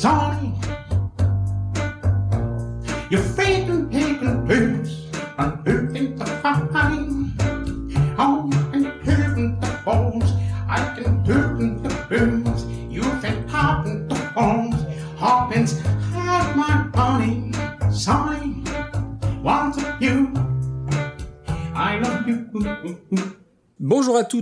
Sony.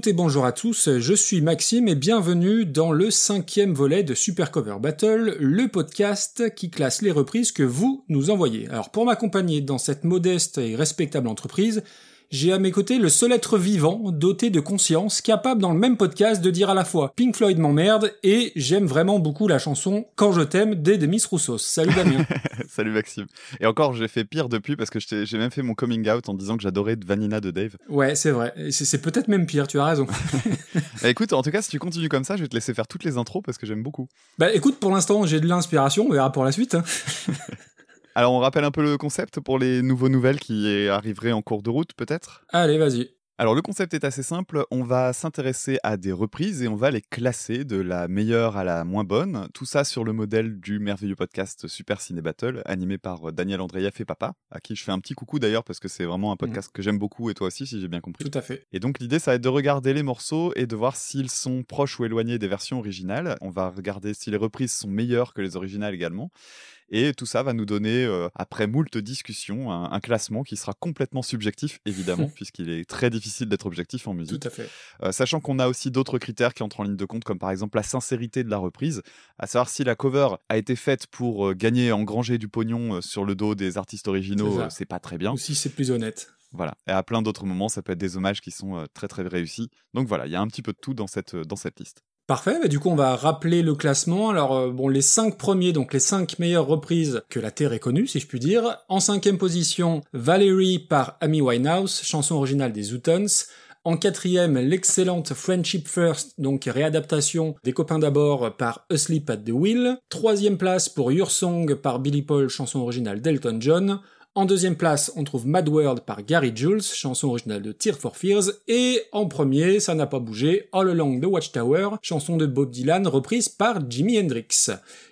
Et bonjour à tous, je suis Maxime et bienvenue dans le cinquième volet de Super Cover Battle, le podcast qui classe les reprises que vous nous envoyez. Alors pour m'accompagner dans cette modeste et respectable entreprise, j'ai à mes côtés le seul être vivant, doté de conscience, capable dans le même podcast de dire à la fois Pink Floyd m'emmerde et j'aime vraiment beaucoup la chanson Quand je t'aime des Demis Roussos. Salut Damien. Salut Maxime. Et encore, j'ai fait pire depuis parce que j'ai même fait mon coming out en disant que j'adorais Vanina de Dave. Ouais, c'est vrai. C'est peut-être même pire, tu as raison. bah écoute, en tout cas, si tu continues comme ça, je vais te laisser faire toutes les intros parce que j'aime beaucoup. Bah écoute, pour l'instant, j'ai de l'inspiration, on verra pour la suite. Hein. Alors, on rappelle un peu le concept pour les nouveaux nouvelles qui arriveraient en cours de route, peut-être? Allez, vas-y. Alors le concept est assez simple, on va s'intéresser à des reprises et on va les classer de la meilleure à la moins bonne, tout ça sur le modèle du merveilleux podcast Super Ciné Battle, animé par Daniel Andreev et Papa, à qui je fais un petit coucou d'ailleurs parce que c'est vraiment un mmh. podcast que j'aime beaucoup et toi aussi si j'ai bien compris. Tout à fait. Et donc l'idée ça va être de regarder les morceaux et de voir s'ils sont proches ou éloignés des versions originales, on va regarder si les reprises sont meilleures que les originales également. Et tout ça va nous donner, euh, après moult discussions, un, classement qui sera complètement subjectif, évidemment, puisqu'il est très difficile d'être objectif en musique. Tout à fait. Euh, sachant qu'on a aussi d'autres critères qui entrent en ligne de compte, comme par exemple la sincérité de la reprise, à savoir si la cover a été faite pour euh, gagner, engranger du pognon sur le dos des artistes originaux, c'est pas très bien. Ou si c'est plus honnête. Voilà. Et à plein d'autres moments, ça peut être des hommages qui sont très très réussis. Donc voilà, il y a un petit peu de tout dans cette, dans cette liste. Parfait, bah du coup on va rappeler le classement. Alors euh, bon, les cinq premiers, donc les cinq meilleures reprises que la Terre ait connues, si je puis dire. En cinquième position, Valerie par Amy Winehouse, chanson originale des Zootons. En quatrième, l'excellente Friendship First, donc réadaptation des copains d'abord par Asleep at the Wheel. Troisième place pour Your Song par Billy Paul, chanson originale d'Elton John. En deuxième place, on trouve Mad World par Gary Jules, chanson originale de Tear for Fears, et en premier, ça n'a pas bougé, All Along the Watchtower, chanson de Bob Dylan reprise par Jimi Hendrix.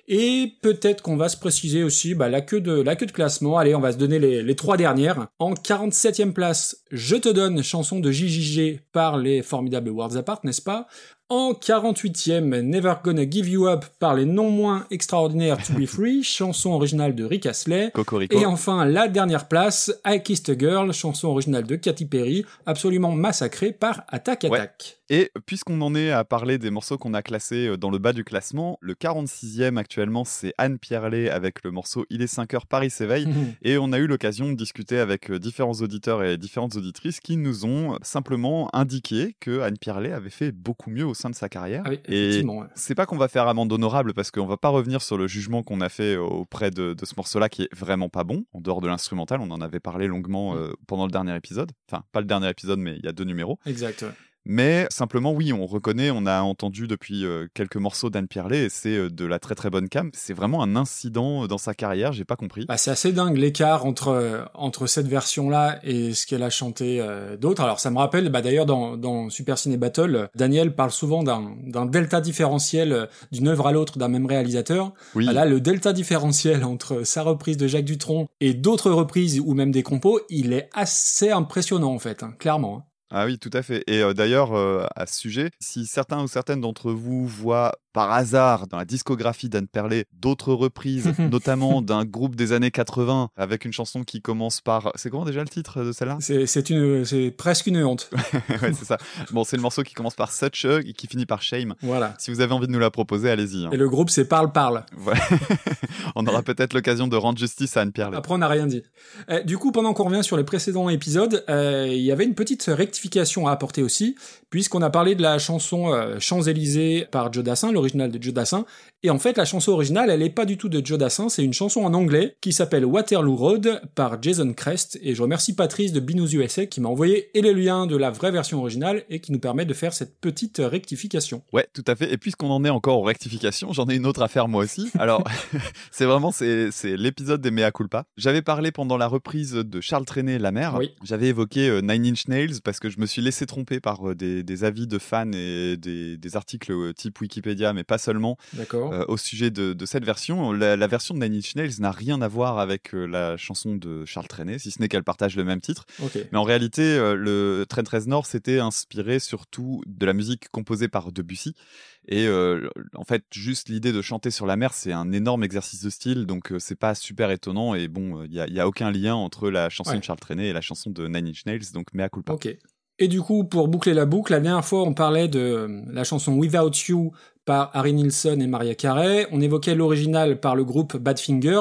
Et peut-être qu'on va se préciser aussi bah, la, queue de, la queue de classement. Allez, on va se donner les, trois dernières. En 47e place, Je te donne, chanson de JJG par les formidables Worlds Apart, n'est-ce pas? En 48e, Never Gonna Give You Up par les non moins extraordinaires To Be Free, chanson originale de Rick Astley. Et enfin, la dernière place, I Kissed a Girl, chanson originale de Katy Perry, absolument massacrée par Attack Attack. Et puisqu'on en est à parler des morceaux qu'on a classés euh, dans le bas du classement, le 46e actuellement c'est Anne Pierlet avec le morceau Il est 5 heures Paris s'éveille et on a eu l'occasion de discuter avec euh, différents auditeurs et différentes auditrices qui nous ont simplement indiqué que Anne Pierlet avait fait beaucoup mieux au sein de sa carrière. Ah et c'est pas qu'on va faire amende honorable parce qu'on va pas revenir sur le jugement qu'on a fait auprès de, ce morceau-là qui est vraiment pas bon en dehors de l'instrumental. On en avait parlé longuement mm. euh, pendant le dernier épisode. Enfin, pas le dernier épisode, mais il y a deux numéros. Exact. Mais simplement, oui, on reconnaît, on a entendu depuis euh, quelques morceaux d'Anne Pierlet et c'est euh, de la très très bonne cam. C'est vraiment un incident euh, dans sa carrière, j'ai pas compris. Bah, c'est assez dingue l'écart entre, entre cette version-là et ce qu'elle a chanté d'autres. Alors ça me rappelle, bah, d'ailleurs dans, dans Super Ciné Battle, Daniel parle souvent d'un delta différentiel d'une œuvre à l'autre d'un même réalisateur. Oui. Bah, là, le delta différentiel entre sa reprise de Jacques Dutronc et d'autres reprises ou même des compos, il est assez impressionnant en fait, hein, clairement. Ah oui, tout à fait. Et d'ailleurs, à ce sujet, si certains ou certaines d'entre vous voient par hasard dans la discographie d'Anne Perlet d'autres reprises, notamment d'un groupe des années 80 avec une chanson qui commence par. C'est comment déjà le titre de celle-là? C'est une, c'est presque une honte. ouais, c'est ça. Bon, c'est le morceau qui commence par Such et qui finit par Shame. Voilà. Si vous avez envie de nous la proposer, allez-y. Hein. Et le groupe, c'est Parle Parle. on aura peut-être l'occasion de rendre justice à Anne Perlet. Après, on n'a rien dit. Eh, du coup, pendant qu'on revient sur les précédents épisodes, euh, il y avait une petite rectification à apporter aussi, puisqu'on a parlé de la chanson euh, Champs-Élysées par Joe Dassin, original de Joe Dassin. Et en fait, la chanson originale, elle est pas du tout de Joe Dassin, c'est une chanson en anglais qui s'appelle Waterloo Road par Jason Crest. Et je remercie Patrice de Binous USA qui m'a envoyé et les liens de la vraie version originale et qui nous permet de faire cette petite rectification. Ouais, tout à fait. Et puisqu'on en est encore aux rectifications, j'en ai une autre à faire moi aussi. Alors, c'est vraiment c'est, l'épisode des mea culpa. J'avais parlé pendant la reprise de Charles Trenet, La Mer. Oui. J'avais évoqué euh, Nine Inch Nails parce que je me suis laissé tromper par euh, des, avis de fans et des, des articles euh, type Wikipédia mais pas seulement, euh, au sujet de, de cette version. La, la version de Nine Inch Nails n'a rien à voir avec euh, la chanson de Charles Trenet, si ce n'est qu'elle partage le même titre. Mais en réalité, euh, le Train 13 Nord s'était inspiré surtout de la musique composée par Debussy. Et en fait, juste l'idée de chanter sur la mer, c'est un énorme exercice de style, donc c'est pas super étonnant. Et bon, il n'y a, aucun lien entre la chanson Ouais. de Charles Trenet et la chanson de Nine Inch Nails, donc mea culpa. Ok. Et du coup, pour boucler la boucle, la dernière fois, on parlait de la chanson Without You par Harry Nilsson et Maria Carey. On évoquait l'original par le groupe Badfinger,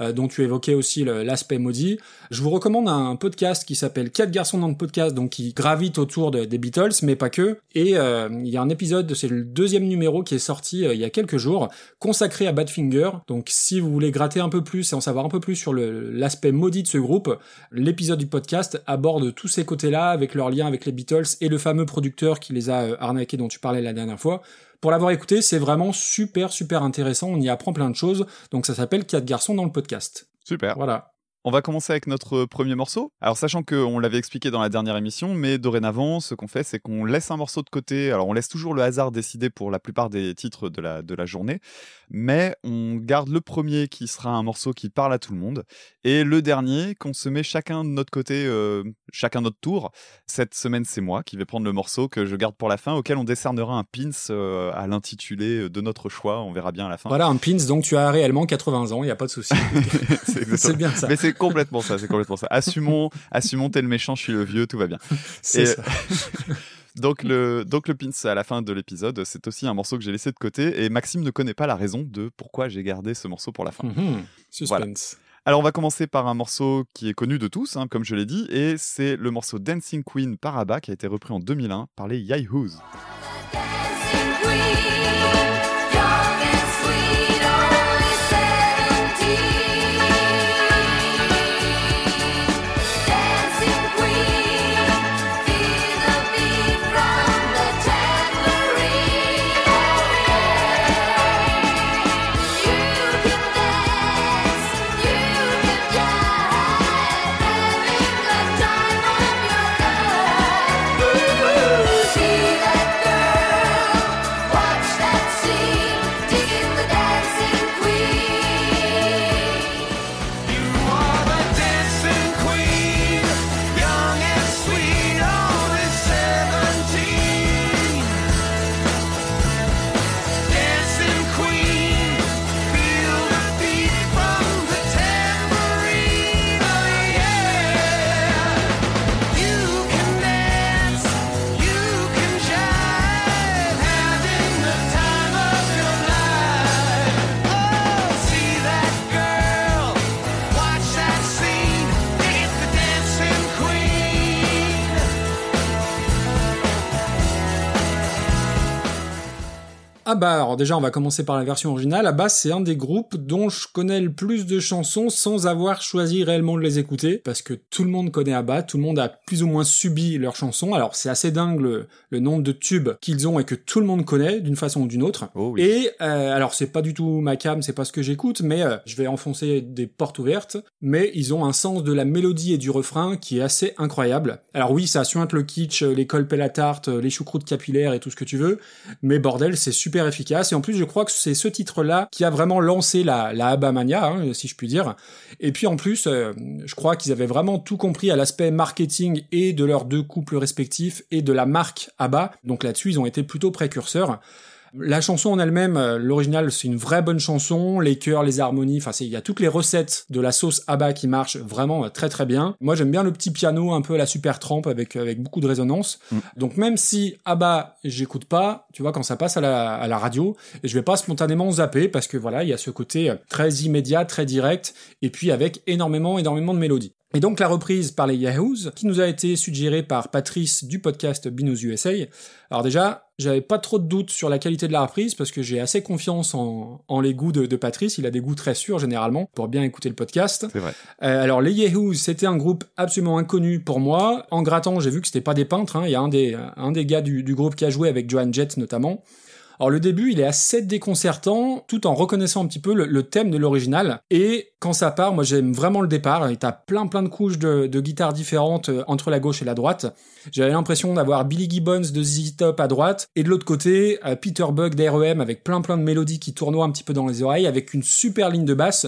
euh, dont tu évoquais aussi l'aspect maudit. Je vous recommande un podcast qui s'appelle Quatre garçons dans le podcast, donc qui gravite autour de- des Beatles, mais pas que. Et euh, il y a un épisode, c'est le deuxième numéro qui est sorti euh, il y a quelques jours, consacré à Badfinger. Donc si vous voulez gratter un peu plus et en savoir un peu plus sur l'aspect maudit de ce groupe, l'épisode du podcast aborde tous ces côtés-là avec leur lien avec les Beatles et le fameux producteur qui les a euh, arnaqués dont tu parlais la dernière fois. Pour l'avoir écouté, c'est vraiment super super intéressant, on y apprend plein de choses, donc ça s'appelle Quatre garçons dans le podcast. Super. Voilà. On va commencer avec notre premier morceau. Alors, sachant qu'on l'avait expliqué dans la dernière émission, mais dorénavant, ce qu'on fait, c'est qu'on laisse un morceau de côté. Alors, on laisse toujours le hasard décider pour la plupart des titres de la, de la journée, mais on garde le premier qui sera un morceau qui parle à tout le monde, et le dernier qu'on se met chacun de notre côté, euh, chacun notre tour. Cette semaine, c'est moi qui vais prendre le morceau que je garde pour la fin, auquel on décernera un pins euh, à l'intitulé de notre choix. On verra bien à la fin. Voilà un pins, donc tu as réellement 80 ans, il y a pas de souci. c'est bien ça. Mais c'est complètement ça, c'est complètement ça. Assumons, assumons t'es le méchant, je suis le vieux, tout va bien. C'est ça. Donc le, donc le pins à la fin de l'épisode, c'est aussi un morceau que j'ai laissé de côté et Maxime ne connaît pas la raison de pourquoi j'ai gardé ce morceau pour la fin. Mhm. Suspense. Alors on va commencer par un morceau qui est connu de tous, hein, comme je l'ai dit, et c'est le morceau Dancing Queen par ABBA qui a été repris en 2001 par les Yahoos. Dancing queen, bah alors déjà on va commencer par la version originale. Bah c'est un des groupes dont je connais le plus de chansons sans avoir choisi réellement de les écouter parce que tout le monde connaît ABBA, tout le monde a plus ou moins subi leurs chansons. Alors c'est assez dingue le, le nombre de tubes qu'ils ont et que tout le monde connaît d'une façon ou d'une autre. Oh oui. Et euh, alors c'est pas du tout ma cam, c'est pas ce que j'écoute, mais euh, je vais enfoncer des portes ouvertes. Mais ils ont un sens de la mélodie et du refrain qui est assez incroyable. Alors oui, ça suinte le kitsch, euh, les colpes et la tarte, les choucroutes capillaires et tout ce que tu veux, mais bordel, c'est super efficace. Et en plus, je crois que c'est ce titre-là qui a vraiment lancé la, la ABBA Mania, hein, si je puis dire. Et puis en plus, euh, je crois qu'ils avaient vraiment tout compris à l'aspect marketing et de leurs deux couples respectifs et de la marque ABBA. Donc là-dessus, ils ont été plutôt précurseurs. La chanson en elle-même, euh, l'original, c'est une vraie bonne chanson. Les chœurs, les harmonies, enfin, il y a toutes les recettes de la sauce ABBA qui marchent vraiment euh, très très bien. Moi, j'aime bien le petit piano un peu à la super tramp avec avec beaucoup de résonance. Mm. Donc même si ABBA, j'écoute pas, tu vois, quand ça passe à la, à la radio, je vais pas spontanément zapper parce que voilà, il y a ce côté euh, très immédiat, très direct, et puis avec énormément, énormément de mélodies. Et donc la reprise par les Yahoos, qui nous a été suggérée par Patrice du podcast Binous USA. Alors déjà, j'avais pas trop de doutes sur la qualité de la reprise parce que j'ai assez confiance en, en les goûts de, de Patrice. Il a des goûts très sûrs généralement pour bien écouter le podcast. C'est vrai. Euh, alors les Yahoos, c'était un groupe absolument inconnu pour moi. En grattant, j'ai vu que c'était pas des peintres. hein. Il y a un des, un des gars du, du groupe qui a joué avec Joan Jett notamment. Alors le début, il est assez déconcertant, tout en reconnaissant un petit peu le, thème de l'original. Et quand ça part, moi j'aime vraiment le départ. Et t'as plein plein de couches de, de guitares différentes euh, entre la gauche et la droite. J'avais l'impression d'avoir Billy Gibbons de ZZ Top à droite, et de l'autre côté, euh, Peter Buck d'REM avec plein plein de mélodies qui tournoient un petit peu dans les oreilles, avec une super ligne de basse.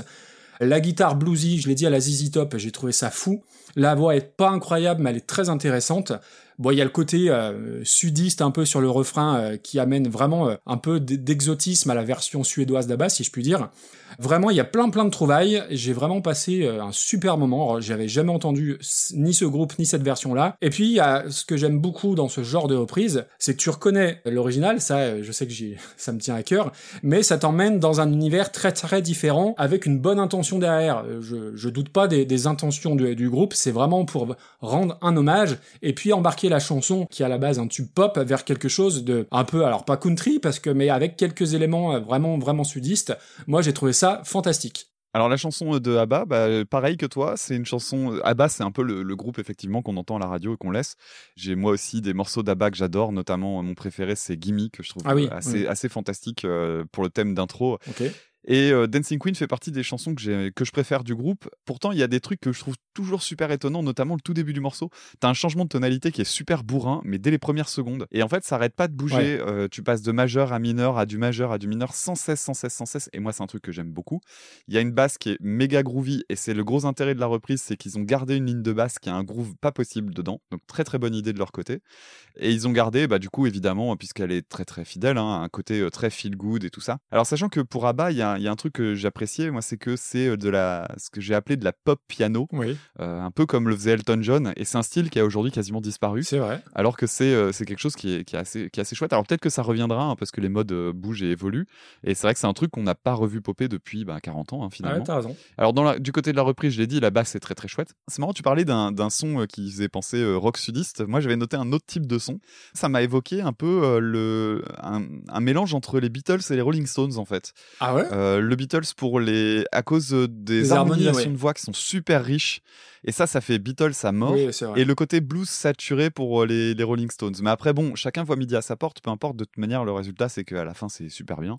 La guitare bluesy, je l'ai dit à la ZZ Top, j'ai trouvé ça fou. La voix est pas incroyable, mais elle est très intéressante. Bon, il y a le côté euh, sudiste un peu sur le refrain euh, qui amène vraiment euh, un peu d'exotisme à la version suédoise d'Abbas, si je puis dire. Vraiment, il y a plein plein de trouvailles. J'ai vraiment passé euh, un super moment. J'avais jamais entendu ni ce groupe ni cette version-là. Et puis, il y a ce que j'aime beaucoup dans ce genre de reprise, c'est que tu reconnais l'original. Ça, euh, je sais que j'y- ça me tient à cœur, mais ça t'emmène dans un univers très très différent avec une bonne intention derrière. Euh, Je, je doute pas des, intentions du, du groupe. C'est vraiment pour rendre un hommage et puis embarquer la chanson qui est à la base un tube pop vers quelque chose de un peu alors pas country parce que mais avec quelques éléments vraiment vraiment sudistes. Moi, j'ai trouvé ça fantastique. Alors la chanson de ABBA, bah, pareil que toi, c'est une chanson. ABBA, c'est un peu le, le groupe effectivement qu'on entend à la radio et qu'on laisse. J'ai moi aussi des morceaux d'ABBA que j'adore, notamment euh, mon préféré c'est Gimme que je trouve Ah oui, euh, assez, oui. assez fantastique euh, pour le thème d'intro. Et euh, Dancing Queen fait partie des chansons que, que je préfère du groupe. Pourtant, il y a des trucs que je trouve toujours super étonnants, notamment le tout début du morceau. T'as un changement de tonalité qui est super bourrin, mais dès les premières secondes. Et en fait, ça arrête pas de bouger. Euh, tu passes de majeur à mineur, à du majeur, à du mineur, sans cesse, sans cesse, sans cesse. Et moi, c'est un truc que j'aime beaucoup. Il y a une basse qui est méga groovy, et c'est le gros intérêt de la reprise, c'est qu'ils ont gardé une ligne de basse qui a un groove pas possible dedans. Donc très très bonne idée de leur côté. Et ils ont gardé, bah, du coup, évidemment, puisqu'elle est très très fidèle, hein, un côté euh, très feel good et tout ça. Alors, sachant que pour ABBA, il y, a il y a un truc que j'appréciais, moi, c'est que c'est euh, de la, ce que j'ai appelé de la pop piano, Oui, euh, un peu comme le faisait Elton John. Et c'est un style qui a aujourd'hui quasiment disparu, c'est vrai. alors que c'est euh, quelque chose qui est, qui, est assez, qui est assez chouette. Alors, peut-être que ça reviendra, hein, parce que les modes euh, bougent et évoluent. Et c'est vrai que c'est un truc qu'on n'a pas revu popper depuis bah, 40 ans, hein, Ah finalement. ouais, t'as raison. Alors dans la- du côté de la reprise, je l'ai dit, la basse est très très chouette. C'est marrant, tu parlais d'un son euh, qui faisait penser euh, rock sudiste. Moi, j'avais noté un autre type de son. Ça m'a évoqué un peu euh, le un, un mélange entre les Beatles et les Rolling Stones en fait. Ah ouais? Euh, le Beatles pour les à cause euh, des, harmonies, harmonisations ouais. de voix qui sont super riches. Et ça, ça fait Beatles à mort. Oui. Et le côté blues saturé pour euh, les, les Rolling Stones. Mais après, bon, chacun voit midi à sa porte, peu importe, de toute manière, le résultat, c'est qu'à la fin, c'est super bien.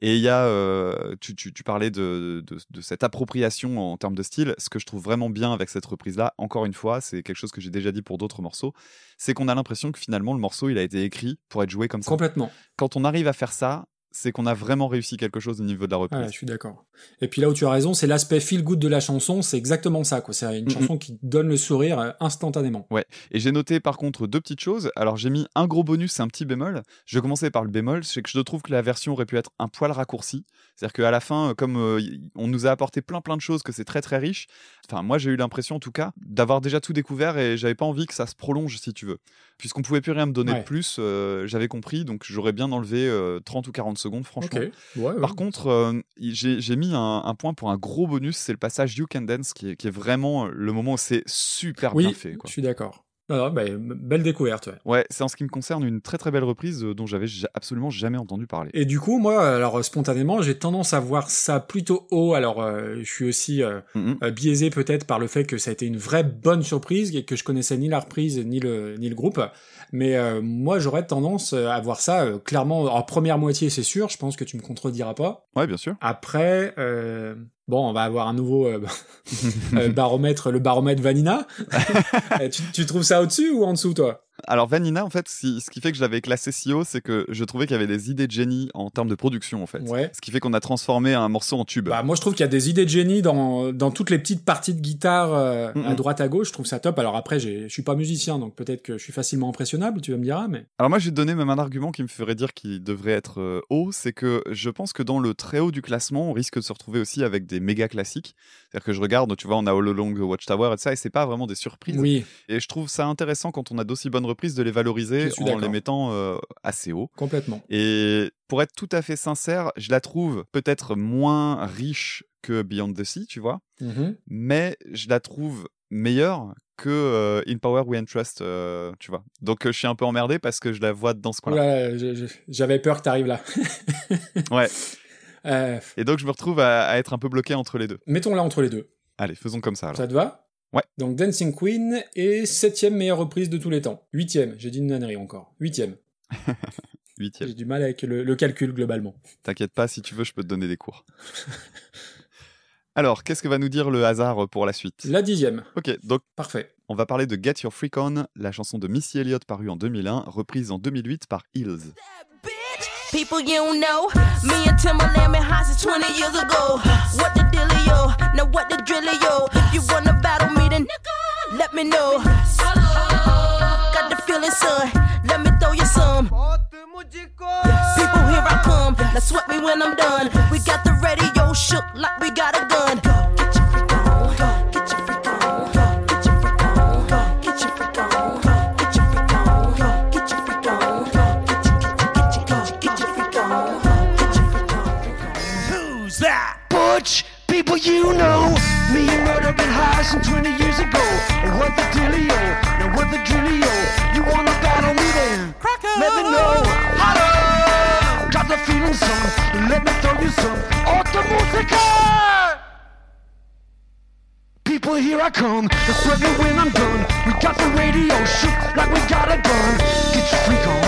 Et il y a, euh, tu, tu, tu parlais de, de, de cette appropriation en termes de style. Ce que je trouve vraiment bien avec cette reprise-là, encore une fois, c'est quelque chose que j'ai déjà dit pour d'autres morceaux, c'est qu'on a l'impression que finalement, le morceau, il a été écrit pour être joué comme ça. Complètement. Quand on arrive à faire ça, c'est qu'on a vraiment réussi quelque chose au niveau de la reprise. Ouais, je suis d'accord. Et puis là où tu as raison, c'est l'aspect feel good de la chanson, c'est exactement ça, quoi. C'est une chanson qui donne le sourire euh, instantanément. Et j'ai noté par contre deux petites choses. Alors j'ai mis un gros bonus un petit bémol. Je vais commencer par le bémol, c'est que je trouve que la version aurait pu être un poil raccourcie. C'est-à-dire qu'à la fin, euh, comme euh, on nous a apporté plein plein de choses, que c'est très très riche. Enfin moi j'ai eu l'impression en tout cas d'avoir déjà tout découvert et j'avais pas envie que ça se prolonge si tu veux. Puisqu'on pouvait plus rien me donner Ouais. de plus, euh, j'avais compris, donc j'aurais bien enlevé euh, 30 ou 40 secondes franchement. Ok. Ouais, ouais. Par contre, euh, j'ai j'ai mis un, un point pour un gros bonus, c'est le passage You Can Dance qui est, qui est vraiment le moment où c'est super oui, bien fait. Quoi. je suis d'accord. Bah, belle découverte, ouais. Ouais, c'est en ce qui me concerne une très très belle reprise euh, dont j'avais ja- absolument jamais entendu parler. Et du coup, moi, alors euh, spontanément, j'ai tendance à voir ça plutôt haut. Alors, euh, je suis aussi euh, euh, biaisé peut-être par le fait que ça a été une vraie bonne surprise et que je connaissais ni la reprise ni le ni le groupe. Mais euh, moi, j'aurais tendance à voir ça clairement en première moitié, c'est sûr. Je pense que tu me contrediras pas. Ouais, bien sûr. Après, bon, on va avoir un nouveau euh, euh, baromètre, le baromètre Vanina. Euh, tu, tu trouves ça au-dessus ou en dessous, toi? Alors Vanina, en fait, si- ce qui fait que je l'avais classé si haut, c'est que je trouvais qu'il y avait des idées de génie en termes de production, en fait. Ouais. Ce qui fait qu'on a transformé un morceau en tube. Bah moi je trouve qu'il y a des idées de génie dans, dans toutes les petites parties de guitare euh, à droite à gauche, je trouve ça top. Alors après je suis pas musicien donc peut-être que je suis facilement impressionnable, tu vas me dire mais Alors moi, j'ai donné même un argument qui me ferait dire qu'il devrait être euh, haut, c'est que je pense que dans le très haut du classement, on risque de se retrouver aussi avec des méga classiques. C'est-à-dire que je regarde, tu vois, on a All Along Watchtower et tout ça, et c'est pas vraiment des surprises. oui, Et je trouve ça intéressant quand on a d'aussi bonnes reprises de les valoriser en les mettant euh, assez haut. complètement. Et pour être tout à fait sincère, je la trouve peut-être moins riche que Beyond the Sea, tu vois, Mhm. mais je la trouve meilleure que euh, In Power We Trust, euh, tu vois. Donc euh, je suis un peu emmerdé parce que je la vois dans ce coin-là. J'avais peur que t'arrives là. Ouais. Et donc je me retrouve à, à être un peu bloqué entre les deux. Mettons-la entre les deux. Allez, faisons comme ça alors. Ça te va? Ouais. Donc Dancing Queen est septième meilleure reprise de tous les temps. Huitième, j'ai dit une nannerie encore. Huitième. Huitième. J'ai du mal avec le, le calcul globalement. T'inquiète pas, si tu veux, je peux te donner des cours. Alors, qu'est-ce que va nous dire le hasard pour la suite? La dixième. Ok, donc Parfait. on va parler de Get Your Freak On, la chanson de Missy Elliott parue en 2001, reprise en 2008 par Hills. People you don't know, me and Timberland been high since 20 years ago. What the dealio? Now what the drillio? If you wanna battle me, then let me know. Got the feeling, son. Let me throw you some. People, here I come. Now sweat me when I'm done. We got the radio shook like we got a gun. Get your you know. Me and Murder been high since 20 years ago. And what the dealio? Now what the drillio? You wanna battle me then? Let me know. Holla! Got the feeling, son. Let me throw you some. Auto musica! People, here I come. The sweat me when I'm done. We got the radio shook like we got a gun. Get your freak on.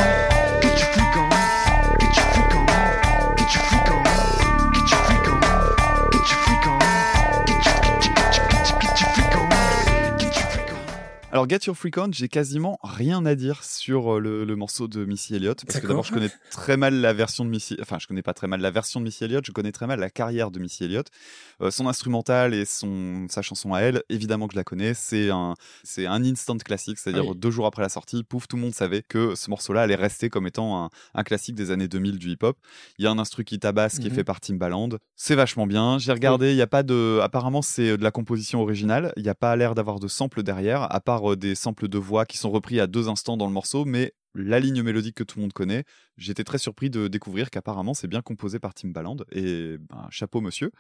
Alors, Get Your Freak On, j'ai quasiment rien à dire sur euh, le, le morceau de Missy Elliott. Parce que d'abord, je connais très mal la version de Missy. Enfin, je connais pas très mal la version de Missy Elliott, je connais très mal la carrière de Missy Elliott. Euh, son instrumental et son, sa chanson à elle, évidemment que je la connais. C'est un, c'est un instant classique, c'est-à-dire oui. deux jours après la sortie, pouf, tout le monde savait que ce morceau-là allait rester comme étant un, un classique des années 2000 du hip-hop. Il y a un instru qui tabasse qui est Mhm. fait par Timbaland. C'est vachement bien. J'ai regardé, il y a pas de, apparemment c'est de la composition originale. Il n'y a pas l'air d'avoir de samples derrière, à part euh, des samples de voix qui sont repris à deux instants dans le morceau, mais la ligne mélodique que tout le monde connaît, j'étais très surpris de découvrir qu'apparemment c'est bien composé par Timbaland et ben, chapeau monsieur.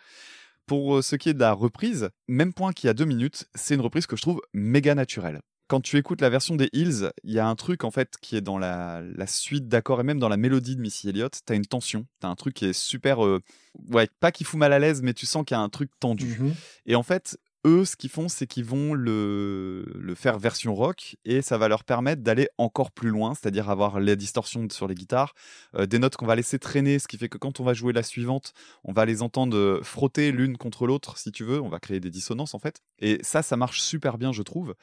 Pour euh, ce qui est de la reprise, même point qu'il y a deux minutes, c'est une reprise que je trouve méga naturelle. Quand tu écoutes la version des Hills, il y a un truc en fait qui est dans la, la suite d'accords et même dans la mélodie de Missy Elliott, t'as une tension, t'as un truc qui est super, euh, ouais, pas qui fout mal à l'aise, mais tu sens qu'il y a un truc tendu. Mhm. Et en fait, eux, ce qu'ils font, c'est qu'ils vont le, faire version rock et ça va leur permettre d'aller encore plus loin, c'est-à-dire avoir les distorsions sur les guitares, euh, des notes qu'on va laisser traîner, ce qui fait que quand on va jouer la suivante, on va les entendre euh, frotter l'une contre l'autre, si tu veux, on va créer des dissonances en fait. Et ça, ça marche super bien, je trouve.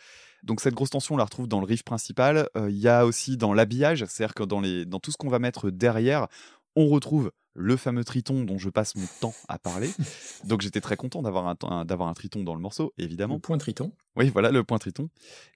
Donc cette grosse tension, on la retrouve dans le riff principal. Euh, Il y a aussi dans l'habillage, c'est-à-dire que dans, les, dans tout ce qu'on va mettre derrière, on retrouve le fameux triton dont je passe mon temps à parler. Donc j'étais très content d'avoir un, un- d'avoir un triton dans le morceau, évidemment. Le point triton. Oui, voilà le point triton.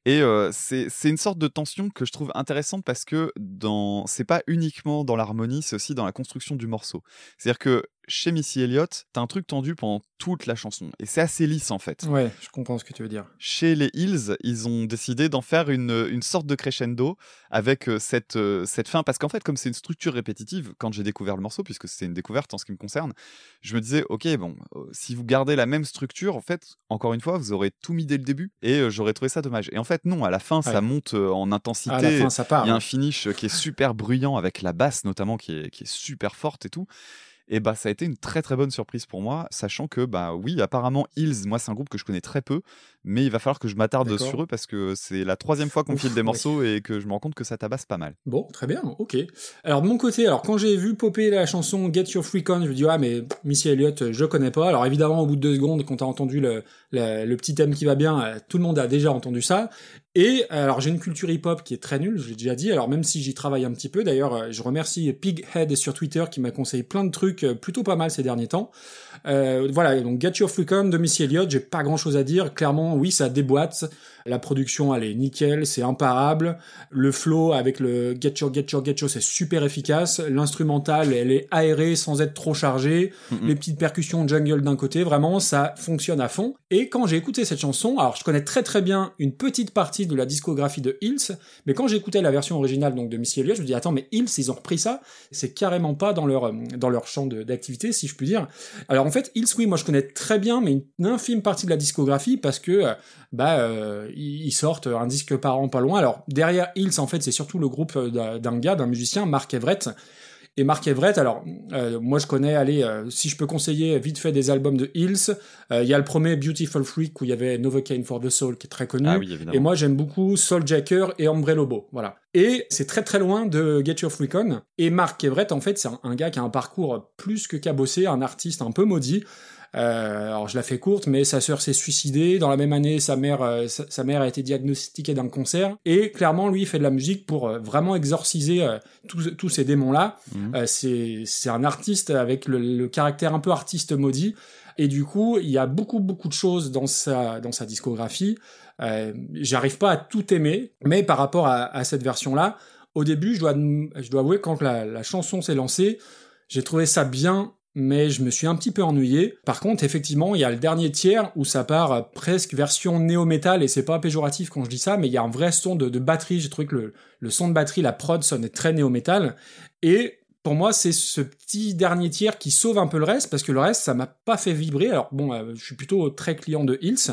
Et euh, c'est une sorte de tension que je trouve intéressante parce que dans c'est pas uniquement dans l'harmonie, c'est aussi dans la construction du morceau. C'est-à-dire que chez Missy Elliott, t'as un truc tendu pendant toute la chanson et c'est assez lisse en fait. Ouais, je comprends ce que tu veux dire. Chez les Hills, ils ont décidé d'en faire une, une sorte de crescendo avec euh, cette, euh, cette fin. Parce qu'en fait, comme c'est une structure répétitive, quand j'ai découvert le morceau, puisque c'est une découverte en ce qui me concerne, je me disais, ok, bon, euh, si vous gardez la même structure, en fait, encore une fois, vous aurez tout mis dès le début et euh, j'aurais trouvé ça dommage. Et en fait, non, à la fin, ça monte euh, en intensité. À la fin, ça part. Il y a un finish qui est super bruyant avec la basse notamment qui est, qui est super forte et tout. Et bah ça a été une très très bonne surprise pour moi, sachant que bah oui apparemment Hills, moi c'est un groupe que je connais très peu, mais il va falloir que je m'attarde sur eux parce que c'est la troisième fois qu'on file des morceaux et que je me rends compte que ça tabasse pas mal. Bon, très bien, ok. Alors de mon côté, alors quand j'ai vu popper la chanson Get Your Freak On, je me dis ah mais Missy Elliott, je connais pas. Alors évidemment au bout de deux secondes, quand t'as entendu le, le, le petit thème qui va bien, euh, tout le monde a déjà entendu ça. Et euh, alors j'ai une culture hip-hop qui est très nulle, je l'ai déjà dit. Alors même si j'y travaille un petit peu, d'ailleurs euh, je remercie Pighead sur Twitter qui m'a conseillé plein de trucs euh, plutôt pas mal ces derniers temps. Euh, voilà, donc Get Your Freak On de Missy Elliott, j'ai pas grand chose à dire. Clairement, oui, ça déboîte. La production, elle est nickel, c'est imparable. Le flow avec le Get Your, Get Your, Get Your, c'est super efficace. L'instrumental, elle est aérée sans être trop chargée. Mhm. Les petites percussions jungle d'un côté, vraiment, ça fonctionne à fond. Et quand j'ai écouté cette chanson, alors je connais très très bien une petite partie de la discographie de Hills, mais quand j'ai écouté la version originale donc de Missy Elliott, je me dis attends, mais Hills, ils ont repris ça? C'est carrément pas dans leur euh, dans leur champ de- d'activité, si je puis dire. Alors en fait, Hills, oui, moi je connais très bien, mais une infime partie de la discographie parce que euh, bah euh, ils sortent un disque par an pas loin. Alors derrière Hills, en fait, c'est surtout le groupe euh, d'un gars, d'un musicien, Mark Everett. Et Mark Everett, alors euh, moi je connais, allez, euh, si je peux conseiller vite fait des albums de Hills, euh, il y a le premier Beautiful Freak où il y avait Novocaine for the Soul qui est très connu. Ah oui. Et moi, j'aime beaucoup Souljacker et Lobo. Voilà. Et c'est très très loin de Get Your Freak On. Et Mark Everett, en fait, c'est un, un gars qui a un parcours plus que cabossé, un artiste un peu maudit. Euh, alors je la fais courte, mais sa sœur s'est suicidée. Dans la même année, sa mère, euh, sa, sa mère a été diagnostiquée d'un cancer. Et clairement, lui, il fait de la musique pour euh, vraiment exorciser tous ces démons-là. Mhm. C'est un artiste avec le, le caractère un peu artiste maudit. Et du coup, il y a beaucoup beaucoup de choses dans sa dans sa discographie. Euh, J'arrive pas à tout aimer, mais par rapport à, à cette version-là, au début, je dois je dois avouer quand la, la chanson s'est lancée, j'ai trouvé ça bien, mais je me suis un petit peu ennuyé. Par contre, effectivement, il y a le dernier tiers où ça part presque version néo-metal, et c'est pas péjoratif quand je dis ça, mais il y a un vrai son de, batterie. J'ai trouvé que le, le son de batterie, la prod sonnait très néo-metal. Et pour moi, c'est ce petit dernier tiers qui sauve un peu le reste, parce que le reste, ça m'a pas fait vibrer. Alors bon, euh, je suis plutôt très client de Hills,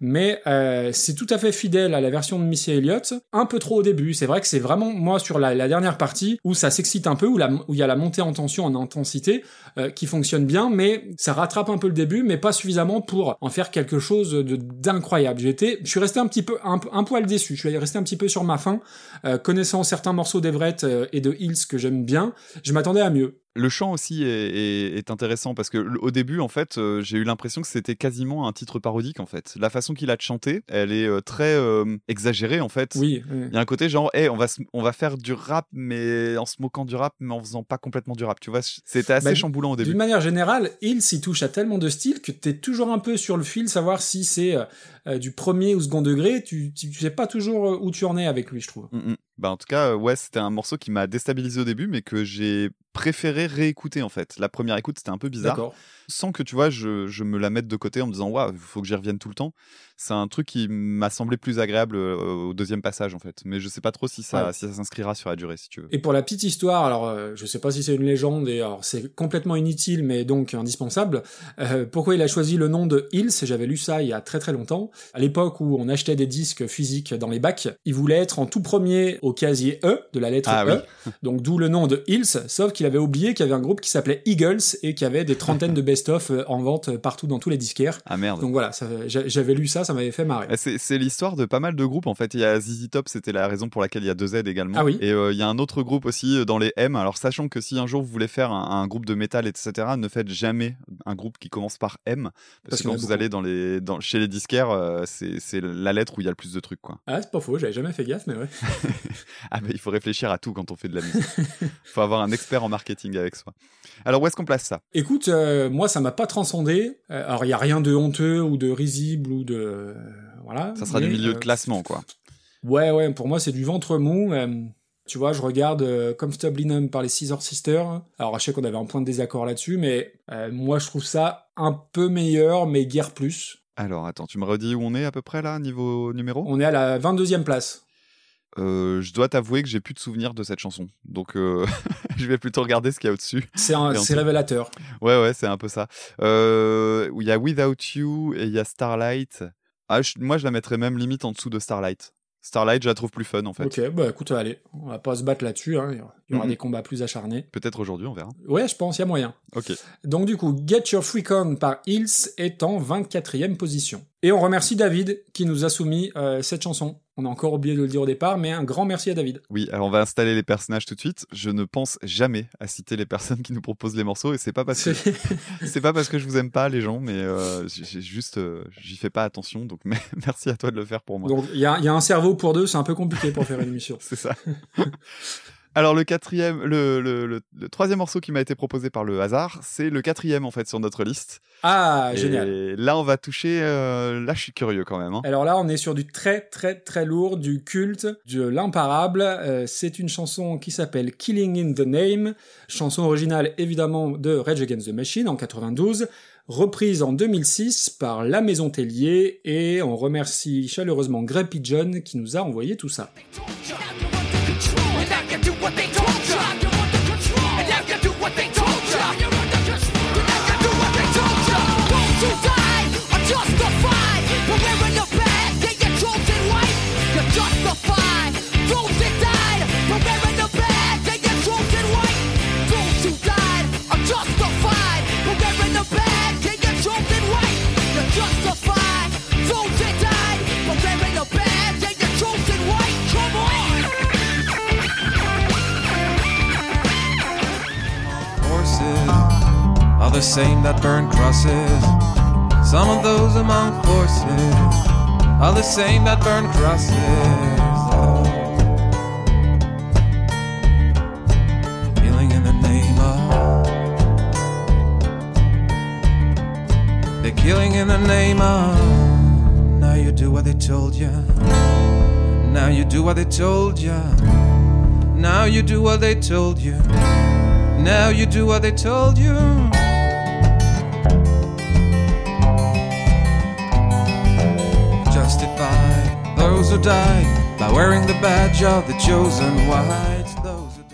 mais euh, c'est tout à fait fidèle à la version de Missy Elliott, un peu trop au début. C'est vrai que c'est vraiment moi sur la, dernière partie où ça s'excite un peu, où il y a la montée en tension, en intensité, euh, qui fonctionne bien, mais ça rattrape un peu le début, mais pas suffisamment pour en faire quelque chose d'incroyable. Été, je suis resté un petit peu un, un poil déçu. Je suis resté un petit peu sur ma faim, euh, connaissant certains morceaux d'Everett euh, et de Hills que j'aime bien. Je m'attendais à mieux. Le chant aussi est, est- est intéressant parce que au début, en fait, euh, j'ai eu l'impression que c'était quasiment un titre parodique. En fait, la façon qu'il a de chanter, elle est euh, très euh, exagérée. En fait, Oui. oui. il y a un côté genre, hey, on va se- on va faire du rap, mais en se moquant du rap, mais en faisant pas complètement du rap. Tu vois, c'était assez Bah, chamboulant au début. D'une manière générale, il touche à tellement de styles que t'es toujours un peu sur le fil, savoir si c'est du premier ou second degré. Tu, tu, tu sais pas toujours où tu en es avec lui, je trouve. Mm, mm. Bah en tout cas, ouais, c'était un morceau qui m'a déstabilisé au début, mais que j'ai préféré réécouter en fait. La première écoute, c'était un peu bizarre. Sans que tu vois, je, je me la mette de côté en me disant, waouh, il faut que j'y revienne tout le temps. C'est un truc qui m'a semblé plus agréable euh, au deuxième passage, en fait. Mais je sais pas trop si ça, Ouais. si ça s'inscrira sur la durée, si tu veux. Et pour la petite histoire, alors euh, je sais pas si c'est une légende et alors c'est complètement inutile mais donc indispensable. Euh, pourquoi il a choisi le nom de Hills? J'avais lu ça il y a très très longtemps. À l'époque où on achetait des disques physiques dans les bacs, il voulait être en tout premier au casier E de la lettre Ah E. oui. Donc d'où le nom de Hills, sauf qu'il avait oublié qu'il y avait un groupe qui s'appelait Eagles et qui avait des trentaines de best-of euh, en vente partout dans tous les disquaires. Ah merde. Donc voilà, j'avais lu ça, ça m'avait fait marrer. Eh, C'est l'histoire de pas mal de groupes en fait. Il y a ZZ Top, c'était la raison pour laquelle il y a deux Z également. Ah oui. Et euh, il y a un autre groupe aussi euh, dans les M. Alors sachant que si un jour vous voulez faire un, un groupe de métal, etc., ne faites jamais un groupe qui commence par M. Parce, Parce que quand vous beaucoup. allez dans les, dans, chez les disquaires, euh, c'est la lettre où il y a le plus de trucs quoi. Ah, c'est pas faux, j'avais jamais fait gaffe, mais ouais. Ah bah il faut réfléchir à tout quand on fait de la musique. Il faut avoir un expert en marketing avec soi. Alors où est-ce qu'on place ça? Écoute, euh, moi ça m'a pas transcendé. Euh, alors il y a rien de honteux ou de risible ou de euh, voilà. Ça sera mais, du milieu de classement quoi. Ouais ouais, pour moi c'est du ventre mou. tu vois, je regarde euh, Comfortably par les Scissor Sisters. Alors je sais qu'on avait un point de désaccord là-dessus, mais euh, moi je trouve ça un peu meilleur, mais guère plus. Alors attends, tu me redis où on est à peu près là, niveau numéro? On est à la 22e place. Euh, Je dois t'avouer que j'ai plus de souvenirs de cette chanson. Donc euh, je vais plutôt regarder ce qu'il y a au-dessus. C'est révélateur. Ouais, ouais, c'est un peu ça. Euh, Il y a Without You et il y a Starlight. Ah, je- moi, je la mettrais même limite en dessous de Starlight. Starlight, je la trouve plus fun en fait. Ok, bah écoute, allez, on va pas se battre là-dessus. hein, Il y aura, des combats plus acharnés. Peut-être aujourd'hui, on verra. Ouais, je pense, il y a moyen. Ok. Donc du coup, Get Your Freak On par Hills est en 24e position. Et on remercie David qui nous a soumis euh, cette chanson. On a encore oublié de le dire au départ, mais un grand merci à David. Oui, alors on va installer les personnages tout de suite. Je ne pense jamais à citer les personnes qui nous proposent les morceaux et c'est pas parce que C'est- pas parce que je vous aime pas les gens, mais euh, j'ai juste euh, j'y fais pas attention. Donc merci à toi de le faire pour moi. Donc il y a, il y a un cerveau pour deux, c'est un peu compliqué pour faire une émission. C'est ça. Alors le quatrième, le, le, le- le troisième morceau qui m'a été proposé par le hasard, c'est le quatrième en fait sur notre liste. Ah, Et génial. là on va toucher, euh, là je suis curieux quand même. hein. Alors là, on est sur du très très très lourd, du culte, de l'imparable. Euh, c'est une chanson qui s'appelle Killing in the Name, chanson originale évidemment de Rage Against the Machine en 92, reprise en 2006 par La Maison Tellier, et on remercie chaleureusement Greg Pigeon qui nous a envoyé tout ça. The same that burn crosses. Some of those among forces are the same that burn crosses. Healing in the name of. They're killing in the name of. Now you do what they told you. Now you do what they told you. Now you do what they told you. Now you do what they told you. Justify those who die by wearing the badge of the chosen white.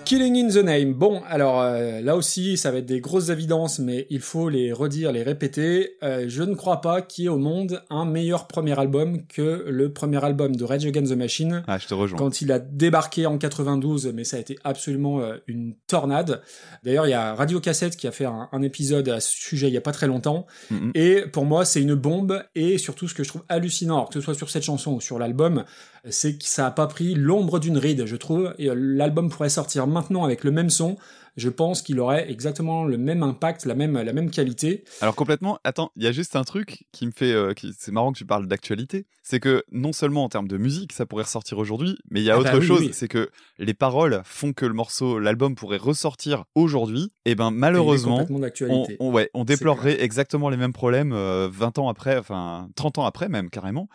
Killing in the Name. Bon, alors euh, là aussi, ça va être des grosses évidences, mais il faut les redire, les répéter. Euh, je ne crois pas qu'il y ait au monde un meilleur premier album que le premier album de Rage Against the Machine. Ah, je te rejoins. Quand il a débarqué en 92, mais ça a été absolument euh, une tornade. D'ailleurs, il y a Radio Cassette qui a fait un, un épisode à ce sujet il y a pas très longtemps. Mhm. Et pour moi, c'est une bombe. Et surtout, ce que je trouve hallucinant, alors que ce soit sur cette chanson ou sur l'album, c'est que ça a pas pris l'ombre d'une ride, je trouve. Et euh, l'album pourrait sortir maintenant avec le même son. Je pense qu'il aurait exactement le même impact, la même, la même qualité. Alors complètement, attends, il y a juste un truc qui me fait... euh, c'est marrant que tu parles d'actualité. C'est que non seulement en termes de musique, ça pourrait ressortir aujourd'hui, mais il y a Ah autre bah oui, chose, oui. c'est que les paroles font que le morceau, l'album pourrait ressortir aujourd'hui. Et ben Il est malheureusement, on, ouais, on déplorerait exactement les mêmes problèmes euh, 20 ans après, enfin 30 ans après même carrément.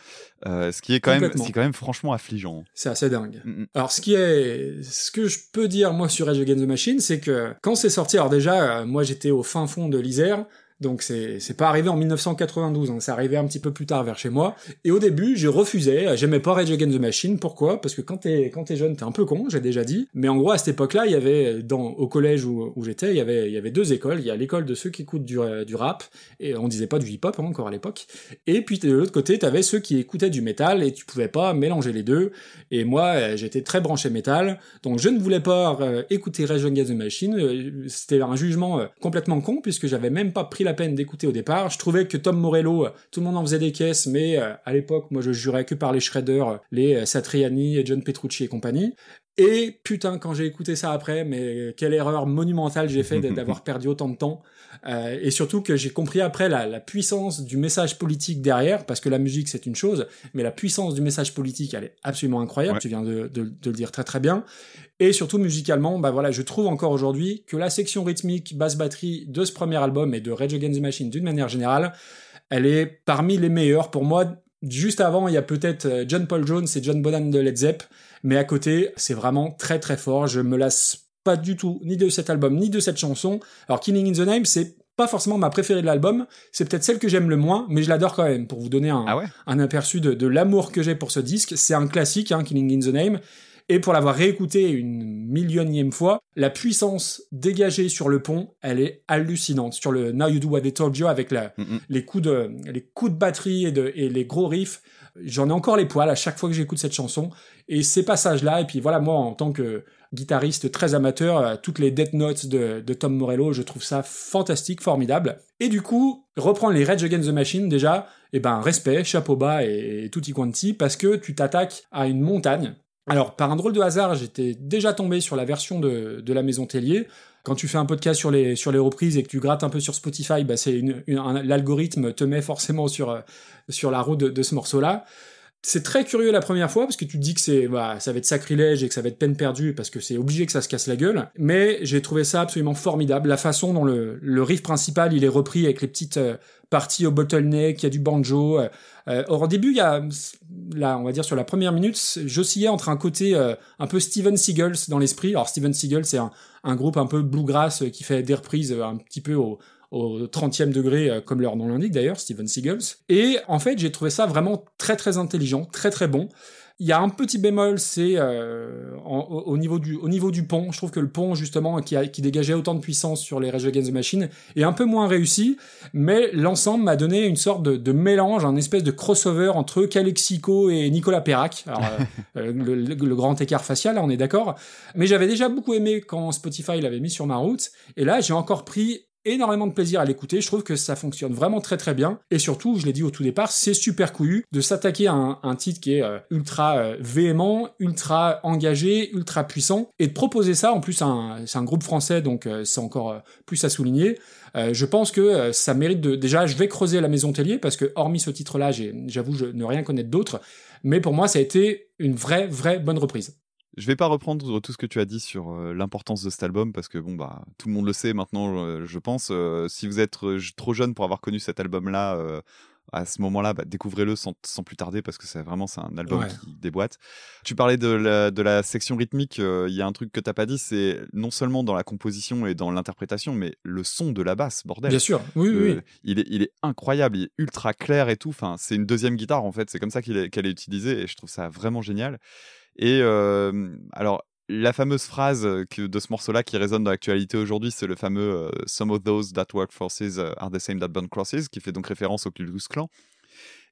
Euh, ce qui est quand même, ce qui est quand même franchement affligeant. C'est assez dingue. Mm, mm. Alors, ce qui est, ce que je peux dire moi sur Rage Against the Machine, c'est que quand c'est sorti, alors déjà, euh, moi j'étais au fin fond de l'Isère. Donc c'est c'est pas arrivé en 1992, hein, c'est arrivé un petit peu plus tard vers chez moi. Et au début, j'ai refusé, j'aimais pas Rage Against the Machine. Pourquoi? Parce que quand t'es quand t'es jeune, t'es un peu con, j'ai déjà dit. Mais en gros, à cette époque-là, il y avait dans au collège où, où j'étais, il y avait il y avait deux écoles. Il y a l'école de ceux qui écoutent du, euh, du rap et on disait pas du hip-hop hein, encore à l'époque. Et puis de l'autre côté, t'avais ceux qui écoutaient du métal et tu pouvais pas mélanger les deux. Et moi, euh, j'étais très branché métal, donc je ne voulais pas euh, écouter Rage Against the Machine. C'était un jugement complètement con puisque j'avais même pas pris la peine d'écouter au départ. Je trouvais que Tom Morello, euh, tout le monde en faisait des caisses, mais euh, à l'époque, moi, je jurais que par les Shredders, euh, les Satriani, et John Petrucci et compagnie. Et putain, quand j'ai écouté ça après, mais quelle erreur monumentale j'ai fait d'avoir perdu autant de temps. Euh, et surtout que j'ai compris après la, la puissance du message politique derrière, parce que la musique c'est une chose, mais la puissance du message politique elle est absolument incroyable. Ouais. Tu viens de, de- de le dire très très bien. Et surtout musicalement, bah voilà, je trouve encore aujourd'hui que la section rythmique basse batterie de ce premier album et de Rage Against the Machine d'une manière générale, elle est parmi les meilleures pour moi. Juste avant, il y a peut-être euh, John Paul Jones et John Bonham de Led Zepp, mais à côté, c'est vraiment très très fort. Je me lasse pas du tout ni de cet album ni de cette chanson. Alors Killing in the Name, c'est pas forcément ma préférée de l'album, c'est peut-être celle que j'aime le moins, mais je l'adore quand même. Pour vous donner un, Ah ouais? un aperçu de, de l'amour que j'ai pour ce disque, c'est un classique, hein, Killing in the Name. Et pour l'avoir réécouté une millionième fois, la puissance dégagée sur le pont, elle est hallucinante. Sur le Now You Do What They Told You, avec la, Mm, les coups de, les coups de batterie et, de, et les gros riffs, j'en ai encore les poils à chaque fois que j'écoute cette chanson. Et ces passages-là, et puis voilà, moi, en tant que guitariste très amateur, euh, toutes les death notes de, Tom Morello, je trouve ça fantastique, formidable. Et du coup, reprendre les Rage Against the Machine, déjà, eh ben, respect, chapeau bas et, et tutti quanti, parce que tu t'attaques à une montagne. Alors, par un drôle de hasard, j'étais déjà tombé sur la version de, de la Maison Tellier. Quand tu fais un podcast sur les, sur les reprises et que tu grattes un peu sur Spotify, bah c'est une, une- un- l'algorithme te met forcément sur, euh, sur la route de, ce morceau-là. C'est très curieux la première fois parce que tu te dis que c'est bah, ça va être sacrilège et que ça va être peine perdue parce que c'est obligé que ça se casse la gueule. Mais j'ai trouvé ça absolument formidable. La façon dont le, le riff principal il est repris avec les petites parties au bottleneck, il y a du banjo. Euh, euh, or, au début, il y a là, on va dire sur la première minute, j'oscillais entre un côté euh, un peu Steven Seagulls dans l'esprit. Alors Steven Seagal, c'est un, un groupe un peu bluegrass euh, qui fait des reprises euh, un petit peu au, au 30e degré, comme leur nom l'indique d'ailleurs, Steven Seagulls. Et en fait, j'ai trouvé ça vraiment très très intelligent, très très bon. Il y a un petit bémol, c'est euh, au, au niveau du, au niveau du pont. Je trouve que le pont, justement, qui, a- qui dégageait autant de puissance sur les Rage Against the Machine, est un peu moins réussi, mais l'ensemble m'a donné une sorte de, de mélange, un espèce de crossover entre Calexico et Nicolas Perrac. Alors, euh, euh, le, le- le grand écart facial, là, on est d'accord. Mais j'avais déjà beaucoup aimé quand Spotify l'avait mis sur ma route, et là, j'ai encore pris énormément de plaisir à l'écouter. Je trouve que ça fonctionne vraiment très très bien. Et surtout, je l'ai dit au tout départ, c'est super couillu de s'attaquer à un, titre qui est euh, ultra euh, véhément, ultra engagé, ultra puissant, et de proposer ça. En plus, c'est un groupe français, donc euh, c'est encore plus à souligner. Je pense que ça mérite de. Déjà, je vais creuser la Maison Tellier parce que hormis ce titre-là, j'avoue, je ne rien connaître d'autres. Mais pour moi, ça a été une vraie, vraie bonne reprise. Je vais pas reprendre tout ce que tu as dit sur euh, l'importance de cet album parce que bon bah tout le monde le sait maintenant euh, je pense euh, si vous êtes euh, trop jeune pour avoir connu cet album là à ce moment-là bah, découvrez-le sans, sans plus tarder parce que c'est vraiment c'est un album Ouais. qui déboîte. Tu parlais de la, de la section rythmique, euh, il y a un truc que t'as pas dit c'est non seulement dans la composition et dans l'interprétation mais le son de la basse bordel. Bien sûr, oui, oui, il, est, il est incroyable, il est ultra clair et tout. Enfin, c'est une deuxième guitare en fait. C'est comme ça est- qu'elle est utilisée et je trouve ça vraiment génial. Et euh, alors, la fameuse phrase de ce morceau-là qui résonne dans l'actualité aujourd'hui, c'est le fameux euh, Some of those that work forces uh, are the same that burn crosses, qui fait donc référence au Ku Klux Klan.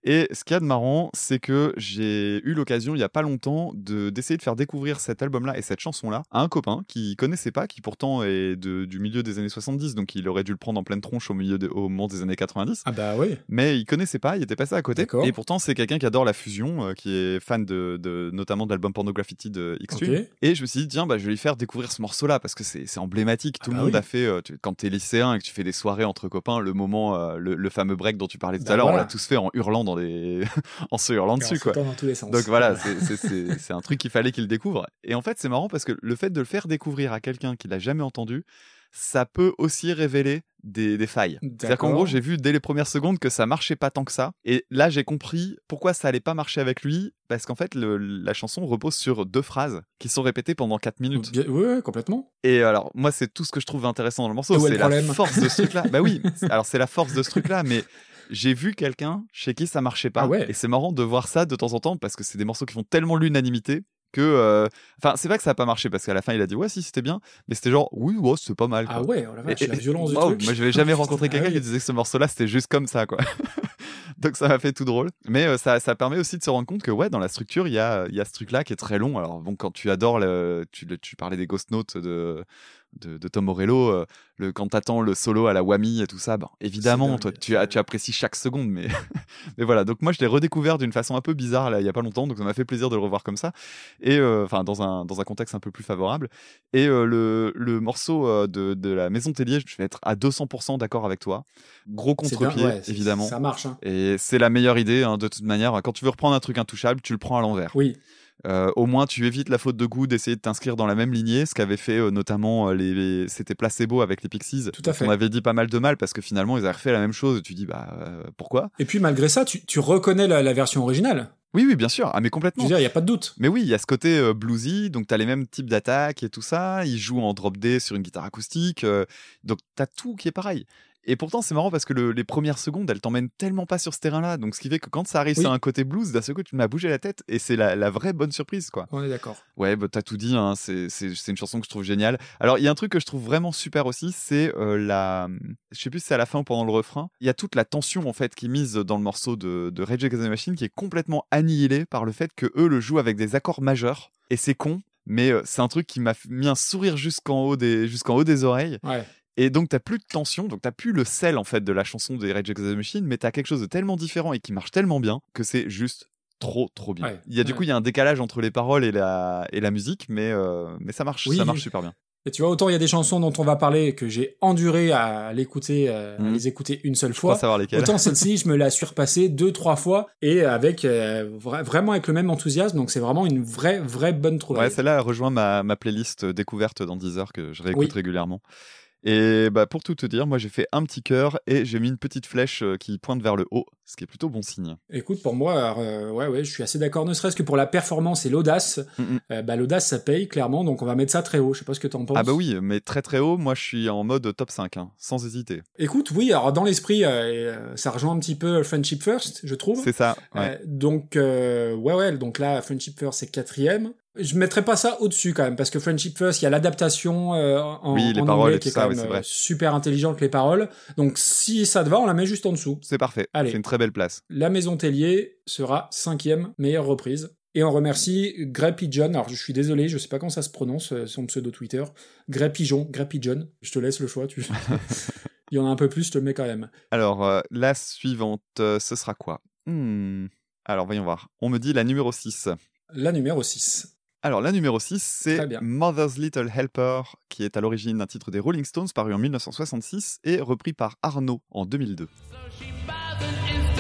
Et ce qu'il y a de marrant, c'est que j'ai eu l'occasion il y a pas longtemps de d'essayer de faire découvrir cet album-là et cette chanson-là à un copain qui connaissait pas, qui pourtant est de- du milieu des années 70, donc il aurait dû le prendre en pleine tronche au milieu de- au moment des années 90 Ah bah oui. mais il connaissait pas, il était passé à côté. Et pourtant, c'est quelqu'un qui adore la fusion, euh, qui est fan de, de- notamment de l'album Pornograffiti de Extreme. Ok. Et je me suis dit, tiens, bah, je vais lui faire découvrir ce morceau-là parce que c'est c'est emblématique. Ah Tout bah le monde oui. a fait, euh, tu- quand t'es lycéen et que tu fais des soirées entre copains, le moment, euh, le, le fameux break dont tu parlais tout Bah à l'heure, voilà. on l'a tous fait en hurlant dans des, en se hurlant dessus, quoi. sautant dans tous les sens. Donc voilà, c'est- un truc qu'il fallait qu'il découvre. Et en fait, c'est marrant parce que le fait de le faire découvrir à quelqu'un qui l'a jamais entendu, ça peut aussi révéler des, des failles. C'est-à-dire qu'en gros, j'ai vu dès les premières secondes que ça marchait pas tant que ça. Et là, j'ai compris pourquoi ça allait pas marcher avec lui. Parce qu'en fait, le- la chanson repose sur deux phrases qui sont répétées pendant 4 minutes. Bien- ouais, complètement. Et alors, moi, c'est tout ce que je trouve intéressant dans le morceau. C'est la force de ce truc-là. bah oui, alors c'est la force de ce truc-là, mais j'ai vu quelqu'un chez qui ça marchait pas. Ah ouais. Et c'est marrant de voir ça de temps en temps parce que c'est des morceaux qui font tellement l'unanimité que. euh, Enfin, c'est pas que ça a pas marché parce qu'à la fin, il a dit ouais, si, c'était bien, mais c'était genre oui, ouais, c'est pas mal. Ah quoi. ouais, oh la vache, Et- la et- violence du Wow, truc. Moi, je n'avais jamais rencontré Ah quelqu'un qui disait que ce morceau-là, c'était juste comme ça, quoi. Donc ça m'a fait tout drôle. Mais euh, ça, ça permet aussi de se rendre compte que, ouais, dans la structure, il y a, y a ce truc-là qui est très long. Alors, bon, quand tu adores, le, tu, le- tu parlais des Ghost Notes de, de, de Tom Morello, euh, le, quand t'attends le solo à la Whammy et tout ça, bon, évidemment, toi, tu, apprécies chaque seconde. Mais, mais voilà, donc moi, je l'ai redécouvert d'une façon un peu bizarre, là, il y a pas longtemps. Donc ça m'a fait plaisir de le revoir comme ça. Et, euh, enfin, dans, un, dans un contexte un peu plus favorable. Et euh, le, le morceau de, de la Maison Tellier, je vais être à 200% d'accord avec toi. Gros contre-pied, ouais, évidemment. Ça marche, hein. Et c'est la meilleure idée, hein, de toute manière. Quand tu veux reprendre un truc intouchable, tu le prends à l'envers. Oui, Euh, au moins, tu évites la faute de goût d'essayer de t'inscrire dans la même lignée, ce qu'avait fait euh, notamment euh, les, les- c'était Placebo avec les Pixies. Tout à fait. On avait dit pas mal de mal parce que finalement, ils avaient refait la même chose. Et tu dis, bah, euh, pourquoi? Et puis malgré ça, tu, tu reconnais la, la version originale. Oui, oui, bien sûr. Ah, mais Je complètement. veux dire, il n'y a pas de doute. Mais oui, il y a ce côté euh, bluesy, donc t'as les mêmes types d'attaques et tout ça. Il joue en drop D sur une guitare acoustique, euh, donc t'as tout qui est pareil. Et pourtant, c'est marrant parce que le- les premières secondes, elles t'emmènent tellement pas sur ce terrain-là. Donc, ce qui fait que quand ça arrive Oui. sur un côté blues, d'un seul coup, tu m'as bougé la tête et c'est la, la vraie bonne surprise, quoi. On est d'accord. Ouais, bah, t'as tout dit, hein, c'est une chanson que je trouve géniale. Alors, il y a un truc que je trouve vraiment super aussi, c'est euh, la. Je sais plus si c'est à la fin ou pendant le refrain. Il y a toute la tension, en fait, qui est mise dans le morceau de, de Rage Against the Machine qui est complètement annihilée par le fait que eux le jouent avec des accords majeurs. Et c'est con, mais euh, c'est un truc qui m'a mis un sourire jusqu'en haut, des, jusqu'en haut des oreilles. Ouais. Et donc, t'as plus de tension, donc t'as plus le sel, en fait, de la chanson des Rage Against the Machine, mais t'as quelque chose de tellement différent et qui marche tellement bien que c'est juste trop, trop bien. Ouais. Il y a du Ouais. coup, il y a un décalage entre les paroles et la, et la musique, mais, euh, mais ça marche, Oui. ça marche super bien. Et tu vois, autant il y a des chansons dont on va parler que j'ai enduré à l'écouter, euh, à Mhm. les écouter une seule fois. pas savoir lesquelles. Autant celle-ci, je me l'ai surpassée deux, trois fois et avec euh, vra- vraiment avec le même enthousiasme. Donc c'est vraiment une vraie, vraie bonne trouvaille. Ouais, celle-là elle rejoint ma, ma playlist découverte dans Deezer que je réécoute Oui. régulièrement. Et bah, pour tout te dire, moi j'ai fait un petit cœur et j'ai mis une petite flèche euh, qui pointe vers le haut, ce qui est plutôt bon signe. Écoute, pour moi, alors, euh, ouais, ouais, je suis assez d'accord. Ne serait-ce que pour la performance et l'audace, Mhm. euh, bah, l'audace ça paye clairement. Donc on va mettre ça très haut. Je sais pas ce que t'en penses. Ah bah oui, mais très très haut, moi je suis en mode top 5, hein, sans hésiter. Écoute, oui, alors dans l'esprit, euh, ça rejoint un petit peu Friendship First, je trouve. C'est ça, ouais. Donc, ouais, ouais, donc là, Friendship First, c'est quatrième. Je mettrais pas ça au-dessus quand même, parce que Friendship First, il y a l'adaptation euh, en, Oui, les en paroles anglais et qui est ça, quand même euh, super intelligente, les paroles. Donc, si ça te va, on la met juste en dessous. C'est parfait, Allez. c'est une très belle place. La Maison Tellier sera cinquième meilleure reprise. Et on remercie Grey Pigeon. Alors, je suis désolé, je sais pas comment ça se prononce, euh, son pseudo Twitter. Grey Pigeon, Grey Pigeon. Je te laisse le choix, tu. Il y en a un peu plus, je te le mets quand même. Alors, euh, la suivante, euh, ce sera quoi? Hmm. Alors, voyons voir. On me dit la numéro 6. La numéro 6. Alors, la numéro 6, c'est. Mother's Little Helper, qui est à l'origine d'un titre des Rolling Stones paru en 1966 et repris par Arnaud en 2002. So she buys an instant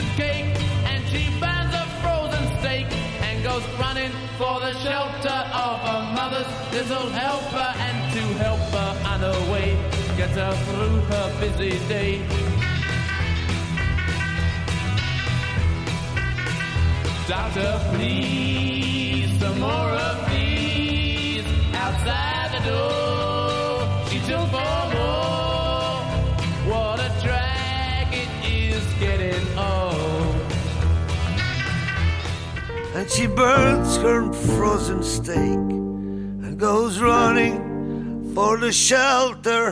and she burns her frozen steak and goes running for the shelter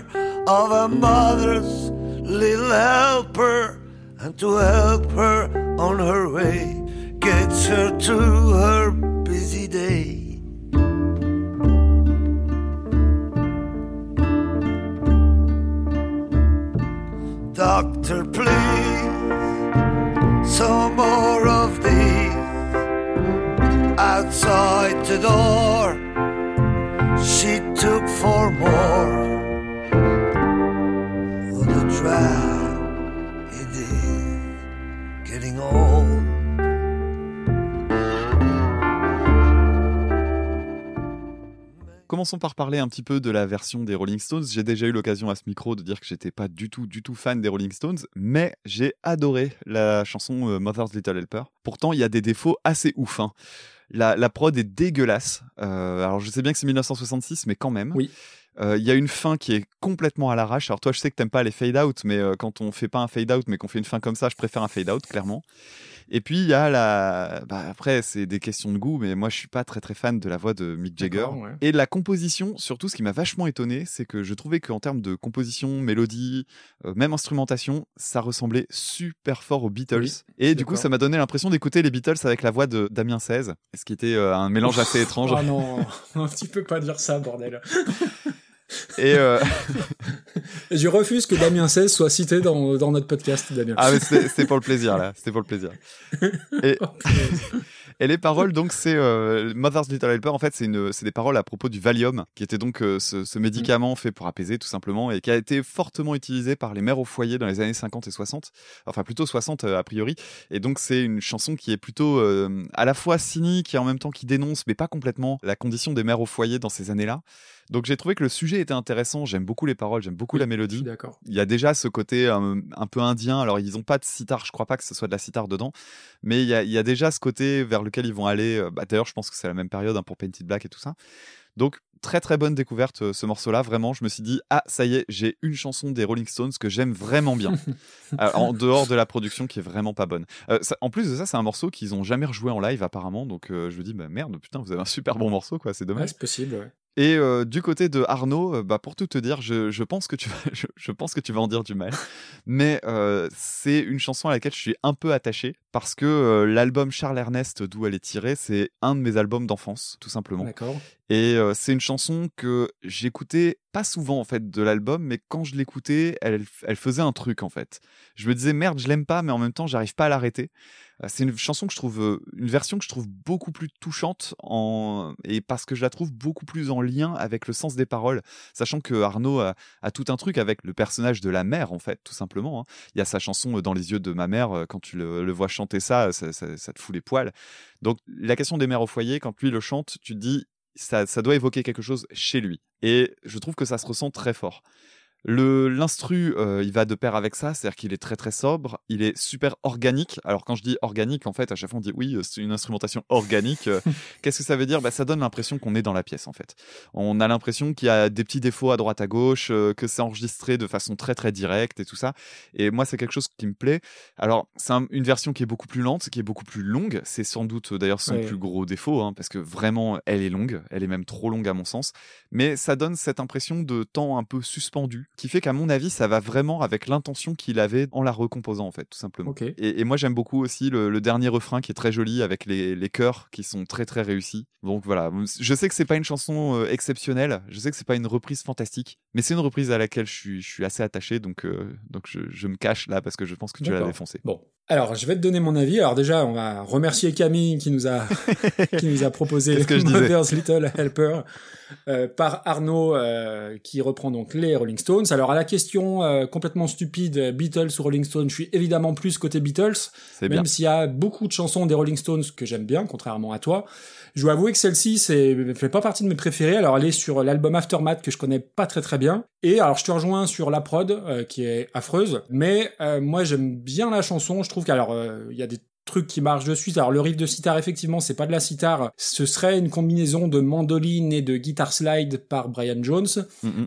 of her mother's little helper and to help her on her way gets her through her busy day. Doctor please some more of these outside the door. She took for more. Commençons par parler un petit peu de la version des Rolling Stones. J'ai déjà eu l'occasion à ce micro de dire que j'étais pas du tout, du tout fan des Rolling Stones, mais j'ai adoré la chanson euh, Mother's Little Helper. Pourtant, il y a des défauts assez ouf. hein. La, la prod est dégueulasse. Euh, alors, je sais bien que c'est 1966, mais quand même. Oui. Euh, Il y a une fin qui est complètement à l'arrache. Alors toi, je sais que t'aimes pas les fade out, mais euh, quand on fait pas un fade out, mais qu'on fait une fin comme ça, je préfère un fade out, clairement. Et puis il y a la. Bah, après, c'est des questions de goût, mais moi, je suis pas très très fan de la voix de Mick Jagger. Ouais. Et de la composition, surtout, ce qui m'a vachement étonné, c'est que je trouvais qu'en termes de composition, mélodie, euh, même instrumentation, ça ressemblait super fort aux Beatles. Oui, et du coup, ça m'a donné l'impression d'écouter les Beatles avec la voie de Damien 16, ce qui était euh, un mélange assez étrange. Oh non, tu peux pas dire ça, bordel. Et euh, je refuse que Damien 16 soit cité dans, dans notre podcast, Damien. ah, mais c'était c'était pour le plaisir là, c'était pour le plaisir. Et, les paroles, donc, c'est euh, Mother's Little Helper. En fait, c'est c'est des paroles à propos du Valium, qui était donc euh, ce, ce médicament fait pour apaiser, tout simplement, et qui a été fortement utilisé par les mères au foyer dans les années 50 et 60. Enfin, plutôt 60 euh, a priori. Et donc, c'est une chanson qui est plutôt euh, à la fois cynique et en même temps qui dénonce, mais pas complètement, la condition des mères au foyer dans ces années-là. Donc, j'ai trouvé que le sujet était intéressant. J'aime beaucoup les paroles, j'aime beaucoup Oui, la mélodie. d'accord. Il y a déjà ce côté euh, un peu indien. Alors, ils n'ont pas de sitar, je crois pas que ce soit de la sitar dedans, mais il y a, il y a déjà ce côté vers lequel ils vont aller. euh, bah, D'ailleurs, je pense que c'est la même période hein, pour Painted Black et tout ça. Donc, très très bonne découverte euh, ce morceau-là. Vraiment, je me suis dit, ah, ça y est, j'ai une chanson des Rolling Stones que j'aime vraiment bien. Euh, en dehors de la production qui est vraiment pas bonne. Euh, ça- en plus de ça, c'est un morceau qu'ils ont jamais rejoué en live apparemment. Donc, euh, je me dis, bah merde, putain, vous avez un super bon morceau, quoi. C'est Ouais, dommage. c'est possible, ouais. Et euh, du côté de Arnaud, euh, bah, pour tout te dire, je, je pense que tu vas, je, je pense que tu vas en dire du mal, mais euh, c'est une chanson à laquelle je suis un peu attaché parce que l'album Charles Ernest d'où elle est tirée, c'est un de mes albums d'enfance, tout simplement. D'accord. Et c'est une chanson que j'écoutais pas souvent en fait de l'album, mais quand je l'écoutais, elle, elle faisait un truc en fait. Je me disais merde, je l'aime pas, mais en même temps, j'arrive pas à l'arrêter. C'est une chanson que je trouve, une version que je trouve beaucoup plus touchante en et parce que je la trouve beaucoup plus en lien avec le sens des paroles, sachant que Arnaud a, tout un truc avec le personnage de la mère en fait, tout simplement. hein. Il y a sa chanson dans les yeux de ma mère, quand tu le, le vois chanter ça, ça, ça- ça te fout les poils. Donc la question des mères au foyer, quand lui le chante, tu te dis ça, ça doit évoquer quelque chose chez lui. Et je trouve que ça se ressent très fort. Le l'instru, euh, il va de pair avec ça, c'est-à-dire qu'il est très très sobre, il est super organique. Alors quand je dis organique, en fait, à chaque fois on dit oui, euh, c'est une instrumentation organique. Euh, Qu'est-ce que ça veut dire? Bah, Ça donne l'impression qu'on est dans la pièce en fait. On a l'impression qu'il y a des petits défauts à droite à gauche, euh, que c'est enregistré de façon très très directe et tout ça. Et moi, c'est quelque chose qui me plaît. Alors, c'est un- une version qui est beaucoup plus lente, qui est beaucoup plus longue. C'est sans doute d'ailleurs son Ouais. plus gros défaut, hein, parce que vraiment, elle est longue. Elle est même trop longue à mon sens. Mais ça donne cette impression de temps un peu suspendu qui fait qu'à mon avis, ça va vraiment avec l'intention qu'il avait en la recomposant, en fait, tout simplement. Et, et moi, j'aime beaucoup aussi le, le dernier refrain qui est très joli avec les, les chœurs qui sont très très réussis. Donc voilà, je sais que c'est pas une chanson euh, exceptionnelle, je sais que c'est pas une reprise fantastique, mais c'est une reprise à laquelle je suis, je suis assez attaché, donc, euh, donc je, je me cache là parce que je pense que tu l'as défoncé. Bon, alors je vais te donner mon avis. Alors déjà, on va remercier Camille qui nous a qui nous a proposé que. Mother's Little Helper euh, par Arnaud euh, qui reprend donc les Rolling Stones. Alors à la question euh, complètement stupide Beatles ou Rolling Stones, je suis évidemment plus côté Beatles, même s'il y a beaucoup de chansons des Rolling Stones que j'aime bien, contrairement à toi. Je dois avouer que celle-ci, c'est fait pas partie de mes préférées. Alors elle est sur l'album Aftermath que je connais pas très très bien. Et alors je te rejoins sur la prod euh, qui est affreuse, mais euh, moi j'aime bien la chanson. Je trouve qu'alors euh, il y a des trucs qui marchent dessus. Alors le riff de sitar effectivement c'est pas de la sitar, ce serait une combinaison de mandoline et de guitar slide par Brian Jones.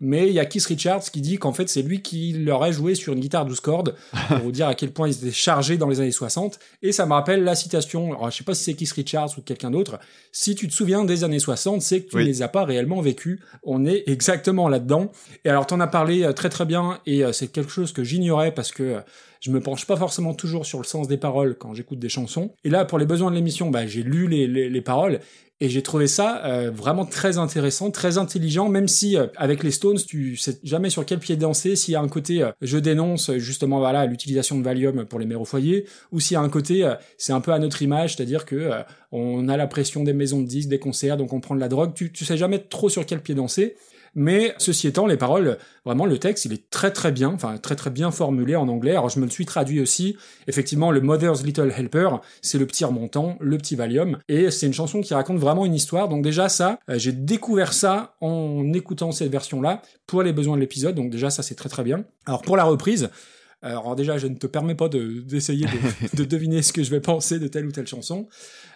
Mais il y a Keith Richards qui dit qu'en fait c'est lui qui leur a joué sur une guitare 12 cordes pour vous dire à quel point ils étaient chargés dans les années 60. Et ça me rappelle la citation, alors je sais pas si c'est Keith Richards ou quelqu'un d'autre, si tu te souviens des années 60, c'est que tu Oui. ne les as pas réellement vécues. On est exactement là-dedans. Et alors t'en as parlé euh, très très bien et euh, c'est quelque chose que j'ignorais parce que euh, je me penche pas forcément toujours sur le sens des paroles quand j'écoute des chansons. Et là, pour les besoins de l'émission, bah, j'ai lu les, les, les paroles et j'ai trouvé ça euh, vraiment très intéressant, très intelligent, même si euh, avec les Stones, tu sais jamais sur quel pied danser, s'il y a un côté euh, je dénonce justement voilà l'utilisation de Valium pour les mères au foyer, ou s'il y a un côté euh, c'est un peu à notre image, c'est-à-dire que euh, on a la pression des maisons de disques, des concerts, donc on prend de la drogue, tu, tu sais jamais trop sur quel pied danser. Mais ceci étant, les paroles, vraiment le texte, il est très très bien, enfin très très bien formulé en anglais. Alors je me le suis traduit aussi. Effectivement, le Mother's Little Helper, c'est le petit remontant, le petit Valium, et c'est une chanson qui raconte vraiment une histoire. Donc déjà ça, euh, j'ai découvert ça en écoutant cette version-là pour les besoins de l'épisode. Donc déjà ça c'est très très bien. Alors pour la reprise. Alors déjà, je ne te permets pas de- d'essayer de, de deviner ce que je vais penser de telle ou telle chanson.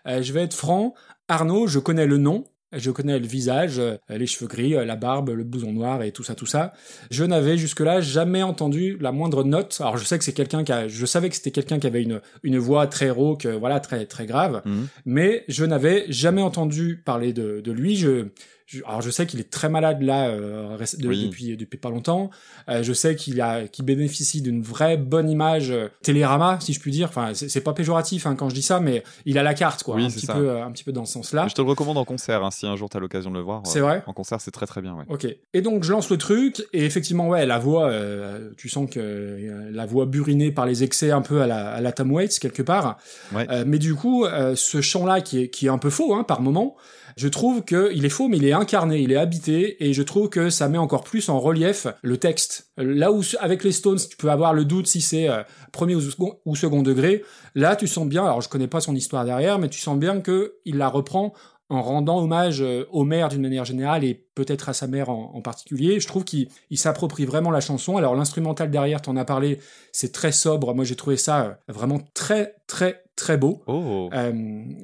Euh, je vais être franc. Arnaud, je connais le nom, je connais le visage, euh, les cheveux gris, euh, la barbe, le blouson noir et tout ça, tout ça. Je n'avais jusque-là jamais entendu la moindre note. Alors je sais que c'est quelqu'un qui a, je savais que c'était quelqu'un qui avait une une voix très rauque, euh, voilà, très très grave. Mhm. Mais je n'avais jamais entendu parler de, de lui. Je, je- alors je sais qu'il est très malade là euh, réc- de- Oui. depuis depuis pas longtemps. Euh, je sais qu'il a qu'il bénéficie d'une vraie bonne image euh, télérama si je puis dire. Enfin c'est pas péjoratif hein, quand je dis ça, mais il a la carte quoi, Oui, un petit ça. peu euh, un petit peu dans ce sens-là. Je te le recommande en concert, hein, si un jour tu as l'occasion de le voir. C'est Euh, vrai En concert, c'est très très bien, ouais. Ok. Et donc je lance le truc et effectivement ouais la voix, euh, tu sens que euh, la voix burinée par les excès un peu à la, à la Tom Waits quelque part. Ouais. Euh, mais du coup euh, ce chant là qui est qui est un peu faux hein, par moment, je trouve que il est faux mais il est incarné, il est habité et je trouve que ça met encore plus en relief le texte. Là où avec les Stones tu peux avoir le doute si c'est euh, premier ou second, degré, là tu sens bien. Alors je connais pas son histoire derrière, mais tu sens bien que il la reprend en rendant hommage euh, au maire d'une manière générale et peut-être à sa mère en, particulier. Je trouve qu'il il s'approprie vraiment la chanson. Alors l'instrumental derrière, t'en as parlé, c'est très sobre. Moi j'ai trouvé ça euh, vraiment très très très beau. Oh Euh,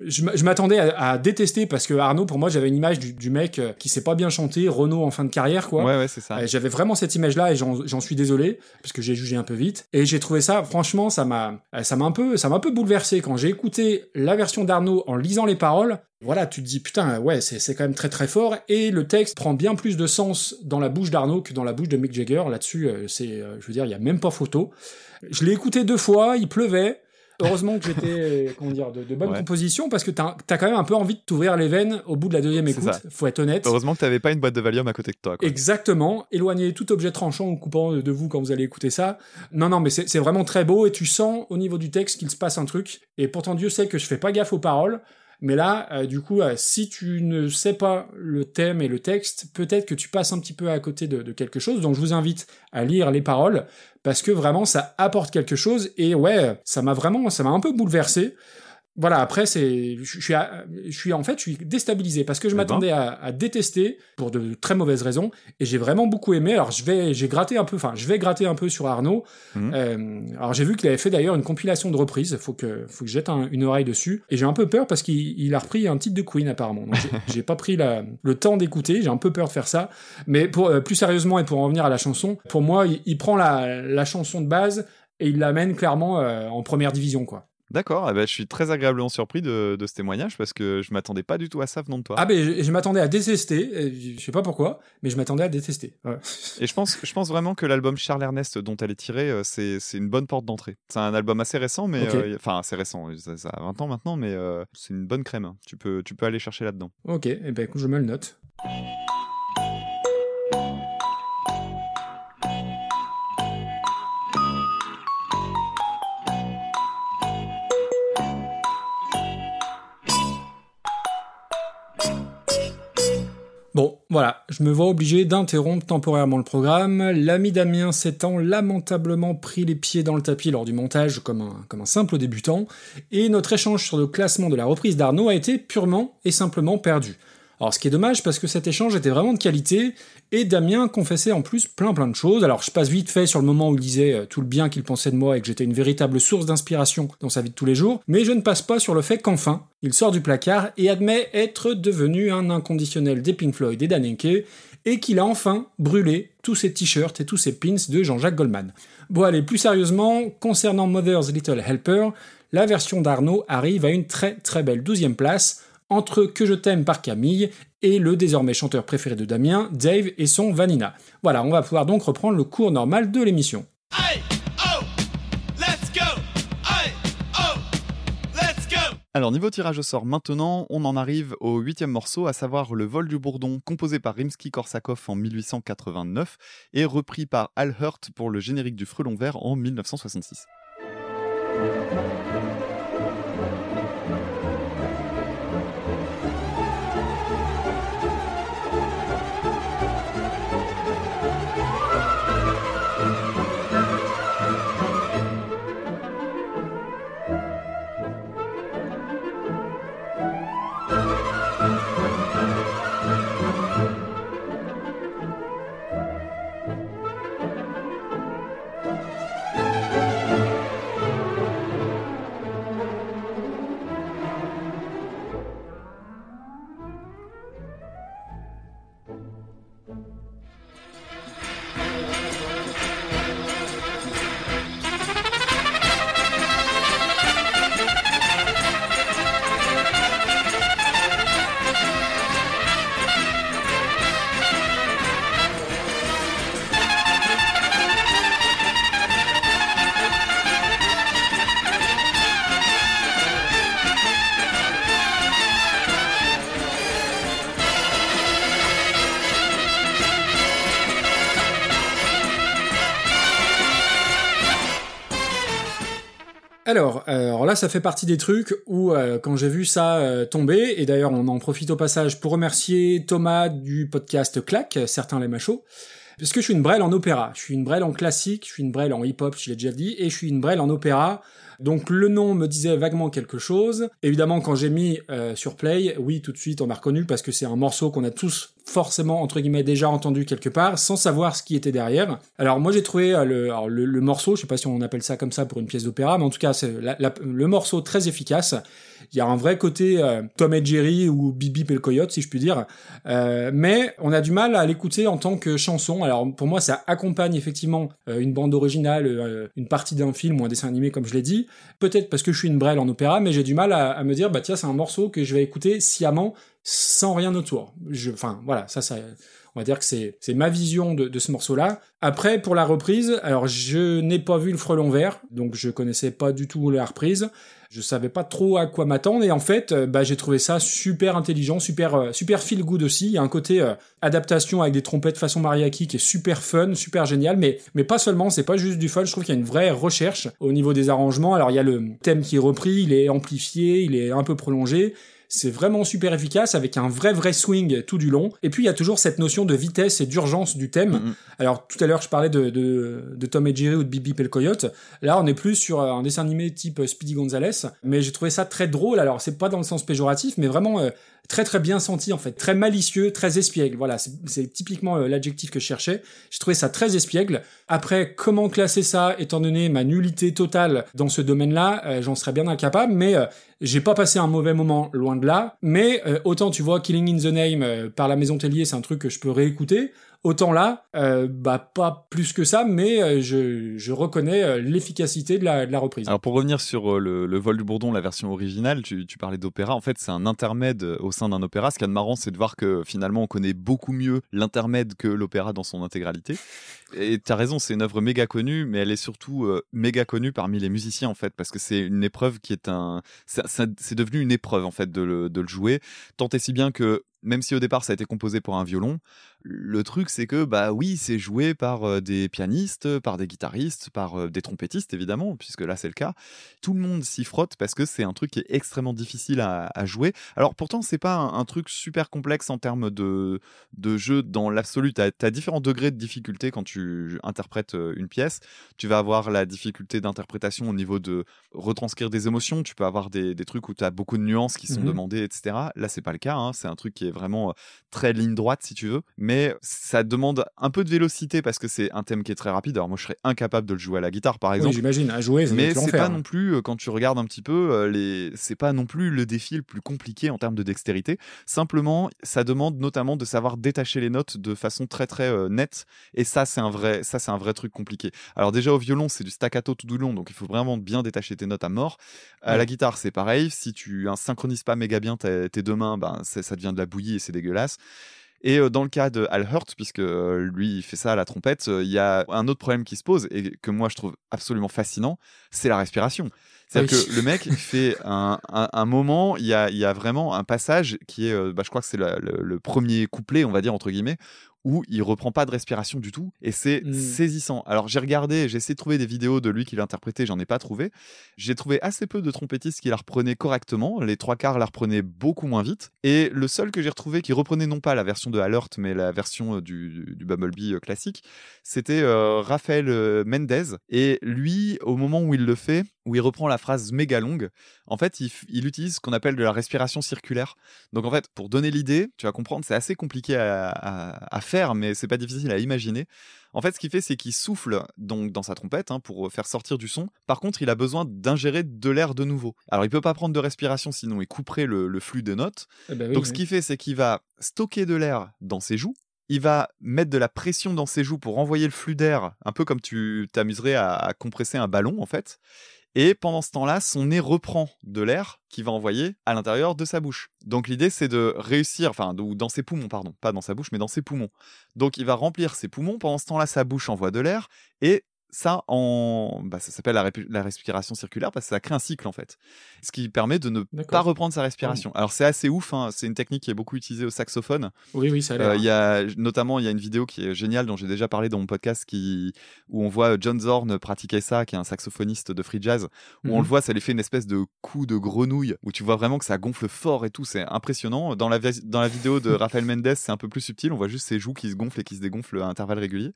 je m'attendais à, à détester parce que Arnaud, pour moi, j'avais une image du, du mec euh, qui sait pas bien chanter, Renault en fin de carrière, quoi. Ouais, ouais, c'est ça. Euh, J'avais vraiment cette image-là et j'en suis désolé parce que j'ai jugé un peu vite et j'ai trouvé ça franchement ça m'a ça m'a un peu ça m'a un peu bouleversé quand j'ai écouté la version d'Arnaud en lisant les paroles. Voilà, tu te dis putain ouais c'est quand même très très fort et le texte prend bien plus de sens dans la bouche d'Arnaud que dans la bouche de Mick Jagger. Là-dessus c'est je veux dire il y a même pas photo. Je l'ai écouté deux fois, il pleuvait. Heureusement que j'étais, euh, comment dire, de, de bonne Ouais. composition parce que t'as as quand même un peu envie de t'ouvrir les veines au bout de la deuxième écoute. ça. Faut être honnête. Heureusement que t'avais pas une boîte de Valium à côté de toi. Quoi. Exactement. Éloignez tout objet tranchant ou coupant de vous quand vous allez écouter ça. Non, non, mais c'est vraiment très beau et tu sens au niveau du texte qu'il se passe un truc. Et pourtant, Dieu sait que je fais pas gaffe aux paroles. Mais là, euh, du coup, euh, si tu ne sais pas le thème et le texte, peut-être que tu passes un petit peu à côté de, de quelque chose. Donc, je vous invite à lire les paroles parce que vraiment, ça apporte quelque chose. Et ouais, ça m'a vraiment, ça m'a un peu bouleversé. Voilà, après, c'est, je suis, à- je suis en fait, je suis déstabilisé parce que je m'attendais à, à détester pour de très mauvaises raisons et j'ai vraiment beaucoup aimé. Alors, je vais, j'ai gratté un peu, enfin, je vais gratter un peu sur Arnaud. Mhm. Euh, alors, j'ai vu qu'il avait fait d'ailleurs une compilation de reprises. Faut que, faut que je jette un- une oreille dessus. Et j'ai un peu peur parce qu'il il a repris un titre de Queen apparemment. Donc, j'ai- pas pris la, le temps d'écouter. J'ai un peu peur de faire ça. Mais pour, euh, plus sérieusement et pour en revenir à la chanson, pour moi, il, il prend la, la chanson de base et il l'amène clairement euh, en première division, quoi. D'accord, eh ben, je suis très agréablement surpris de, de ce témoignage parce que je m'attendais pas du tout à ça venant de toi. Ah ben je, je m'attendais à détester, je sais pas pourquoi, mais je m'attendais à détester. Ouais. Et je pense, je pense vraiment que l'album Charles Ernest dont elle est tirée, euh, c'est c'est une bonne porte d'entrée. C'est un album assez récent, mais euh, enfin assez récent, ça, ça a 20 ans maintenant, mais euh, c'est une bonne crème. Tu peux, tu peux aller chercher là-dedans. Ok, et ben écoute, je me le note. Bon, voilà, je me vois obligé d'interrompre temporairement le programme. L'ami Damien s'étant lamentablement pris les pieds dans le tapis lors du montage comme un, comme un simple débutant, et notre échange sur le classement de la reprise d'Arnaud a été purement et simplement perdu. Alors ce qui est dommage parce que cet échange était vraiment de qualité, et Damien confessait en plus plein plein de choses. Alors je passe vite fait sur le moment où il disait euh, tout le bien qu'il pensait de moi et que j'étais une véritable source d'inspiration dans sa vie de tous les jours, mais je ne passe pas sur le fait qu'enfin, il sort du placard et admet être devenu un inconditionnel des Pink Floyd et d'Anenke, et qu'il a enfin brûlé tous ses t-shirts et tous ses pins de Jean-Jacques Goldman. Bon allez, plus sérieusement, concernant Mother's Little Helper, la version d'Arnaud arrive à une très très belle douzième place, entre Que je t'aime par Camille et le désormais chanteur préféré de Damien, Dave et son Vanina. Voilà, on va pouvoir donc reprendre le cours normal de l'émission. Hey, oh, oh. Alors niveau tirage au sort maintenant, on en arrive au huitième morceau, à savoir Le vol du Bourdon, composé par Rimsky-Korsakov en 1889 et repris par Al Hurt pour le générique du Frelon Vert en 1966. Ça fait partie des trucs où, euh, quand j'ai vu ça euh, tomber, et d'ailleurs, on en profite au passage pour remercier Thomas du podcast Clac, certains les machos, parce que je suis une brêle en opéra, je suis une brêle en classique, je suis une brêle en hip-hop, je l'ai déjà dit, et je suis une brêle en opéra. Donc le nom me disait vaguement quelque chose. Évidemment, quand j'ai mis euh, sur play, oui, tout de suite, on m'a reconnu parce que c'est un morceau qu'on a tous forcément entre guillemets déjà entendu quelque part, sans savoir ce qui était derrière. Alors moi j'ai trouvé euh, le, le, morceau, je sais pas si on appelle ça comme ça pour une pièce d'opéra, mais en tout cas c'est le morceau très efficace. Il y a un vrai côté euh, Tom et Jerry ou Bibi et le Coyote, si je puis dire. Euh, mais on a du mal à l'écouter en tant que chanson. Alors pour moi, ça accompagne effectivement euh, une bande originale, euh, une partie d'un film ou un dessin animé, comme je l'ai dit. Peut-être parce que je suis une brêle en opéra, mais j'ai du mal à, me dire, bah tiens, c'est un morceau que je vais écouter sciemment, sans rien autour. Enfin voilà, ça, ça. On va dire que c'est c'est ma vision de, de ce morceau-là. Après, pour la reprise, alors je n'ai pas vu le frelon vert, donc je connaissais pas du tout la reprise. Je savais pas trop à quoi m'attendre et en fait, euh, bah, j'ai trouvé ça super intelligent, super euh, super feel good aussi. Il y a un côté euh, adaptation avec des trompettes façon mariachi qui est super fun, super génial, mais mais pas seulement. C'est pas juste du fun. Je trouve qu'il y a une vraie recherche au niveau des arrangements. Alors il y a le thème qui est repris, il est amplifié, il est un peu prolongé. C'est vraiment super efficace avec un vrai vrai swing tout du long. Et puis il y a toujours cette notion de vitesse et d'urgence du thème. Mhm. Alors tout à l'heure je parlais de, de, de Tom et Jerry ou de Bibi et le Coyote. Là on est plus sur euh, un dessin animé type euh, Speedy Gonzales. Mais j'ai trouvé ça très drôle. Alors c'est pas dans le sens péjoratif, mais vraiment euh, très très bien senti en fait, très malicieux, très espiègle. Voilà, c'est typiquement euh, l'adjectif que je cherchais. J'ai trouvé ça très espiègle. Après, comment classer ça, étant donné ma nullité totale dans ce domaine-là, euh, j'en serais bien incapable. Mais euh, j'ai pas passé un mauvais moment, loin de là. Mais autant tu vois Killing in the Name par la Maison Tellier, c'est un truc que je peux réécouter. Autant là, euh, bah pas plus que ça, mais euh, je, je reconnais euh, l'efficacité de la, de la reprise. Alors pour revenir sur le, le vol du bourdon, la version originale, tu, tu parlais d'opéra. En fait, c'est un intermède au sein d'un opéra. Ce qui est marrant, c'est de voir que finalement, on connaît beaucoup mieux l'intermède que l'opéra dans son intégralité. Et tu as raison, c'est une œuvre méga connue, mais elle est surtout méga connue parmi les musiciens en fait, parce que c'est une épreuve qui est un, c'est devenu une épreuve en fait de le, de le jouer. Tant et si bien que même si au départ ça a été composé pour un violon, le truc c'est que bah oui c'est joué par des pianistes, par des guitaristes, par des trompettistes évidemment, puisque là c'est le cas. Tout le monde s'y frotte parce que c'est un truc qui est extrêmement difficile à, à jouer. Alors pourtant c'est pas un, un truc super complexe en termes de, de jeu dans l'absolu. Tu as, différents degrés de difficulté quand tu interprètes une pièce. Tu vas avoir la difficulté d'interprétation au niveau de retranscrire des émotions. Tu peux avoir des, des trucs où tu as beaucoup de nuances qui sont Mhm. demandées, etc. Là, c'est pas le cas. hein. C'est un truc qui est vraiment très ligne droite, si tu veux. Mais ça demande un peu de vélocité parce que c'est un thème qui est très rapide. Alors, moi, je serais incapable de le jouer à la guitare, par oui, exemple. j'imagine, à jouer, Mais c'est pas hein. non plus, euh, quand tu regardes un petit peu, euh, les... c'est pas non plus le défi le plus compliqué en termes de dextérité. Simplement, ça demande notamment de savoir détacher les notes de façon très très euh, nette. Et ça, c'est un vrai, ça c'est un vrai truc compliqué. Alors déjà au violon, c'est du staccato tout du long, donc il faut vraiment bien détacher tes notes à mort. À Ouais. la guitare, c'est pareil. Si tu hein, synchronises pas méga bien tes, tes deux mains, ben ça devient de la bouillie et c'est dégueulasse. Et euh, dans le cas de Al Hurt, puisque euh, lui il fait ça à la trompette, euh, il y a un autre problème qui se pose et que moi je trouve absolument fascinant, c'est la respiration. C'est-à-dire Oui. que le mec fait un, un, un moment, il y a, y a vraiment un passage qui est, bah, je crois que c'est le premier couplet, on va dire entre guillemets, où il reprend pas de respiration du tout et c'est Mm. saisissant. Alors j'ai regardé, j'ai essayé de trouver des vidéos de lui qui l'interprétait, j'en ai pas trouvé. J'ai trouvé assez peu de trompettistes qui la reprenaient correctement, les trois quarts la reprenaient beaucoup moins vite et le seul que j'ai retrouvé qui reprenait non pas la version de Alert mais la version euh, du, du Bumblebee euh, classique, c'était euh, Raphaël euh, Mendez et lui au moment où il le fait, où il reprend la phrase méga longue, en fait il, utilise ce qu'on appelle de la respiration circulaire. Donc en fait, pour donner l'idée, tu vas comprendre, c'est assez compliqué à, à- à faire, mais c'est pas difficile à imaginer. En fait, ce qu'il fait, c'est qu'il souffle donc dans sa trompette hein, pour faire sortir du son. Par contre, il a besoin d'ingérer de l'air de nouveau. Alors, il peut pas prendre de respiration, sinon il couperait le, le flux des notes. Eh ben oui, donc, oui. ce qu'il fait, c'est qu'il va stocker de l'air dans ses joues. Il va mettre de la pression dans ses joues pour envoyer le flux d'air, un peu comme tu t'amuserais à, à compresser un ballon en fait. Et pendant ce temps-là, son nez reprend de l'air qu'il va envoyer à l'intérieur de sa bouche. Donc l'idée, c'est de réussir, enfin, dans ses poumons, pardon, pas dans sa bouche, mais dans ses poumons. Donc il va remplir ses poumons. Pendant ce temps-là, sa bouche envoie de l'air et ça, en... bah, ça s'appelle la, respiration circulaire parce que ça crée un cycle en fait. Ce qui permet de ne pas reprendre sa respiration. Alors c'est assez ouf, hein, c'est une technique qui est beaucoup utilisée au saxophone. Oui, oui, ça a l'air. Euh, Il y a notamment il y a une vidéo qui est géniale dont j'ai déjà parlé dans mon podcast qui où on voit John Zorn pratiquer ça, qui est un saxophoniste de free jazz. Où on Mhm. le voit, ça lui fait une espèce de coup de grenouille où tu vois vraiment que ça gonfle fort et tout. C'est impressionnant. Dans la dans la vidéo de Rafael Mendes, c'est un peu plus subtil. On voit juste ses joues qui se gonflent et qui se dégonflent à intervalles réguliers.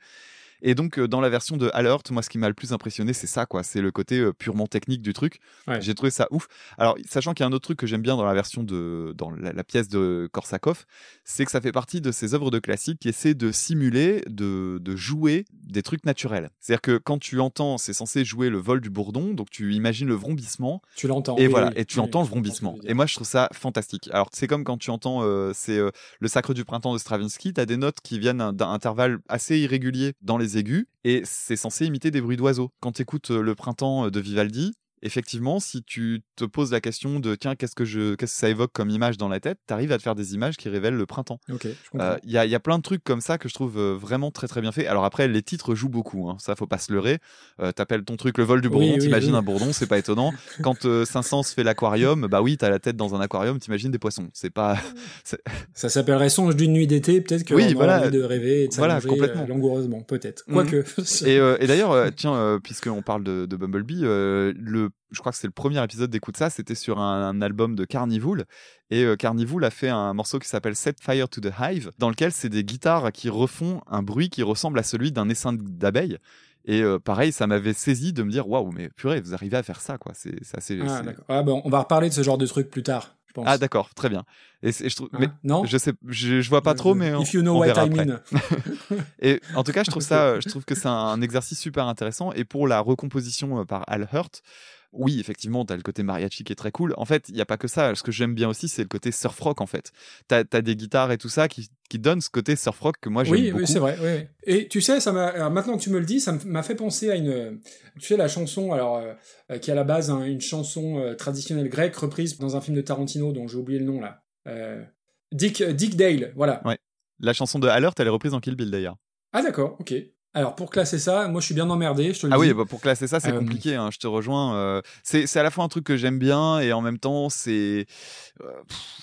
Et donc, euh, dans la version de Alert, moi, ce qui m'a le plus impressionné, c'est ça, quoi. C'est le côté euh, purement technique du truc. Ouais. J'ai trouvé ça ouf. Alors, sachant qu'il y a un autre truc que j'aime bien dans la version de, dans la, la pièce de Korsakov, c'est que ça fait partie de ces œuvres de classique qui essaient de simuler, de, de jouer des trucs naturels. C'est-à-dire que quand tu entends, c'est censé jouer le vol du bourdon, donc tu imagines le vrombissement. Tu l'entends. Et oui, voilà, oui, et tu oui, entends le vrombissement. tu. Et moi, je trouve ça fantastique. Alors, c'est comme quand tu entends, euh, c'est euh, le Sacre du printemps de Stravinsky. T'as des notes qui viennent d'un intervalle assez irrégulier dans les aigus, et c'est censé imiter des bruits d'oiseaux. Quand tu écoutes le printemps de Vivaldi. Effectivement, si tu te poses la question de tiens, qu'est-ce que je, qu'est-ce que ça évoque comme image dans la tête, t'arrives à te faire des images qui révèlent le printemps. Je Il y, a, y a plein de trucs comme ça que je trouve euh, vraiment très très bien fait. Alors après, les titres jouent beaucoup, hein. ça faut pas se leurrer. Euh, T'appelles ton truc le vol du bourdon, oui, t'imagines oui. un bourdon, c'est pas étonnant. Quand euh, Saint-Saëns fait l'aquarium, bah oui, t'as la tête dans un aquarium, t'imagines des poissons. C'est pas. Ça s'appellerait Songe d'une nuit d'été, peut-être Oui, voilà. envie de rêver et de Voilà, s'allonger complètement. euh, langoureusement, peut-être. Mhm. Quoique. Et, euh, et d'ailleurs, euh, tiens, euh, puisqu'on parle de, de Bumblebee, euh, le, je crois que c'est le premier épisode d'Écoute ça, c'était sur un, un album de Carnival. Et euh, Carnival a fait un morceau qui s'appelle Set Fire to the Hive, dans lequel c'est des guitares qui refont un bruit qui ressemble à celui d'un essaim d'abeilles. Et euh, pareil, ça m'avait saisi de me dire waouh, mais purée, vous arrivez à faire ça, quoi. C'est assez. Ah. Ah, bon, on va reparler de ce genre de truc plus tard, je pense. Ah, d'accord, très bien. Et, je trouve, Hein? Mais non? je sais, je, je vois pas trop, mais on, If you know on what verra I mean. Et en tout cas, je trouve ça, je trouve que c'est un exercice super intéressant. Et pour la recomposition euh, par Al Hurt, oui, effectivement, t'as le côté mariachi qui est très cool. En fait, il y a pas que ça. Ce que j'aime bien aussi, c'est le côté surf rock, en fait. T'as as des guitares et tout ça qui, qui donnent ce côté surf rock que moi j'aime Oui, beaucoup. oui, c'est vrai. oui. Et tu sais, ça m'a maintenant que tu me le dis, ça m'a fait penser à une, euh, tu sais, la chanson, alors euh, euh, qui est à la base hein, une chanson euh, traditionnelle grecque reprise dans un film de Tarantino dont j'ai oublié le nom là. Euh, Dick Dick Dale, voilà. Ouais. La chanson de Alert, elle est reprise en Kill Bill d'ailleurs. Ah d'accord, ok. Alors pour classer ça, moi je suis bien emmerdé, je te le Ah dis. oui, bah, pour classer ça, c'est Euh, compliqué. hein, je te rejoins. euh, c'est c'est à la fois un truc que j'aime bien et en même temps, c'est euh,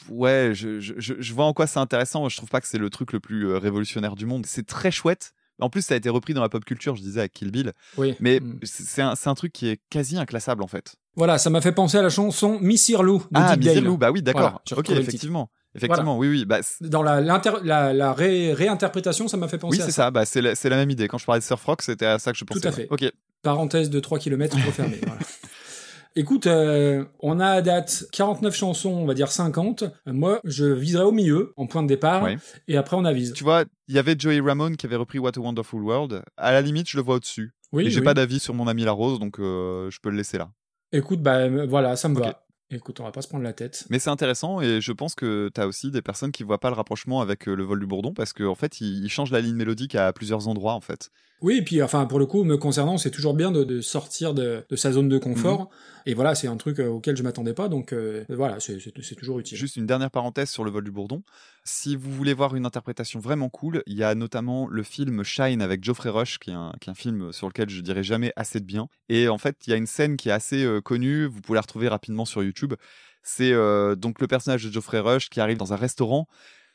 ouais, je, je, je- vois en quoi c'est intéressant. Je trouve pas que c'est le truc le plus euh, révolutionnaire du monde. C'est très chouette. En plus, ça a été repris dans la pop culture, je disais, avec Kill Bill. Oui. Mais Mm. c'est un, c'est un truc qui est quasi inclassable, en fait. Voilà, ça m'a fait penser à la chanson Missir Lou de ah. Miserlou, bah oui, d'accord. Voilà, ok, titre. Effectivement. Oui, oui. Bah, Dans la, l'inter- la, la ré- réinterprétation, ça m'a fait penser oui, à c'est ça. ça. Bah, c'est la, même idée. Quand je parlais de surf rock, c'était à ça que je pensais. à ouais. fait. Ok. Parenthèse de 3 km refermée. voilà. Écoute, euh, on a à date 49 chansons, on va dire 50. Euh, Moi, je viserais au milieu, en point de départ, Ouais. et après on avise. Tu vois, il y avait Joey Ramone qui avait repris What a Wonderful World. À la limite, je le vois au-dessus. Oui, Et j'ai oui. pas d'avis sur mon ami La Rose, donc euh, je peux le laisser là. Écoute, bah euh, voilà, ça me Ok. va. Écoute, on va pas se prendre la tête. Mais c'est intéressant et je pense que tu aussi des personnes qui voient pas le rapprochement avec euh, le vol du bourdon parce qu'en en fait, il, il change la ligne mélodique à plusieurs endroits en fait. Oui, et puis enfin pour le coup, me concernant, c'est toujours bien de, de sortir de, de sa zone de confort. Mhm. Et voilà, c'est un truc euh, auquel je m'attendais pas, donc euh, voilà, c'est- toujours utile. Juste une dernière parenthèse sur le vol du bourdon. Si vous voulez voir une interprétation vraiment cool, il y a notamment le film Shine avec Geoffrey Rush, qui est un, qui est un film sur lequel je dirais jamais assez de bien. Et en fait, il y a une scène qui est assez euh, connue, vous pouvez la retrouver rapidement sur YouTube. C'est euh, donc le personnage de Geoffrey Rush qui arrive dans un restaurant.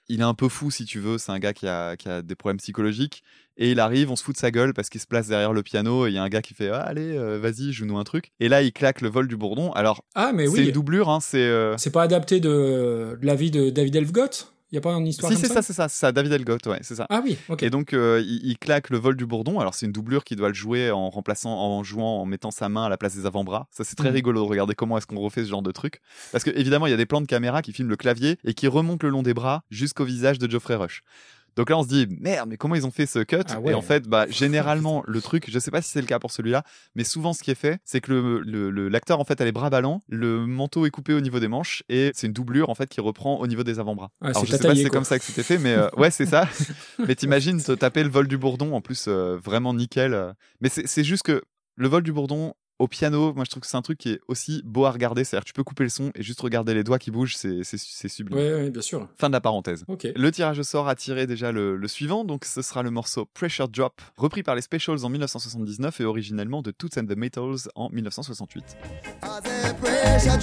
Il est un peu fou, si tu veux. C'est un gars qui a, qui a des problèmes psychologiques. Et il arrive, on se fout de sa gueule parce qu'il se place derrière le piano. Et il y a un gars qui fait ah, Allez, euh, vas-y, joue-nous un truc. Et là, il claque le vol du bourdon. Alors, Ah, mais c'est oui, une doublure. Hein, c'est. euh, pas adapté de, de la vie de David Elfgott Il y a pas une histoire Si, c'est ça, c'est ça, c'est ça. David Elgott, ouais, c'est ça. Ah oui, ok. Et donc, euh, il, il claque le vol du bourdon. Alors, c'est une doublure qui doit le jouer en remplaçant, en jouant, en mettant sa main à la place des avant-bras. Ça, c'est très Mhm. rigolo de regarder comment est-ce qu'on refait ce genre de truc. Parce que, évidemment, il y a des plans de caméra qui filment le clavier et qui remontent le long des bras jusqu'au visage de Geoffrey Rush. Donc là, on se dit, merde, mais comment ils ont fait ce cut Ah ouais. Et en fait, bah, généralement, le truc, je sais pas si c'est le cas pour celui-là, mais souvent, ce qui est fait, c'est que le- l'acteur, en fait, a les bras ballants, le manteau est coupé au niveau des manches, et c'est une doublure, en fait, qui reprend au niveau des avant-bras. Ah, Alors, je sais pas si c'est comme ça que c'était fait, mais euh, ouais, c'est ça. mais t'imagines te taper le vol du bourdon, en plus, euh, vraiment nickel. Mais c'est juste que le vol du bourdon, au piano, moi je trouve que c'est un truc qui est aussi beau à regarder. C'est-à-dire que tu peux couper le son et juste regarder les doigts qui bougent, c'est c'est- c'est sublime. Ouais, ouais, bien sûr. Fin de la parenthèse. Le tirage au sort a tiré déjà le, le suivant, donc ce sera le morceau Pressure Drop, repris par les Specials en 1979 et originellement de Toots and the Metals en 1968. Pressure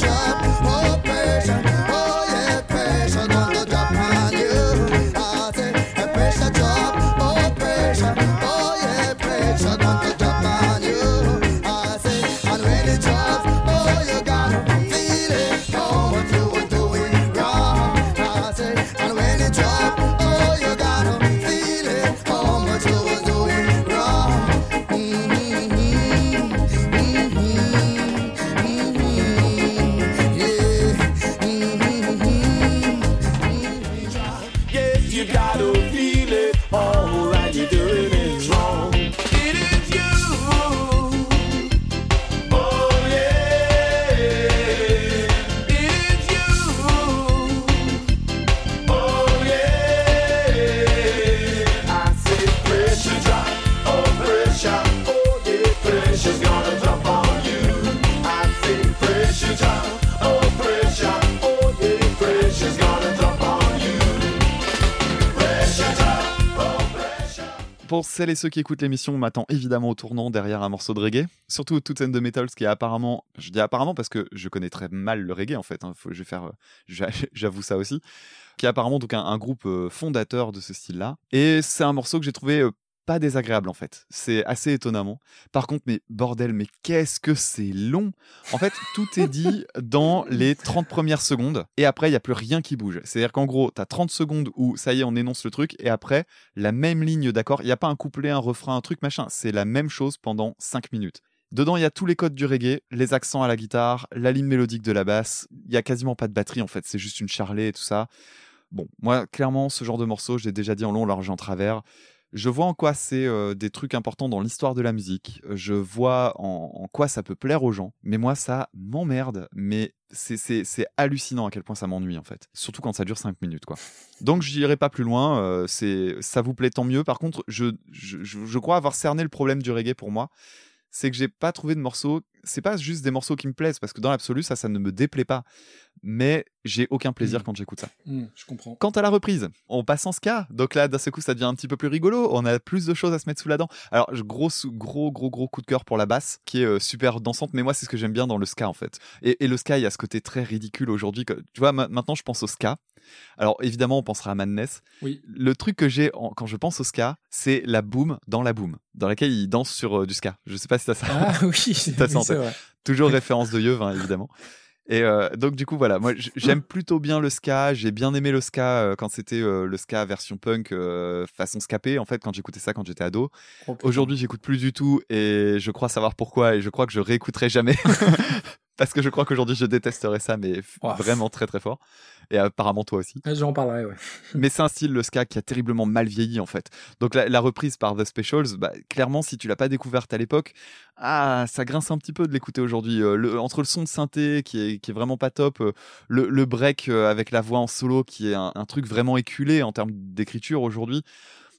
Pour celles et ceux qui écoutent l'émission, on m'attend évidemment au tournant derrière un morceau de reggae, surtout Toots and the Metals qui est apparemment, je dis apparemment parce que je connais très mal le reggae en fait, hein, faut- je j'avoue ça aussi, qui est apparemment donc un, un groupe euh, fondateur de ce style-là. Et c'est un morceau que j'ai trouvé euh, pas désagréable en fait, c'est assez étonnamment. Par contre, mais bordel, mais qu'est-ce que c'est long En fait, tout est dit dans les 30 premières secondes et après, il n'y a plus rien qui bouge. C'est-à-dire qu'en gros, tu as 30 secondes où ça y est, on énonce le truc et après, la même ligne d'accord. Il n'y a pas un couplet, un refrain, un truc machin. C'est la même chose pendant 5 minutes. Dedans, il y a tous les codes du reggae, les accents à la guitare, la ligne mélodique de la basse. Il y a quasiment pas de batterie en fait, c'est juste une charlée et tout ça. Bon, moi, clairement, ce genre de morceau, je l'ai déjà dit en long, large et en travers. Je vois en quoi c'est euh, des trucs importants dans l'histoire de la musique. Je vois en, quoi ça peut plaire aux gens. Mais moi, ça m'emmerde. Mais c'est- hallucinant à quel point ça m'ennuie, en fait. Surtout quand ça dure 5 minutes, quoi. Donc, je n'irai pas plus loin. euh, ça vous plaît tant mieux. Par contre, je- je crois avoir cerné le problème du reggae pour moi. C'est que j'ai pas trouvé de morceaux. C'est pas juste des morceaux qui me plaisent, parce que dans l'absolu, ça, ça ne me déplaît pas. Mais j'ai aucun plaisir Mm. quand j'écoute ça. Hmm, je comprends. Quant à la reprise, on passe en ska. Donc là, d'un seul coup, ça devient un petit peu plus rigolo. On a plus de choses à se mettre sous la dent. Alors, gros, gros, gros, gros coup de cœur pour la basse, qui est euh, super dansante. Mais moi, c'est ce que j'aime bien dans le ska, en fait. Et, et le ska, il y a ce côté très ridicule aujourd'hui. Tu vois, ma- maintenant, je pense au ska. Alors, évidemment, on pensera à Madness. Oui. Le truc que j'ai en- quand je pense au ska, c'est la boom dans la boom, dans laquelle il danse sur euh, du ska. Je sais pas si ça ça. Ah oui, T'as vrai. Toujours référence de Yeuve, hein, évidemment. Et euh, donc du coup voilà, moi j'aime plutôt bien le ska. J'ai bien aimé le ska euh, quand c'était euh, le ska version punk façon scapé. En fait, quand j'écoutais ça quand j'étais ado. Oh. Aujourd'hui, j'écoute plus du tout et je crois savoir pourquoi et je crois que je réécouterai jamais parce que je crois qu'aujourd'hui je détesterais ça, mais Oh. vraiment très très fort. Et apparemment toi aussi. Ah, J'en parlerai, ouais. Mais c'est un style, le ska, qui a terriblement mal vieilli, en fait. Donc la, la reprise par The Specials, bah, clairement, si tu l'as pas découverte à l'époque, ah, ça grince un petit peu de l'écouter aujourd'hui. Euh, entre le son de synthé, qui est, qui est vraiment pas top, euh, le, le break euh, avec la voix en solo, qui est un, un truc vraiment éculé en termes d'écriture aujourd'hui.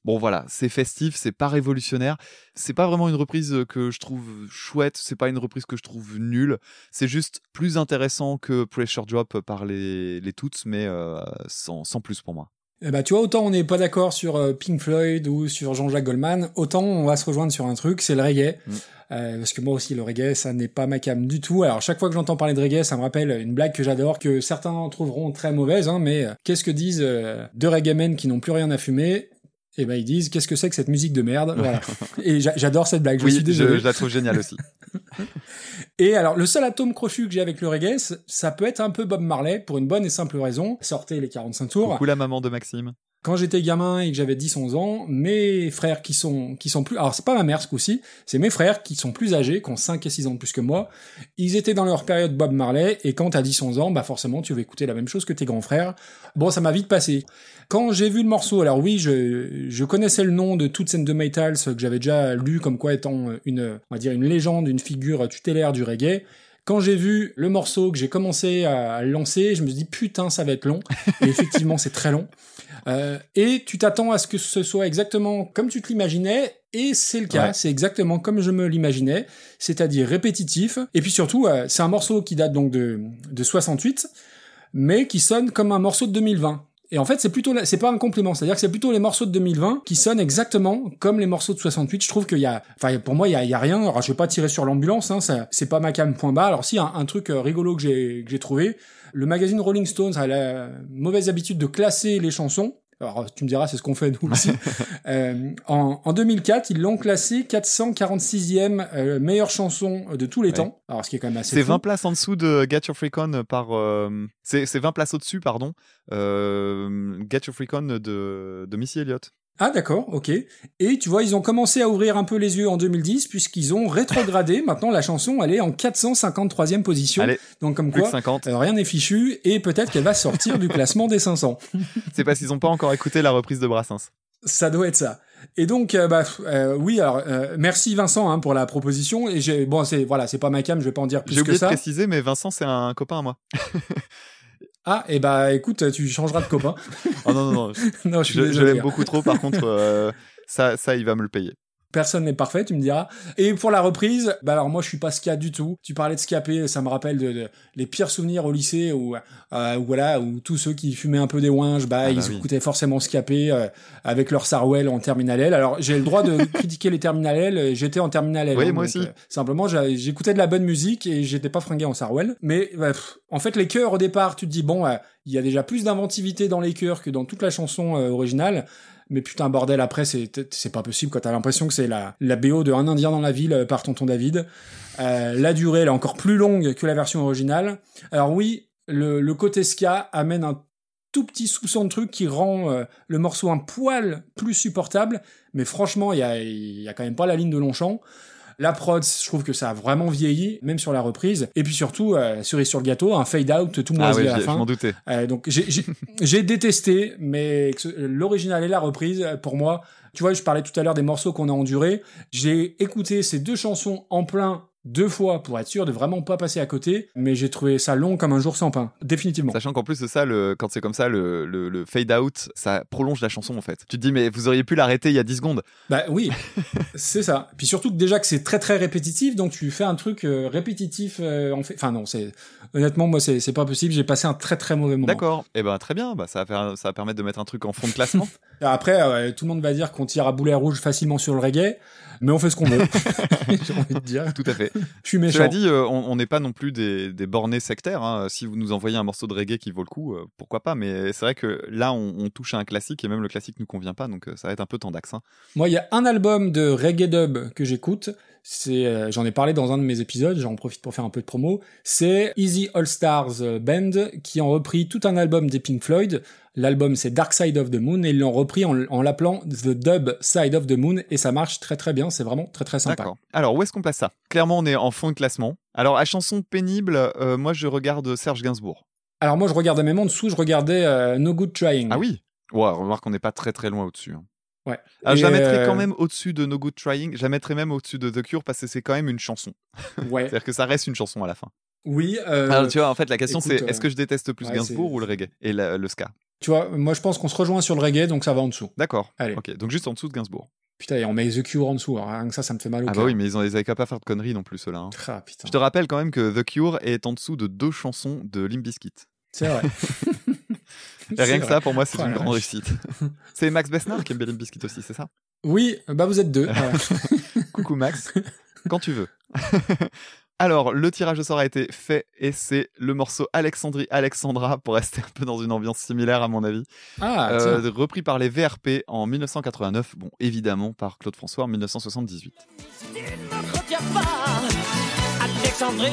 Bon voilà, c'est festif, c'est pas révolutionnaire, c'est pas vraiment une reprise euh, que je trouve chouette, c'est pas une reprise que je trouve nulle, c'est juste plus intéressant que Pressure Drop par les, les Toots, mais euh, sans, sans plus pour moi. Eh bah, tu vois, autant on n'est pas d'accord sur euh, Pink Floyd ou sur Jean-Jacques Goldman, autant on va se rejoindre sur un truc, c'est le reggae. Mm. Euh, parce que moi aussi, le reggae, ça n'est pas ma cam du tout. Alors, chaque fois que j'entends parler de reggae, ça me rappelle une blague que j'adore, que certains trouveront très mauvaise, hein, mais euh, qu'est-ce que disent euh, deux reggae men qui n'ont plus rien à fumer? Eh ben, ils disent, qu'est-ce que c'est que cette musique de merde? Voilà. Et j'a- j'adore cette blague, je oui, suis désolé. je, je la trouve géniale aussi. Et alors, le seul atome crochu que j'ai avec le reggae, ça peut être un peu Bob Marley, pour une bonne et simple raison. Sortez les 45 tours. Coucou la maman de Maxime. Quand j'étais gamin et que j'avais 10-11 ans, mes frères qui sont, qui sont plus, alors c'est pas ma mère ce coup-ci, c'est mes frères qui sont plus âgés, qui ont 5 et 6 ans de plus que moi, ils étaient dans leur période Bob Marley, et quand t'as 10-11 ans, bah forcément tu veux écouter la même chose que tes grands frères. Bon, ça m'a vite passé. Quand j'ai vu le morceau, alors oui, je, je connaissais le nom de Toots and the Maytals, que j'avais déjà lu comme quoi étant une, on va dire une légende, une figure tutélaire du reggae. Quand j'ai vu le morceau, que j'ai commencé à lancer, je me suis dit putain, ça va être long. Et effectivement, c'est très long. Euh, et tu t'attends à ce que ce soit exactement comme tu te l'imaginais, et c'est le cas, Ouais. c'est exactement comme je me l'imaginais, c'est-à-dire répétitif. Et puis surtout, euh, c'est un morceau qui date donc de, de 68, mais qui sonne comme un morceau de 2020. Et en fait, c'est plutôt, c'est pas un compliment, c'est-à-dire que c'est plutôt les morceaux de 2020 qui sonnent exactement comme les morceaux de 68. Je trouve qu'il y a, enfin, pour moi, il y a, rien. Alors, je vais pas tirer sur l'ambulance, hein, c'est pas ma cam point bas. Alors, si, un, un truc euh, rigolo que j'ai, que j'ai trouvé, le magazine Rolling Stones a la mauvaise habitude de classer les chansons. Alors, tu me diras, c'est ce qu'on fait nous aussi. Euh, en, en 2004, ils l'ont classé 446e euh, meilleure chanson de tous les Ouais. temps. Alors, ce qui est quand même assez C'est fou. 20 places en dessous de Get Your Freak On par. euh, c'est c'est 20 places au-dessus, pardon. Get Your Freak On de, de Missy Elliott. Ah d'accord, ok. Et tu vois, ils ont commencé à ouvrir un peu les yeux en 2010 puisqu'ils ont rétrogradé. Maintenant, la chanson, elle est en 453e position. Allez, Donc comme quoi, que 50. euh, rien n'est fichu et peut-être qu'elle va sortir du classement des 500. C'est parce qu'ils n'ont pas encore écouté la reprise de Brassens. Ça doit être ça. Et donc, euh, bah, euh, oui, alors euh, merci Vincent hein, pour la proposition. Et j'ai, bon, c'est voilà, c'est pas ma cam, je vais pas en dire plus J'ai que oublié de ça. préciser, mais Vincent, c'est un copain à moi. Ah, et bah écoute, tu changeras de copain. Oh non, non, non. non, je l'aime beaucoup trop, par contre, euh, ça, ça, il va me le payer. Personne n'est parfait, tu me diras. Et pour la reprise, bah alors moi je suis pas ska du tout. Tu parlais de scapé, ça me rappelle de, de- les pires souvenirs au lycée où, euh, voilà, où tous ceux qui fumaient un peu des ouinges, bah, Ah ils bah oui. écoutaient forcément scapé euh, avec leur Sarwell en terminal L. Alors j'ai le droit de critiquer les terminal L, euh, j'étais en terminal L. Oui, hein, moi donc, aussi. euh, simplement j'écoutais de la bonne musique et j'étais pas fringué en Sarwell. Mais bah, pff, en fait les chœurs au départ, tu te dis bon, euh, il y a déjà plus d'inventivité dans les chœurs que dans toute la chanson originale. Mais putain, bordel, après, c'est, pas possible, quand t'as l'impression que c'est la, la BO de Un Indien dans la ville euh, par Tonton David. Euh, la durée, elle est encore plus longue que la version originale. Alors oui, le, le côté ska amène un tout petit soupçon de truc qui rend euh, le morceau un poil plus supportable, mais franchement, il y a, y a quand même pas la ligne de Longchamp. La prod, je trouve que ça a vraiment vieilli, même sur la reprise. Et puis surtout, euh, cerise sur le gâteau, un fade out tout Ah moisi oui, à la j'y- je fin. m'en doutais. Euh, donc j'ai- détesté, mais l'original et la reprise, pour moi, Tu vois, je parlais tout à l'heure des morceaux qu'on a endurés. J'ai écouté ces deux chansons en plein deux fois pour être sûr de vraiment pas passer à côté, mais j'ai trouvé ça long comme un jour sans pain, définitivement. Sachant qu'en plus de ça, le, quand c'est comme ça, le, le, le fade out, ça prolonge la chanson en fait. Tu te dis, mais vous auriez pu l'arrêter il y a 10 secondes. Bah oui, c'est ça. Puis surtout que déjà que c'est très très répétitif, donc tu fais un truc euh, répétitif. euh, en fait, enfin non, c'est honnêtement moi c'est pas possible. J'ai passé un très très mauvais moment. D'accord. Et ben très bien. Bah, ça, va faire, ça va permettre de mettre un truc en fond de classement. Après, euh, tout le monde va dire qu'on tire à boulet rouge facilement sur le reggae, mais on fait ce qu'on veut. J'ai envie de dire. Tout à fait. Je suis méchant. Cela dit, euh, on n'est pas non plus des, des bornés sectaires. hein. Si vous nous envoyez un morceau de reggae qui vaut le coup, euh, pourquoi pas. Mais c'est vrai que là, on, on touche à un classique et même le classique nous convient pas, donc ça va être un peu tendax. Hein. Moi, il y a un album de reggae dub que j'écoute. C'est, euh, j'en ai parlé dans un de mes épisodes. J'en profite pour faire un peu de promo. C'est Easy All Stars euh, Band qui ont repris tout un album des Pink Floyd. L'album c'est Dark Side of the Moon et ils l'ont repris en, en l'appelant The Dub Side of the Moon et ça marche très très bien. C'est vraiment très très sympa. D'accord. Alors, où est-ce qu'on place ça? Clairement, on est en fond de classement. Alors, à chanson pénible, euh, moi, je regarde Serge Gainsbourg. Alors moi, je regardais même en dessous, je regardais euh, No Good Trying. Ah oui? Ouais, remarque qu'on n'est pas très très loin au-dessus. hein. Ouais. Ah, je la mettrais euh, quand même au-dessus de No Good Trying. Je la mettrais même au-dessus de The Cure parce que c'est quand même une chanson. Ouais. C'est-à-dire que ça reste une chanson à la fin. Oui. euh, Alors, tu vois, en fait, la question c'est euh, est-ce que je déteste plus ouais, Gainsbourg ou le reggae et la- le ska? Tu vois, moi je pense qu'on se rejoint sur le reggae, donc ça va en dessous. D'accord. Allez. Ok, donc juste en dessous de Gainsbourg. Putain, et on met The Cure en dessous. alors Rien que ça, ça me fait mal au Ah cœur. bah oui, mais ils, ont, ils avaient qu'à pas faire de conneries non plus, ceux-là. hein. Ah, putain. Je te rappelle quand même que The Cure est en dessous de deux chansons de Limp Bizkit. C'est vrai. Et rien que vrai. ça, pour moi, c'est une grande réussite. c'est Max Besnard qui aime bien Bizkit aussi, c'est ça? Oui, bah vous êtes deux. Coucou Max, quand tu veux. Alors, le tirage au sort a été fait et c'est le morceau Alexandrie Alexandra pour rester un peu dans une ambiance similaire à mon avis. Ah, Euh, repris par les VRP en 1989, bon évidemment par Claude François en 1978. Retiens pas Alexandrie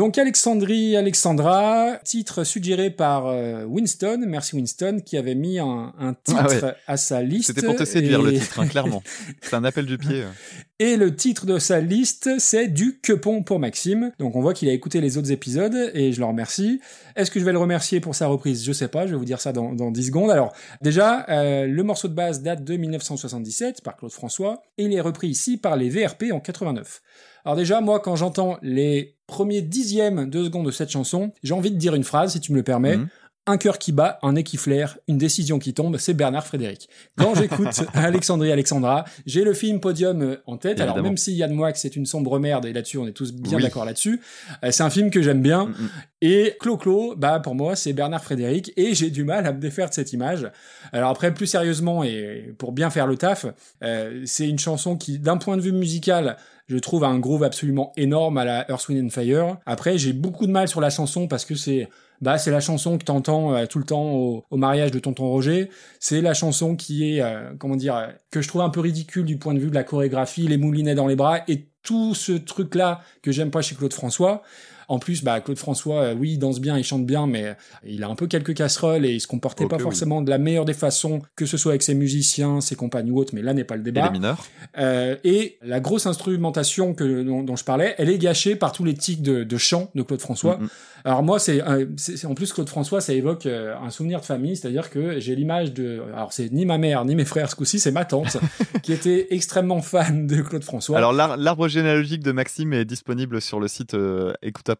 Donc Alexandrie Alexandra, titre suggéré par euh, Winston, merci Winston, qui avait mis un, un titre Ah ouais. à sa liste. C'était pour te séduire le titre, hein, clairement. C'est un appel du pied. euh. Et le titre de sa liste, c'est du quepon pour Maxime. Donc on voit qu'il a écouté les autres épisodes et je le remercie. Est-ce que je vais le remercier pour sa reprise? Je sais pas, je vais vous dire ça dans, dans 10 secondes. Alors déjà, euh, le morceau de base date de 1977 par Claude François et il est repris ici par les VRP en 89. Alors déjà, moi, quand j'entends les premiers dixièmes de seconde de cette chanson, j'ai envie de dire une phrase, si tu me le permets. Mhm. Un cœur qui bat, un nez qui flaire, une décision qui tombe, c'est Bernard Frédéric. Quand j'écoute Alexandrie Alexandra, j'ai le film Podium euh, en tête. Alors même si Yann Moix c'est une sombre merde et là-dessus on est tous bien Oui. d'accord là-dessus, euh, c'est un film que j'aime bien. Mm, mm. Et Clo-Clo, bah pour moi c'est Bernard Frédéric et j'ai du mal à me défaire de cette image. Alors après plus sérieusement et pour bien faire le taf, euh, c'est une chanson qui d'un point de vue musical je trouve un groove absolument énorme à la Earth, Wind Fire. Après, j'ai beaucoup de mal sur la chanson parce que c'est bah c'est la chanson que t'entends euh, tout le temps au, mariage de tonton Roger. C'est la chanson qui est euh, comment dire que je trouve un peu ridicule du point de vue de la chorégraphie, les moulinets dans les bras et tout ce truc là que j'aime pas chez Claude François. En plus, bah, Claude François, euh, oui, il danse bien, il chante bien, mais il a un peu quelques casseroles et il se comportait pas oui. forcément de la meilleure des façons, que ce soit avec ses musiciens, ses compagnes ou autres, mais là n'est pas le Et débat. les mineurs Euh, et la grosse instrumentation que, dont, dont je parlais, elle est gâchée par tous les tics de, de chant de Claude François. Mm. Alors moi, c'est, euh, en plus Claude François, ça évoque euh, un souvenir de famille, c'est-à-dire que j'ai l'image de, alors c'est ni ma mère ni mes frères ce coup-ci, c'est ma tante qui était extrêmement fan de Claude François. Alors, l'ar- l'arbre généalogique de Maxime est disponible sur le site euh,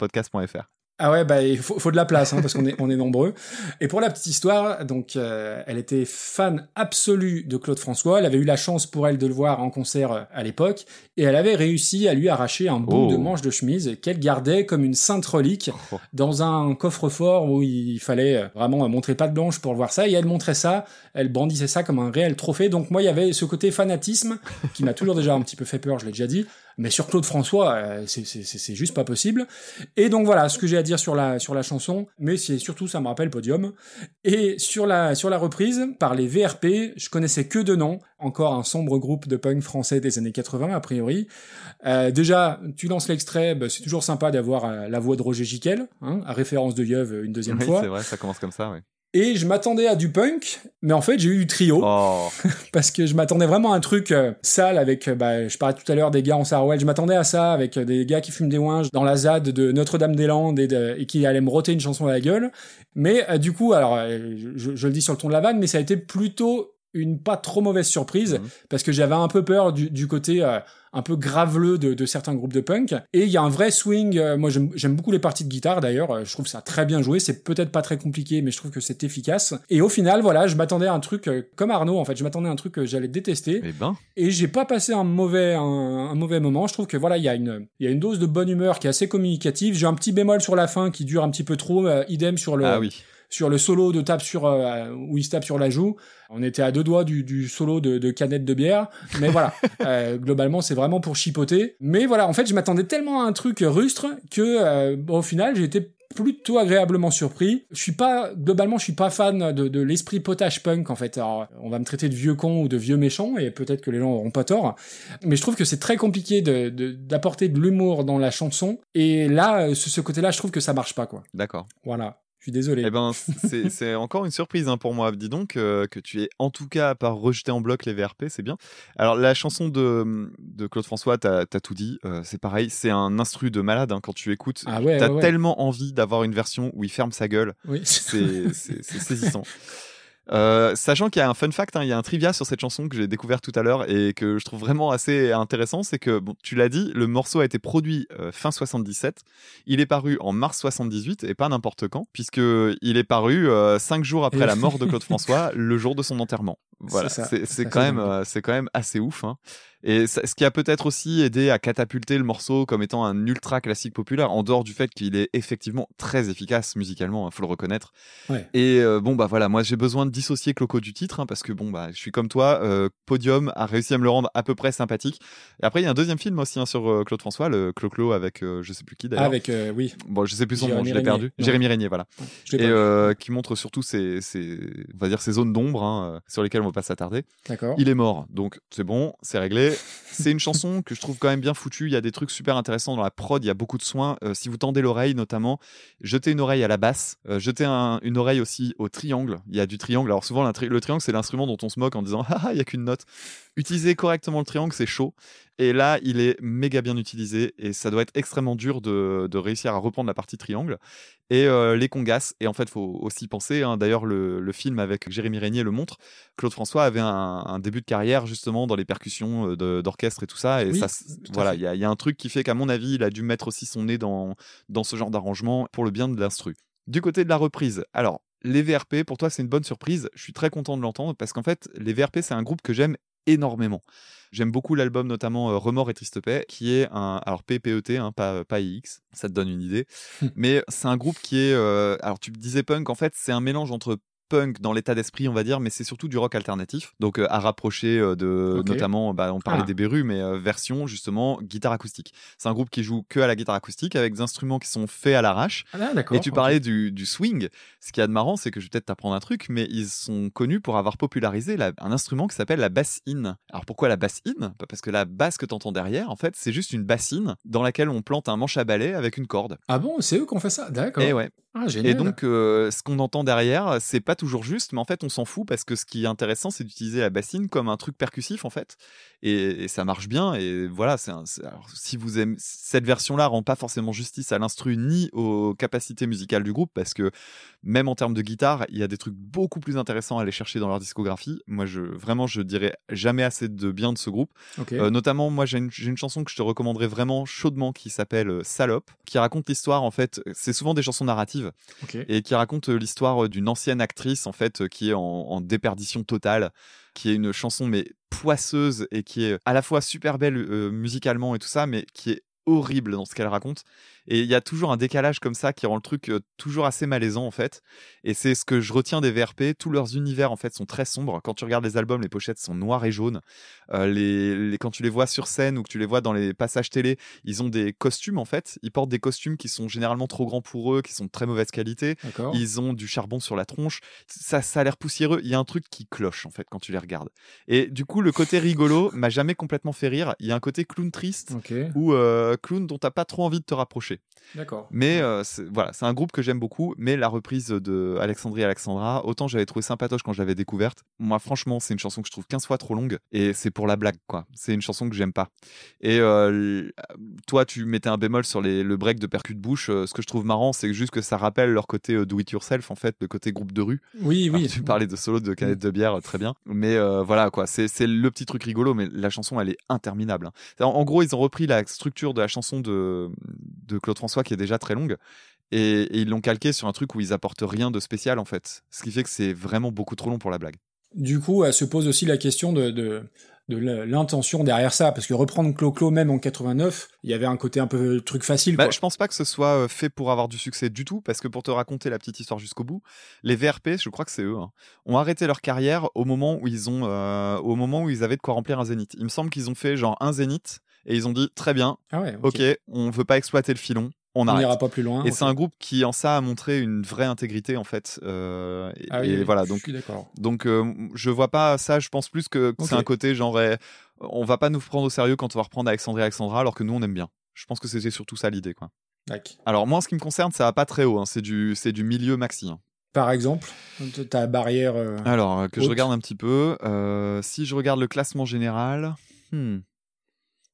écoutapodcast.fr. Ah ouais, bah il faut, faut de la place hein, parce qu'on est on est nombreux. Et pour la petite histoire, donc euh, elle était fan absolue de Claude François. Elle avait eu la chance pour elle de le voir en concert euh, à l'époque et elle avait réussi à lui arracher un bout Oh. de manche de chemise qu'elle gardait comme une sainte relique Oh. dans un coffre-fort où il fallait euh, vraiment montrer patte blanche pour voir ça. Et elle montrait ça, elle brandissait ça comme un réel trophée. Donc moi, il y avait ce côté fanatisme qui m'a toujours déjà un petit peu fait peur, je l'ai déjà dit. Mais sur Claude François, euh, c'est- juste pas possible. Et donc voilà, ce que j'ai à dire sur la sur la chanson, mais c'est surtout ça me rappelle Podium. Et sur la sur la reprise par les VRP, je connaissais que deux noms, encore un sombre groupe de punk français des années 80 a priori. Euh, déjà, tu lances l'extrait, bah, c'est toujours sympa d'avoir euh, la voix de Roger Giquel, hein, à référence de Yeuve une deuxième Oui, fois. c'est vrai, ça commence comme ça, oui. Et je m'attendais à du punk, mais en fait j'ai eu du trio. Oh, parce que je m'attendais vraiment à un truc euh, sale avec, euh, bah, je parlais tout à l'heure des gars en Sarouel, je m'attendais à ça avec euh, des gars qui fument des ouinges dans la ZAD de Notre-Dame-des-Landes et, de- et qui allaient me roter une chanson à la gueule. Mais euh, du coup, alors, euh, je, je le dis sur le ton de la vanne, mais ça a été plutôt une pas trop mauvaise surprise Mhm. parce que j'avais un peu peur du, du côté euh, un peu graveleux de, de certains groupes de punk. Et il y a un vrai swing euh, moi j'aime beaucoup les parties de guitare d'ailleurs euh, je trouve ça très bien joué. C'est peut-être pas très compliqué mais je trouve que c'est efficace. Et au final voilà je m'attendais à un truc euh, comme Arnaud en fait je m'attendais à un truc que j'allais détester. Eh ben, et j'ai pas passé un mauvais un, un mauvais moment. Je trouve que voilà il y a une il y a une dose de bonne humeur qui est assez communicative. J'ai un petit bémol sur la fin qui dure un petit peu trop euh, idem sur le ah oui. sur le solo de tape sur euh, où il se tape sur la joue. On était à deux doigts du, du solo de, de canette de bière, mais voilà. Euh, globalement, c'est vraiment pour chipoter. Mais voilà, en fait, je m'attendais tellement à un truc rustre que euh, au final, j'ai été plutôt agréablement surpris. Je suis pas globalement, je suis pas fan de, de l'esprit potage punk en fait. Alors, on va me traiter de vieux con ou de vieux méchant et peut-être que les gens auront pas tort, mais je trouve que c'est très compliqué de- de- d'apporter de, l'humour dans la chanson. Et là, euh, ce, ce côté-là, je trouve que ça marche pas quoi. D'accord. Voilà. Je suis désolé. Eh ben, c'est encore une surprise hein, pour moi. Dis donc euh, que tu es en tout cas pas rejeté en bloc les VRP, c'est bien. Alors la chanson de, de Claude François, t'as as tout dit. euh, c'est pareil, c'est un instru de malade hein, quand tu écoutes. Ah ouais, t'as ouais, ouais. tellement envie d'avoir une version où il ferme sa gueule. Oui. C'est saisissant. Euh, sachant qu'il y a un fun fact, hein, il y a un trivia sur cette chanson que j'ai découvert tout à l'heure et que je trouve vraiment assez intéressant, c'est que bon, tu l'as dit, le morceau a été produit euh, fin 77, il est paru en mars 78 et pas n'importe quand, puisque il est paru euh, cinq jours après la mort de Claude François, le jour de son enterrement. Voilà, C'est quand même, euh, c'est quand même assez ouf. Hein. Et ça- ce qui a peut-être aussi aidé à catapulter le morceau comme étant un ultra classique populaire, en dehors du fait qu'il est effectivement très efficace musicalement, il faut le reconnaître. Ouais. Et euh, bon bah voilà, moi j'ai besoin de dissocier Cloco du titre hein, parce que bon bah je suis comme toi, euh, Podium a réussi à me le rendre à peu près sympathique. Et après il y a un deuxième film aussi hein, sur euh, Claude François, le Clo-Clo avec je sais plus qui d'ailleurs. Avec, oui, Bon je sais plus son nom, je l'ai perdu. Non. Jérémy Régnier voilà. Et qui montre surtout ces, ces, on va dire ces zones d'ombre hein, sur lesquelles on va pas s'attarder. D'accord. Il est mort, donc c'est bon, c'est réglé. it. C'est une chanson que je trouve quand même bien foutue. Il y a des trucs super intéressants dans la prod. Il y a beaucoup de soins. Euh, si vous tendez l'oreille, notamment, jetez une oreille à la basse. Euh, jetez un- une oreille aussi au triangle. Il y a du triangle. Alors souvent, le triangle, c'est l'instrument dont on se moque en disant ah il y a qu'une note. Utilisez correctement le triangle, c'est chaud. Et là, il est méga bien utilisé et ça doit être extrêmement dur de, réussir à reprendre la partie triangle. Et euh, les congas. Et en fait, faut aussi penser. hein, D'ailleurs, le, film avec Jérémy Régnier le montre. Claude François avait un, un début de carrière justement dans les percussions euh, et tout ça. Et Oui, ça, voilà, il y, a- il y a un truc qui fait qu'à mon avis, il a dû mettre aussi son nez dans, dans ce genre d'arrangement pour le bien de l'instru. Du côté de la reprise, alors les VRP, pour toi, c'est une bonne surprise. Je suis très content de l'entendre parce qu'en fait, les VRP, c'est un groupe que j'aime énormément. J'aime beaucoup l'album notamment euh, Remords et Triste Paix, qui est un alors PPET, hein, pas pas IX, ça te donne une idée. Mais c'est un groupe qui est, euh, alors tu me disais punk, en fait c'est un mélange entre punk dans l'état d'esprit, on va dire, mais c'est surtout du rock alternatif. Donc euh, à rapprocher euh, de, notamment, bah, on parlait Ah. des Berus, mais euh, version justement guitare acoustique. C'est un groupe qui joue que à la guitare acoustique avec des instruments qui sont faits à l'arrache. Ah. Et tu parlais du, du swing. Ce qui est de marrant, c'est que je vais peut-être t'apprendre un truc, mais ils sont connus pour avoir popularisé la- un instrument qui s'appelle la bass-in. Alors pourquoi la bass-in Bah, Parce que la basse que t'entends derrière, en fait, c'est juste une bassine dans laquelle on plante un manche à balai avec une corde. Ah bon, c'est eux qui ont fait ça, d'accord. Et ouais. Ah. Et donc, euh, ce qu'on entend derrière, c'est pas toujours juste, mais en fait, on s'en fout parce que ce qui est intéressant, c'est d'utiliser la bassine comme un truc percussif, en fait. Et, et ça marche bien. Et voilà, un- alors, si vous aimez cette version-là, rend pas forcément justice à l'instru ni aux capacités musicales du groupe parce que même en termes de guitare, il y a des trucs beaucoup plus intéressants à aller chercher dans leur discographie. Moi, je vraiment, je dirais jamais assez de bien de ce groupe. Euh, notamment, moi, j'ai une, une chanson que je te recommanderais vraiment chaudement qui s'appelle euh, Salope, qui raconte l'histoire, en fait, c'est souvent des chansons narratives, Et qui raconte euh, l'histoire euh, d'une ancienne actrice, en fait, euh, qui est en, en déperdition totale, qui est une chanson, mais poisseuse, et qui est à la fois super belle euh, musicalement et tout ça, mais qui est horrible dans ce qu'elle raconte. Et il y a toujours un décalage comme ça qui rend le truc toujours assez malaisant en fait. Et c'est ce que je retiens des VRP. Tous leurs univers en fait sont très sombres. Quand tu regardes les albums, les pochettes sont noires et jaunes. Euh, les, les- quand tu les vois sur scène ou que tu les vois dans les passages télé, ils ont des costumes en fait. Ils portent des costumes qui sont généralement trop grands pour eux, qui sont de très mauvaise qualité. Ils ont du charbon sur la tronche. Ça, ça a l'air poussiéreux. Il y a un truc qui cloche en fait quand tu les regardes. Et du coup, le côté rigolo m'a jamais complètement fait rire. Il y a un côté clown triste ou euh, clown dont t'as pas trop envie de te rapprocher. D'accord. Mais euh, voilà, c'est un groupe que j'aime beaucoup. Mais la reprise de Alexandrie Alexandra, autant j'avais trouvé sympatoche quand je l'avais découverte. Moi, franchement, c'est une chanson que je trouve 15 fois trop longue et c'est pour la blague, quoi. C'est une chanson que j'aime pas. Et euh, toi, tu mettais un bémol sur les, le break de percus de bouche. Euh, ce que je trouve marrant, c'est juste que ça rappelle leur côté do it yourself, en fait, le côté groupe de rue. Oui, Alors, oui. tu parlais de solo de canette de bière, très bien. Mais voilà, quoi. C'est c'est le petit truc rigolo, mais la chanson, elle est interminable. hein. En, en gros, ils ont repris la structure de la chanson de, de Claude François, qui est déjà très longue. Et, et ils l'ont calqué sur un truc où ils apportent rien de spécial, en fait. Ce qui fait que c'est vraiment beaucoup trop long pour la blague. Du coup, elle se pose aussi la question de, de, de la- l'intention derrière ça, parce que reprendre Clo-Clo même en 89, il y avait un côté un peu truc facile. Bah, je pense pas que ce soit euh, fait pour avoir du succès du tout, parce que pour te raconter la petite histoire jusqu'au bout, les VRP, je crois que c'est eux, hein, ont arrêté leur carrière au moment où ils ont, euh, au moment où ils avaient de quoi remplir un zénith. Il me semble qu'ils ont fait genre un zénith et ils ont dit très bien, Ah ouais, ok, on veut pas exploiter le filon, on n'ira pas plus loin. Et c'est un groupe qui en ça a montré une vraie intégrité en fait. euh, et, Ah oui, et voilà je donc suis donc euh, je vois pas ça. Je pense plus que, c'est un côté genre eh, on va pas nous prendre au sérieux quand on va reprendre Alexandrie Alexandra alors que nous on aime bien. Je pense que c'était surtout ça l'idée quoi. Tac. Alors moi en ce qui me concerne ça va pas très haut. hein. C'est du c'est du milieu maxi. hein. Par exemple, ta barrière. euh, Alors euh, que je regarde un petit peu. si je regarde le classement général, hmm,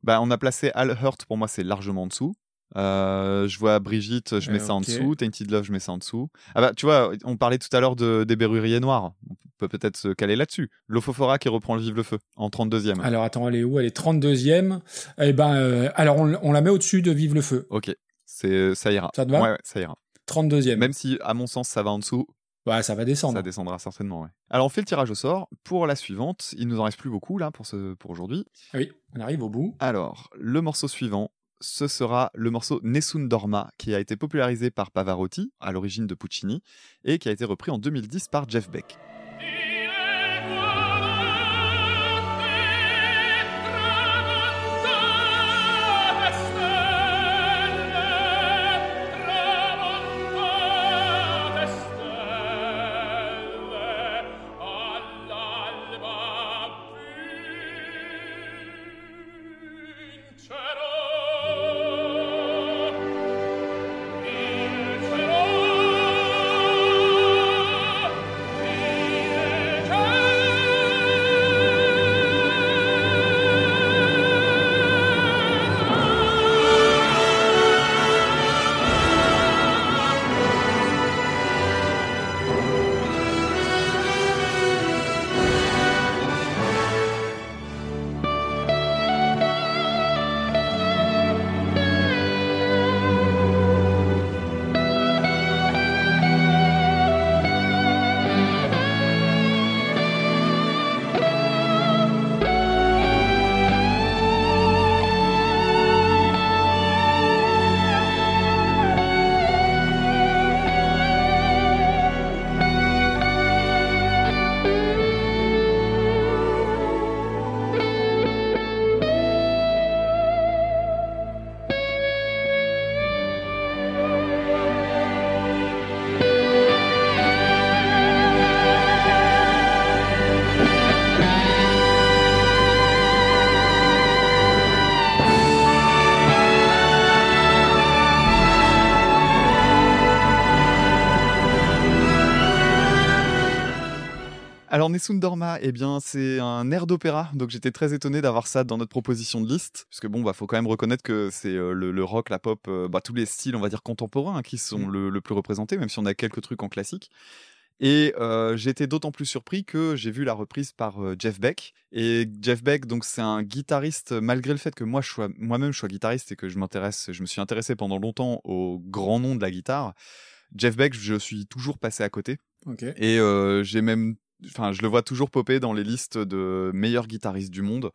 bah on a placé Al Hurt pour moi c'est largement en dessous. Euh, je vois Brigitte, je mets Euh, ça en dessous. Tainted Love, je mets ça en dessous. Ah bah, tu vois, on parlait tout à l'heure de, des Berruriers Noirs. On peut peut-être se caler là-dessus. L'Ophofora qui reprend le Vive le Feu en 32e. Alors attends, elle est où? Elle est 32e. Eh ben, euh, alors on, on la met au-dessus de Vive le Feu. Ok, c'est ça ira. Ça te va? Ouais, ouais, ça ira. 32e. Même si, à mon sens, ça va en dessous, Ouais, ça va descendre. ça descendra certainement. Ouais. Alors, on fait le tirage au sort pour la suivante. Il nous en reste plus beaucoup là pour, ce, pour aujourd'hui. Oui, on arrive au bout. Alors, le morceau suivant, ce sera le morceau Nessun Dorma, qui a été popularisé par Pavarotti, à l'origine de Puccini, et qui a été repris en 2010 par Jeff Beck. Nessun Dorma, eh bien, c'est un air d'opéra, donc j'étais très étonné d'avoir ça dans notre proposition de liste, parce que bon, bah, faut quand même reconnaître que c'est euh, le, le rock, la pop, euh, bah, tous les styles, on va dire contemporains, hein, qui sont Mm. le, le plus représentés, même si on a quelques trucs en classique. Et euh, j'étais d'autant plus surpris que j'ai vu la reprise par euh, Jeff Beck. Et Jeff Beck, donc c'est un guitariste, malgré le fait que moi je sois moi-même je sois guitariste et que je m'intéresse, je me suis intéressé pendant longtemps au grand nom de la guitare. Jeff Beck, je suis toujours passé à côté. Ok. Et euh, j'ai même, enfin, je le vois toujours popper dans les listes de meilleurs guitaristes du monde.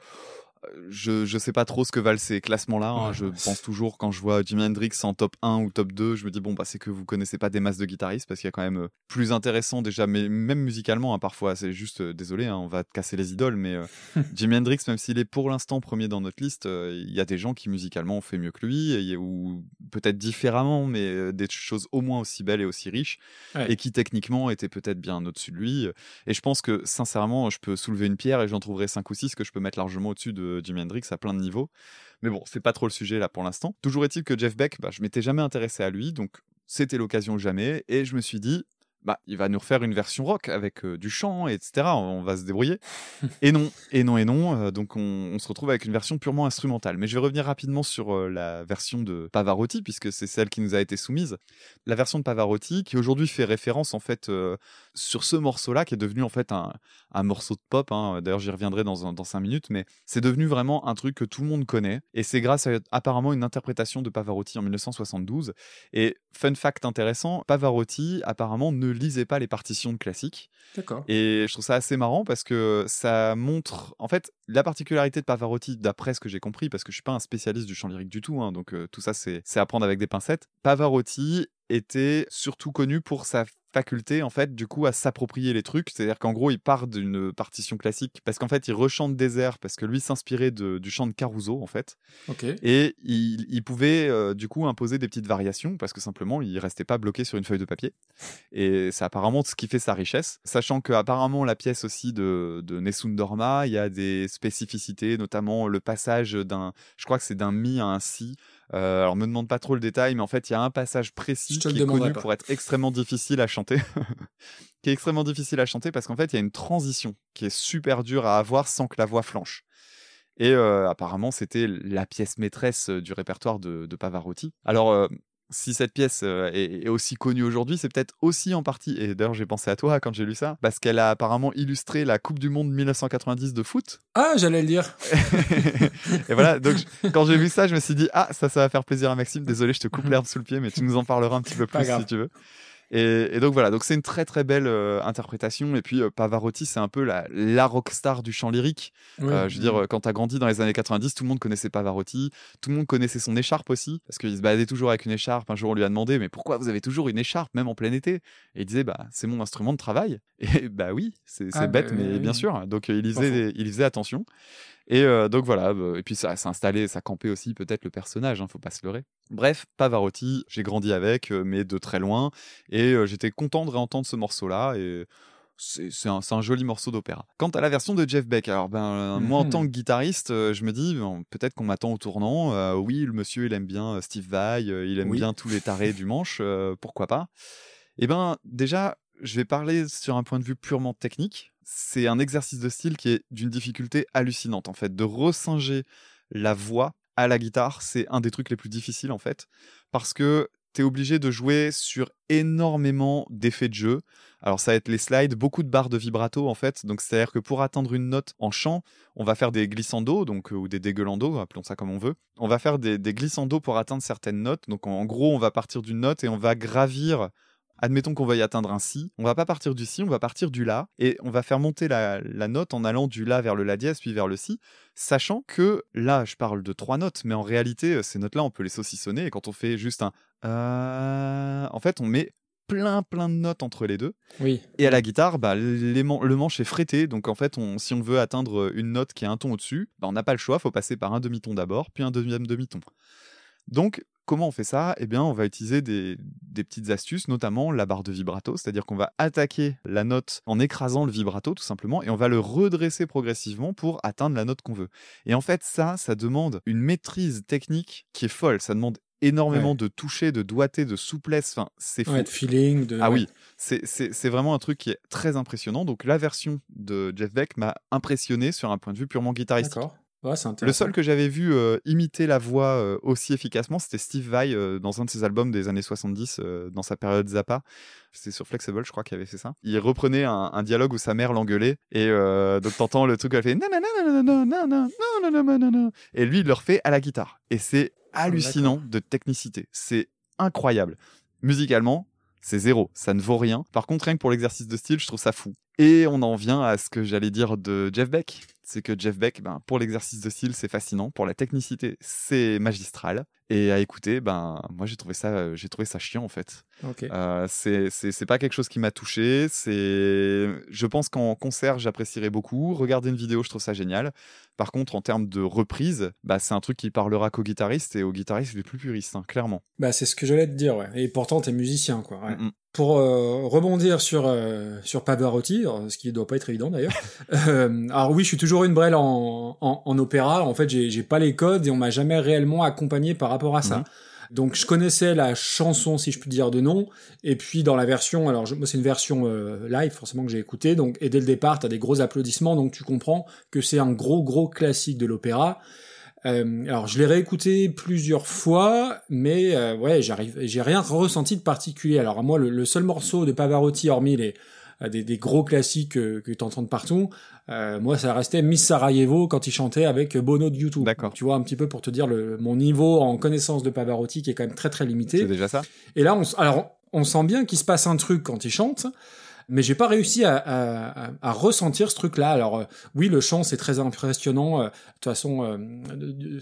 Euh, Je, je sais pas trop ce que valent ces classements-là. hein. Ouais. Je pense toujours quand je vois Jimi Hendrix en top 1 ou top 2, je me dis bon bah c'est que vous connaissez pas des masses de guitaristes parce qu'il y a quand même euh, plus intéressant déjà, mais même musicalement hein, parfois. C'est juste euh, désolé, hein, on va te casser les idoles, mais euh, Jimi Hendrix, même s'il est pour l'instant premier dans notre liste, euh, il y a des gens qui musicalement ont fait mieux que lui, et ou peut-être différemment, mais des choses au moins aussi belles et aussi riches, Ouais. et qui techniquement étaient peut-être bien au-dessus de lui. Et je pense que sincèrement, je peux soulever une pierre et j'en trouverai 5 ou 6 que je peux mettre largement au-dessus de Jimi Hendrix à plein de niveaux. Mais bon, c'est pas trop le sujet là pour l'instant. Toujours est-il que Jeff Beck, bah, je m'étais jamais intéressé à lui, donc c'était l'occasion jamais, et je me suis dit, bah, il va nous refaire une version rock avec euh, du chant, etc. On va se débrouiller. et non, et non, et non. euh, donc on, on se retrouve avec une version purement instrumentale. Mais je vais revenir rapidement sur euh, la version de Pavarotti, puisque c'est celle qui nous a été soumise. La version de Pavarotti, qui aujourd'hui fait référence en fait sur ce morceau-là, qui est devenu en fait un, un morceau de pop. hein. D'ailleurs, j'y reviendrai dans, dans 5 minutes, mais c'est devenu vraiment un truc que tout le monde connaît. Et c'est grâce à apparemment une interprétation de Pavarotti en 1972. Et fun fact intéressant, Pavarotti apparemment ne lisait pas les partitions de classiques. D'accord. Et je trouve ça assez marrant parce que ça montre, en fait, la particularité de Pavarotti, d'après ce que j'ai compris, parce que je suis pas un spécialiste du chant lyrique du tout, hein, donc euh, tout ça c'est c'est à prendre avec des pincettes. Pavarotti était surtout connu pour sa faculté en fait du coup à s'approprier les trucs c'est à dire qu'en gros il part d'une partition classique parce qu'en fait il rechante des airs parce que lui s'inspirait du chant de Caruso en fait et il, il pouvait euh, du coup imposer des petites variations parce que simplement il restait pas bloqué sur une feuille de papier. Et c'est apparemment ce qui fait sa richesse. Sachant que apparemment la pièce aussi de, de Nessun Dorma, il y a des spécificités, notamment le passage d'un, je crois que c'est d'un mi à un si. Euh, alors me demande pas trop le détail, mais en fait il y a un passage précis qui est connu pas. pour être extrêmement difficile à chanter. qui est extrêmement difficile à chanter parce qu'en fait il y a une transition qui est super dure à avoir sans que la voix flanche. Et euh, apparemment, c'était la pièce maîtresse euh, du répertoire de, de Pavarotti. Alors, euh, si cette pièce est, aussi connue aujourd'hui, c'est peut-être aussi en partie, et d'ailleurs j'ai pensé à toi quand j'ai lu ça, parce qu'elle a apparemment illustré la Coupe du Monde 1990 de foot. Ah, j'allais le dire. et voilà, donc quand j'ai vu ça, je me suis dit, ah, ça, ça va faire plaisir à Maxime. Désolé, je te coupe l'herbe sous le pied, mais tu nous en parleras un petit peu plus si tu veux. Et, et donc voilà, donc c'est une très très belle euh, interprétation. Et puis euh, Pavarotti, c'est un peu la, la rockstar du chant lyrique. Euh, je veux dire, euh, quand t'as grandi dans les années 90, tout le monde connaissait Pavarotti, tout le monde connaissait son écharpe aussi, parce qu'il se baladait toujours avec une écharpe. Un jour, on lui a demandé, mais pourquoi vous avez toujours une écharpe, même en plein été? Et il disait, bah, c'est mon instrument de travail. Et bah oui, c'est Ah, bête, mais oui. bien sûr. Donc il faisait, il faisait attention. Et euh, donc voilà, bah, et puis ça s'est installé, ça campait aussi peut-être le personnage, hein, faut pas se leurrer. Bref, Pavarotti, j'ai grandi avec, euh, mais de très loin, et euh, j'étais content de réentendre ce morceau-là, et c'est un, joli morceau d'opéra. Quant à la version de Jeff Beck, alors ben moi en tant que guitariste, euh, je me dis peut-être qu'on m'attend au tournant. Euh, oui, le monsieur il aime bien Steve Vai, il aime Oui. bien tous les tarés du manche, euh, pourquoi pas Eh ben déjà, je vais parler sur un point de vue purement technique. C'est un exercice de style qui est d'une difficulté hallucinante en fait, de ressinger la voix à la guitare, c'est un des trucs les plus difficiles en fait, parce que t'es obligé de jouer sur énormément d'effets de jeu. Alors ça va être les slides, beaucoup de barres de vibrato en fait. Donc c'est-à-dire que pour atteindre une note en chant, on va faire des glissando, donc euh, ou des dégueulando, appelons ça comme on veut. On va faire des, des glissando pour atteindre certaines notes. Donc en gros, on va partir d'une note et on va gravir. Admettons qu'on va y atteindre un si, on va pas partir du si, on va partir du la, et on va faire monter la, la note en allant du la vers le la dièse puis vers le si, sachant que là, je parle de trois notes, mais en réalité, euh, ces notes-là, on peut les saucissonner, et quand on fait juste un euh, en fait, on met plein plein de notes entre les deux. Oui. Et à la guitare, bah, les man- le manche est frété, donc en fait, on, si on veut atteindre une note qui est un ton au-dessus, bah, on n'a pas le choix, faut passer par un demi-ton d'abord, puis un deuxième demi-ton. Donc, comment on fait ça? Eh bien, on va utiliser des, des petites astuces, notamment la barre de vibrato, c'est-à-dire qu'on va attaquer la note en écrasant le vibrato, tout simplement, et on va le redresser progressivement pour atteindre la note qu'on veut. Et en fait, ça, ça demande une maîtrise technique qui est folle, ça demande énormément de toucher, de doigté, de souplesse. Enfin, c'est fou. Ouais, de feeling, de. Ah oui, c'est- vraiment un truc qui est très impressionnant. Donc la version de Jeff Beck m'a impressionné sur un point de vue purement guitaristique. Ouais, Le seul que j'avais vu euh, imiter la voix euh, aussi efficacement, c'était Steve Vai euh, dans un de ses albums des années 70, euh, dans sa période Zappa. C'était sur Flexible, je crois qu'il avait fait ça. Il reprenait un, un dialogue où sa mère l'engueulait. Et donc t'entends le truc, elle fait. Et lui, il le refait à la guitare. Et c'est hallucinant de technicité. C'est incroyable. Musicalement, c'est zéro. Ça ne vaut rien. Par contre, rien que pour l'exercice de style, je trouve ça fou. Et on en vient à ce que j'allais dire de Jeff Beck. C'est que Jeff Beck, ben, pour l'exercice de style, c'est fascinant. Pour la technicité, c'est magistral. Et à écouter, ben, moi, j'ai trouvé ça, euh, j'ai trouvé ça chiant, en fait. Ok. Euh, c'est pas quelque chose qui m'a touché. C'est, je pense qu'en concert, j'apprécierais beaucoup. Regarder une vidéo, je trouve ça génial. Par contre, en termes de reprise, bah, c'est un truc qui parlera qu'aux guitaristes et aux guitaristes les plus puristes, hein, clairement. Bah, c'est ce que j'allais te dire, ouais. Et pourtant, t'es musicien, quoi. ouais. Mm. Pour euh, rebondir sur euh, sur Pavarotti, euh, ce qui doit pas être évident d'ailleurs. euh, alors oui, je suis toujours une brêle en, en, en opéra. En fait, j'ai j'ai pas les codes et on m'a jamais réellement accompagné par rapport à ça. Mhm. Donc je connaissais la chanson, si je puis dire, de nom. Et puis dans la version, alors je- moi c'est une version euh, live forcément que j'ai écoutée. Donc et dès le départ, t'as des gros applaudissements, donc tu comprends que c'est un gros gros classique de l'opéra. Euh, alors je l'ai réécouté plusieurs fois, mais euh, ouais, j'arrive, j'ai rien ressenti de particulier. Alors moi, le, le seul morceau de Pavarotti, hormis les des, des gros classiques euh, que tu entends de partout, euh, moi ça restait Miss Sarajevo quand il chantait avec Bono de YouTube. D'accord. Tu vois un petit peu pour te dire le, mon niveau en connaissance de Pavarotti qui est quand même très très limité. C'est déjà ça? Et là, on, alors, on sent bien qu'il se passe un truc quand il chante, mais j'ai pas réussi à, à- à- ressentir ce truc-là. Alors, euh, oui, le chant, c'est très impressionnant. euh, De toute façon, euh,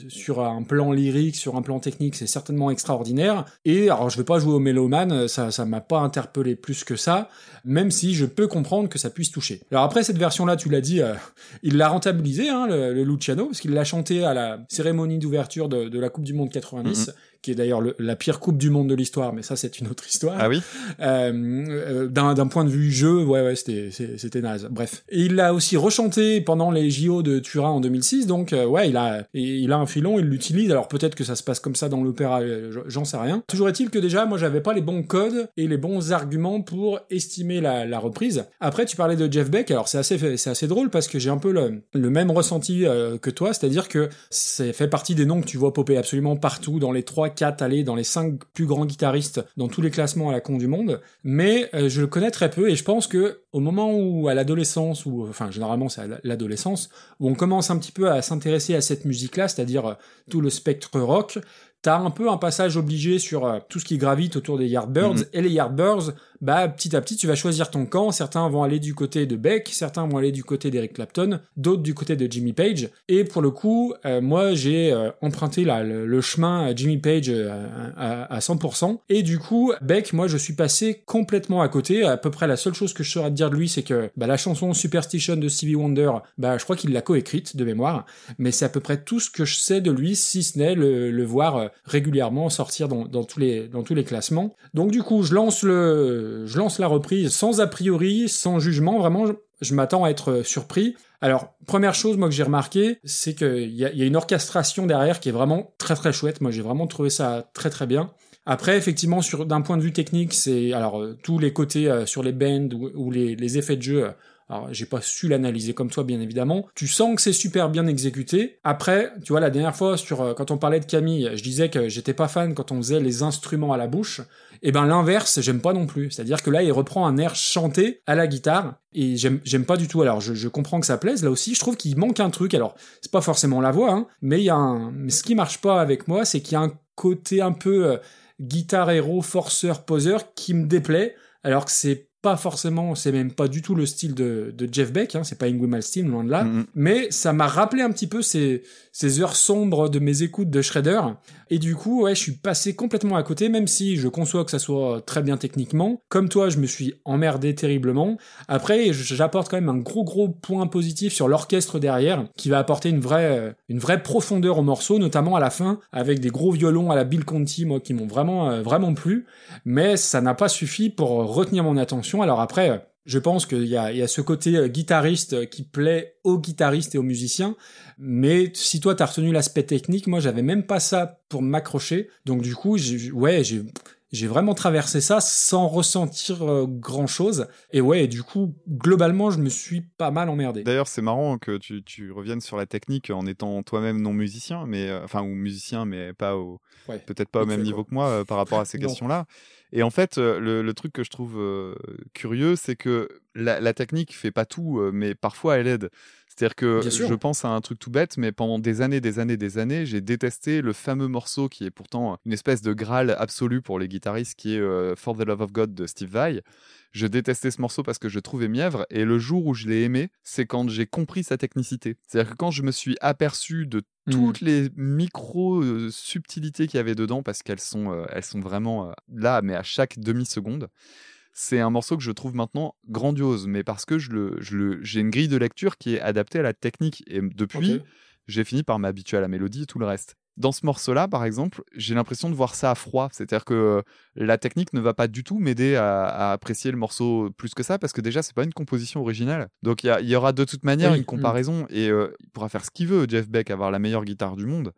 sur un plan lyrique, sur un plan technique, c'est certainement extraordinaire. Et alors, je vais pas jouer au mélomane, ça, ça m'a pas interpellé plus que ça, même si je peux comprendre que ça puisse toucher. Alors après, cette version-là, tu l'as dit, il l'a rentabilisé, hein, le, Luciano, parce qu'il l'a chanté à la cérémonie d'ouverture de la Coupe du Monde 90, qui est d'ailleurs le- la pire Coupe du Monde de l'histoire, mais ça, c'est une autre histoire. Ah oui. Euh, euh, d'un point de vue jeu, ouais, ouais, c'était c'était naze. Bref, et il l'a aussi rechanté pendant les JO de Turin en 2006, donc euh, ouais, il a il a un filon, il l'utilise. Alors peut-être que ça se passe comme ça dans l'opéra, j'en sais rien. Toujours est-il que déjà, moi, j'avais pas les bons codes et les bons arguments pour estimer la, la reprise. Après, tu parlais de Jeff Beck, alors c'est assez c'est assez drôle parce que j'ai un peu le, le même ressenti euh, que toi, c'est-à-dire que c'est fait partie des noms que tu vois popper absolument partout dans les 3 4 allez dans les 5 plus grands guitaristes dans tous les classements à la con du monde mais euh, je le connais très peu et je pense que au moment où à l'adolescence ou enfin généralement c'est à l'adolescence où on commence un petit peu à s'intéresser à cette musique là c'est-à-dire euh, tout le spectre rock T'as un peu un passage obligé sur euh, tout ce qui gravite autour des Yardbirds, Mhm. et les Yardbirds, bah petit à petit tu vas choisir ton camp, certains vont aller du côté de Beck, certains vont aller du côté d'Eric Clapton, d'autres du côté de Jimmy Page, et pour le coup, euh, moi j'ai euh, emprunté là, le, le chemin à Jimmy Page euh, à, à 100%, et du coup, Beck, moi je suis passé complètement à côté, à peu près la seule chose que je saurais te dire de lui, c'est que bah, la chanson Superstition de Stevie Wonder, bah je crois qu'il l'a coécrite de mémoire, mais c'est à peu près tout ce que je sais de lui, si ce n'est le, le voir euh, régulièrement sortir dans, dans tous les, dans tous les classements. Donc du coup, je lance, le, je lance la reprise sans a priori, sans jugement, vraiment, je, m'attends à être euh, surpris. Alors, première chose, moi, que j'ai remarqué, c'est qu'il y a, une orchestration derrière qui est vraiment très très chouette. Moi, j'ai vraiment trouvé ça très très bien. Après, effectivement, d'un point de vue technique, c'est alors euh, tous les côtés euh, sur les bends ou, les, les effets de jeu. Alors, j'ai pas su l'analyser comme toi, bien évidemment. Tu sens que c'est super bien exécuté. Après, tu vois, la dernière fois, sur euh, quand on parlait de Camille, je disais que j'étais pas fan quand on faisait les instruments à la bouche. Et ben l'inverse, j'aime pas non plus. C'est-à-dire que là, il reprend un air chanté à la guitare et j'aime j'aime pas du tout. Alors, je, je comprends que ça plaise. Là aussi, je trouve qu'il manque un truc. Alors, c'est pas forcément la voix, hein, mais il y a un. Mais ce qui marche pas avec moi, c'est qu'il y a un côté un peu euh, guitare héros, forceur, poseur qui me déplaît. Alors que c'est pas forcément, c'est même pas du tout le style de, de Jeff Beck, hein, c'est pas Ingrid Malmsteen, loin de là, mais ça m'a rappelé un petit peu ces, ces heures sombres de mes écoutes de Shredder, et du coup, ouais, je suis passé complètement à côté, même si je conçois que ça soit très bien techniquement. Comme toi, je me suis emmerdé terriblement. Après, j'apporte quand même un gros gros point positif sur l'orchestre derrière, qui va apporter une vraie, euh, une vraie profondeur au morceau, notamment à la fin, avec des gros violons à la Bill Conti, moi, qui m'ont vraiment, euh, vraiment plu. Mais ça n'a pas suffi pour retenir mon attention. Alors après, euh, Je pense qu'il y a, il y a ce côté euh, guitariste euh, qui plaît aux guitaristes et aux musiciens, mais si toi t'as retenu l'aspect technique, moi j'avais même pas ça pour m'accrocher, donc du coup, j'ai- ouais, j'ai j'ai vraiment traversé ça sans ressentir grand chose. Et ouais, du coup, globalement, je me suis pas mal emmerdé. D'ailleurs, c'est marrant que tu, tu reviennes sur la technique en étant toi-même non musicien, mais euh, enfin ou musicien, mais pas au Ouais. peut-être pas au même niveau quoi. que moi euh, par rapport à ces questions-là. Et en fait, le, truc que je trouve curieux, c'est que la, technique fait pas tout, mais parfois elle aide. C'est-à-dire que je pense à un truc tout bête, mais pendant des années, des années, des années, j'ai détesté le fameux morceau qui est pourtant une espèce de graal absolu pour les guitaristes, qui est euh, For the Love of God de Steve Vai. Je détestais ce morceau parce que je trouvais mièvre, et le jour où je l'ai aimé, c'est quand j'ai compris sa technicité. C'est-à-dire que quand je me suis aperçu de Mm. toutes les micro euh, subtilités qu'il y avait dedans, parce qu'elles sont, euh, elles sont vraiment euh, là, mais à chaque demi-seconde, c'est un morceau que je trouve maintenant grandiose, mais parce que je le, je le, j'ai une grille de lecture qui est adaptée à la technique, et depuis, j'ai fini par m'habituer à la mélodie et tout le reste. Dans ce morceau-là, par exemple, j'ai l'impression de voir ça à froid. C'est-à-dire que euh, la technique ne va pas du tout m'aider à, à apprécier le morceau plus que ça, parce que déjà, c'est pas une composition originale. Donc, il y, aura de toute manière Oui, une mm. comparaison, et euh, il pourra faire ce qu'il veut, Jeff Beck, avoir la meilleure guitare du monde.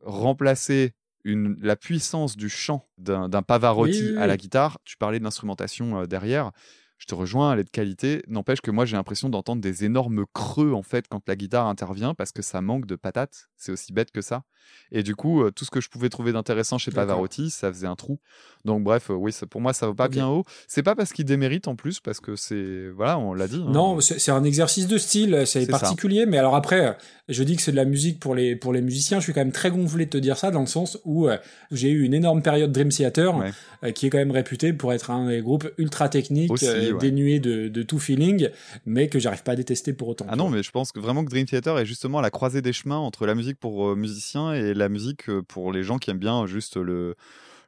Remplacer une, la puissance du chant d'un Pavarotti Oui, oui, à la guitare, tu parlais de l'instrumentation euh, derrière, je te rejoins, elle est de qualité. N'empêche que moi, j'ai l'impression d'entendre des énormes creux en fait quand la guitare intervient parce que ça manque de patates. C'est aussi bête que ça. Et du coup, euh, tout ce que je pouvais trouver d'intéressant chez. Pavarotti, ça faisait un trou. Donc bref, euh, oui, ça- pour moi, ça va pas bien haut. C'est pas parce qu'il démérite en plus, parce que c'est voilà, on l'a dit. hein. Non, c'est un exercice de style, c'est C'est ça. particulier, mais alors après, euh, je dis que c'est de la musique pour les, pour les musiciens, je suis quand même très gonflé de te dire ça, dans le sens où euh, j'ai eu une énorme période Dream Theater, Ouais. euh, qui est quand même réputé pour être un des groupes ultra techniques, Aussi, euh, ouais. dénué de, de tout feeling, mais que j'arrive pas à détester pour autant. Ah non, mais je pense que vraiment que Dream Theater est justement à la croisée des chemins entre la musique pour euh, musiciens et la musique euh, pour les gens qui aiment bien juste le.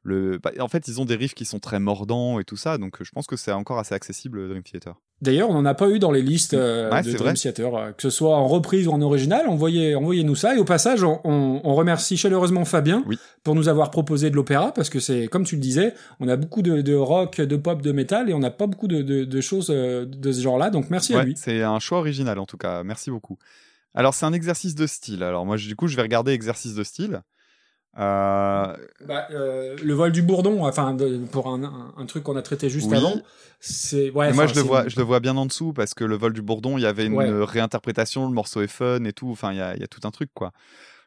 le... bah, en fait, ils ont des riffs qui sont très mordants et tout ça, donc euh, je pense que c'est encore assez accessible Dream Theater. D'ailleurs, on n'en a pas eu dans les listes euh, Ouais, de Dream. Theater, euh, que ce soit en reprise ou en original, envoyez, envoyez-nous ça. Et au passage, on, on- on remercie chaleureusement Fabien Oui. pour nous avoir proposé de l'opéra, parce que c'est, comme tu le disais, on a beaucoup de, de rock, de pop, de métal, et on n'a pas beaucoup de, de- de choses euh, de ce genre-là. Donc merci à lui. c'est un choix original en tout cas. Merci beaucoup. Alors c'est un exercice de style. Alors moi du coup je vais regarder exercice de style. Euh, Bah, euh, le vol du bourdon, enfin, de- pour un, un- un truc qu'on a traité juste Oui. avant, c'est ouais. moi je le vois, je le vois bien en dessous parce que le vol du bourdon, il y avait une Ouais. réinterprétation, le morceau est fun et tout. Enfin il y a, y a tout un truc quoi.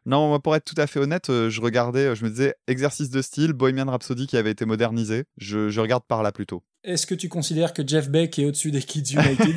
Non, moi, pour être tout à fait honnête, euh, je regardais, je me disais exercice de style, Bohemian Rhapsody qui avait été modernisé. Je, je regarde par là plutôt. Est-ce que tu considères que Jeff Beck est au-dessus des Kids United?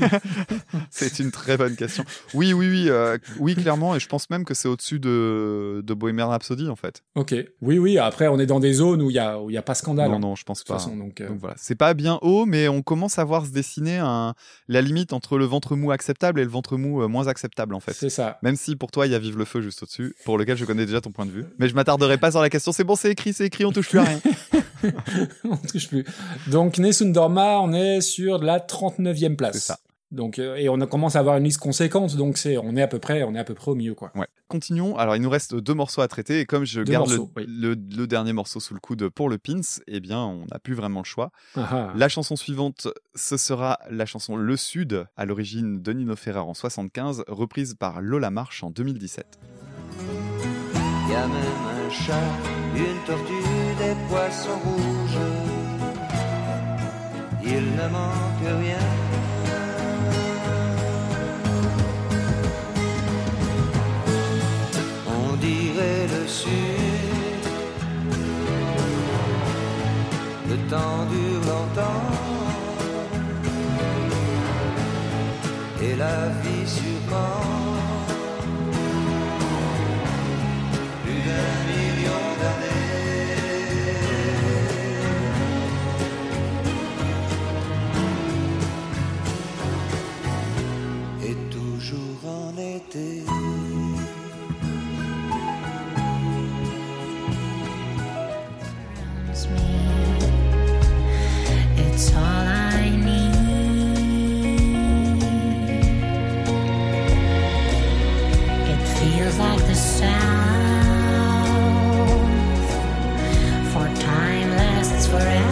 C'est une très bonne question. Oui, oui, oui, euh, oui, clairement, et je pense même que c'est au-dessus de, de Bohemian Rhapsody en fait. Ok. Oui, oui. Après, on est dans des zones où il y a, où il y a pas scandale. Non, hein, non, je pense de toute pas. façon, donc, euh, Donc voilà, c'est pas bien haut, mais on commence à voir se dessiner un... la limite entre le ventre mou acceptable et le ventre mou euh, moins acceptable en fait. c'est ça. Même si pour toi il y a Vive le feu juste au-dessus, pour lequel je connais déjà ton point de vue. Mais je m'attarderai pas sur la question, c'est bon, c'est écrit, c'est écrit, on touche plus à rien. on touche plus. Donc, Nessun Dorma, on est sur la 39e place. C'est ça. Donc, euh, et on a commencé à avoir une liste conséquente, donc c'est, on est à peu près, on est à peu près au milieu, quoi. Ouais. Continuons. Alors, il nous reste deux morceaux à traiter. Et comme je Deux garde morceaux, le, oui. le- le dernier morceau sous le coude pour le pins, eh bien, on n'a plus vraiment le choix. Ah, ah. La chanson suivante, ce sera la chanson Le Sud, à l'origine de Nino Ferrer en 75, reprise par Lola Marche en 2017. Y a même un chat, une tortue, des poissons rouges. Il ne manque rien. On dirait le sud. Le temps dure longtemps. Et la vie sûrement. Été. It's all I need. It feels like the south, for time lasts forever,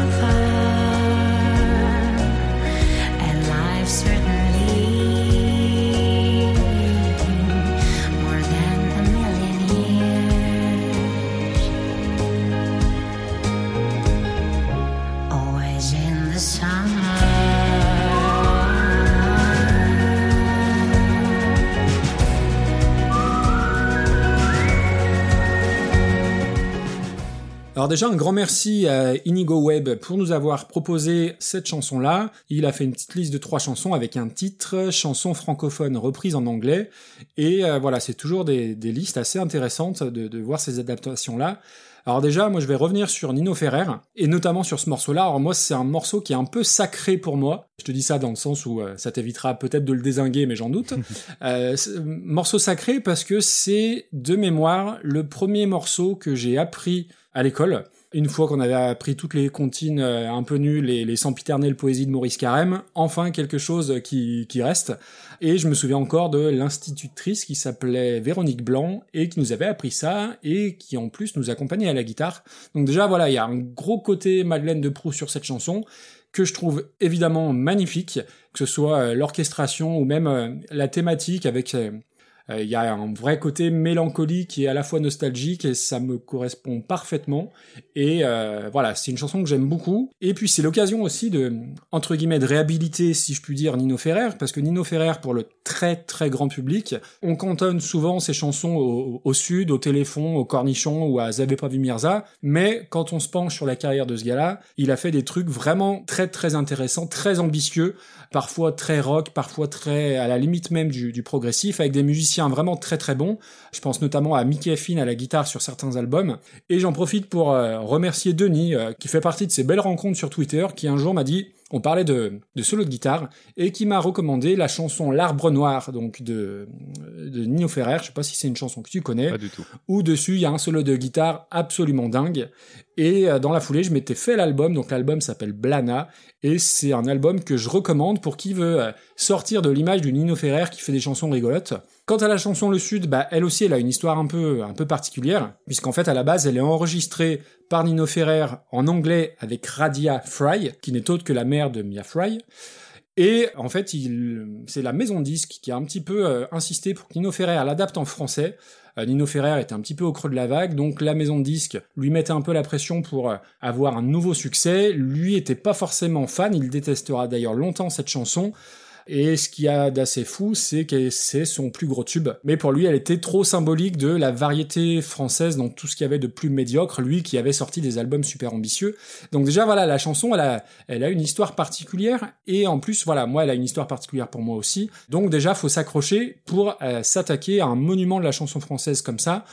Alors déjà, un grand merci à Inigo Web pour nous avoir proposé cette chanson-là. Il a fait une petite liste de trois chansons avec un titre, chanson francophone reprise en anglais. Et euh, voilà, c'est toujours des, des listes assez intéressantes de, de voir ces adaptations-là. Alors déjà, moi je vais revenir sur Nino Ferrer, et notamment sur ce morceau-là. Alors moi, c'est un morceau qui est un peu sacré pour moi. Je te dis ça dans le sens où euh, ça t'évitera peut-être de le désinguer, mais j'en doute. Euh, morceau sacré parce que c'est, de mémoire, le premier morceau que j'ai appris à l'école. Une fois qu'on avait appris toutes les comptines euh, un peu nulles et les sempiternelles poésies de Maurice Carême, enfin quelque chose qui, qui reste. Et je me souviens encore de l'institutrice qui s'appelait Véronique Blanc et qui nous avait appris ça et qui en plus nous accompagnait à la guitare. Donc déjà voilà, il y a un gros côté Madeleine de Proust sur cette chanson que je trouve évidemment magnifique, que ce soit euh, l'orchestration ou même euh, la thématique avec il y a un vrai côté mélancolique est à la fois nostalgique et ça me correspond parfaitement. Et euh, voilà, c'est une chanson que j'aime beaucoup. Et puis c'est l'occasion aussi de, entre guillemets, de réhabiliter, si je puis dire, Nino Ferrer, parce que Nino Ferrer, pour le très très grand public, on cantonne souvent ses chansons au, sud, au téléphone, au cornichon ou à Z'avez pas vu Mirza. Mais quand on se penche sur la carrière de ce gars-là, il a fait des trucs vraiment très très intéressants, très ambitieux, parfois très rock, parfois très à la limite même du, progressif, avec des musiciens vraiment très très bons. Je pense notamment à Mickey Finn à la guitare sur certains albums. Et j'en profite pour euh, remercier Denis, euh, qui fait partie de ces belles rencontres sur Twitter, qui un jour m'a dit, on parlait de, de solo de guitare, et qui m'a recommandé la chanson L'Arbre Noir, donc de, de Nino Ferrer. Je sais pas si c'est une chanson que tu connais. Pas du tout. Où dessus il y a un solo de guitare absolument dingue. Et euh, dans la foulée, je m'étais fait l'album, donc l'album s'appelle Blana, et c'est un album que je recommande pour qui veut euh, sortir de l'image du Nino Ferrer qui fait des chansons rigolotes. Quant à la chanson Le Sud, bah, elle aussi, elle a une histoire un peu, un peu particulière, puisqu'en fait, à la base, elle est enregistrée par Nino Ferrer en anglais avec Radia Fry, qui n'est autre que la mère de Mia Fry. Et en fait, c'est la maison disque qui a un petit peu euh, insisté pour que Nino Ferrer l'adapte en français. Euh, Nino Ferrer était un petit peu au creux de la vague, donc la maison de disque lui mettait un peu la pression pour euh, avoir un nouveau succès. Lui était pas forcément fan, il détestera d'ailleurs longtemps cette chanson. Et ce qu'il y a d'assez fou, c'est que c'est son plus gros tube. Mais pour lui, elle était trop symbolique de la variété française dans tout ce qu'il y avait de plus médiocre, lui qui avait sorti des albums super ambitieux. Donc déjà, voilà, la chanson, elle a, elle a une histoire particulière. Et en plus, voilà, moi, elle a une histoire particulière pour moi aussi. Donc déjà, faut s'accrocher pour euh, s'attaquer à un monument de la chanson française comme ça.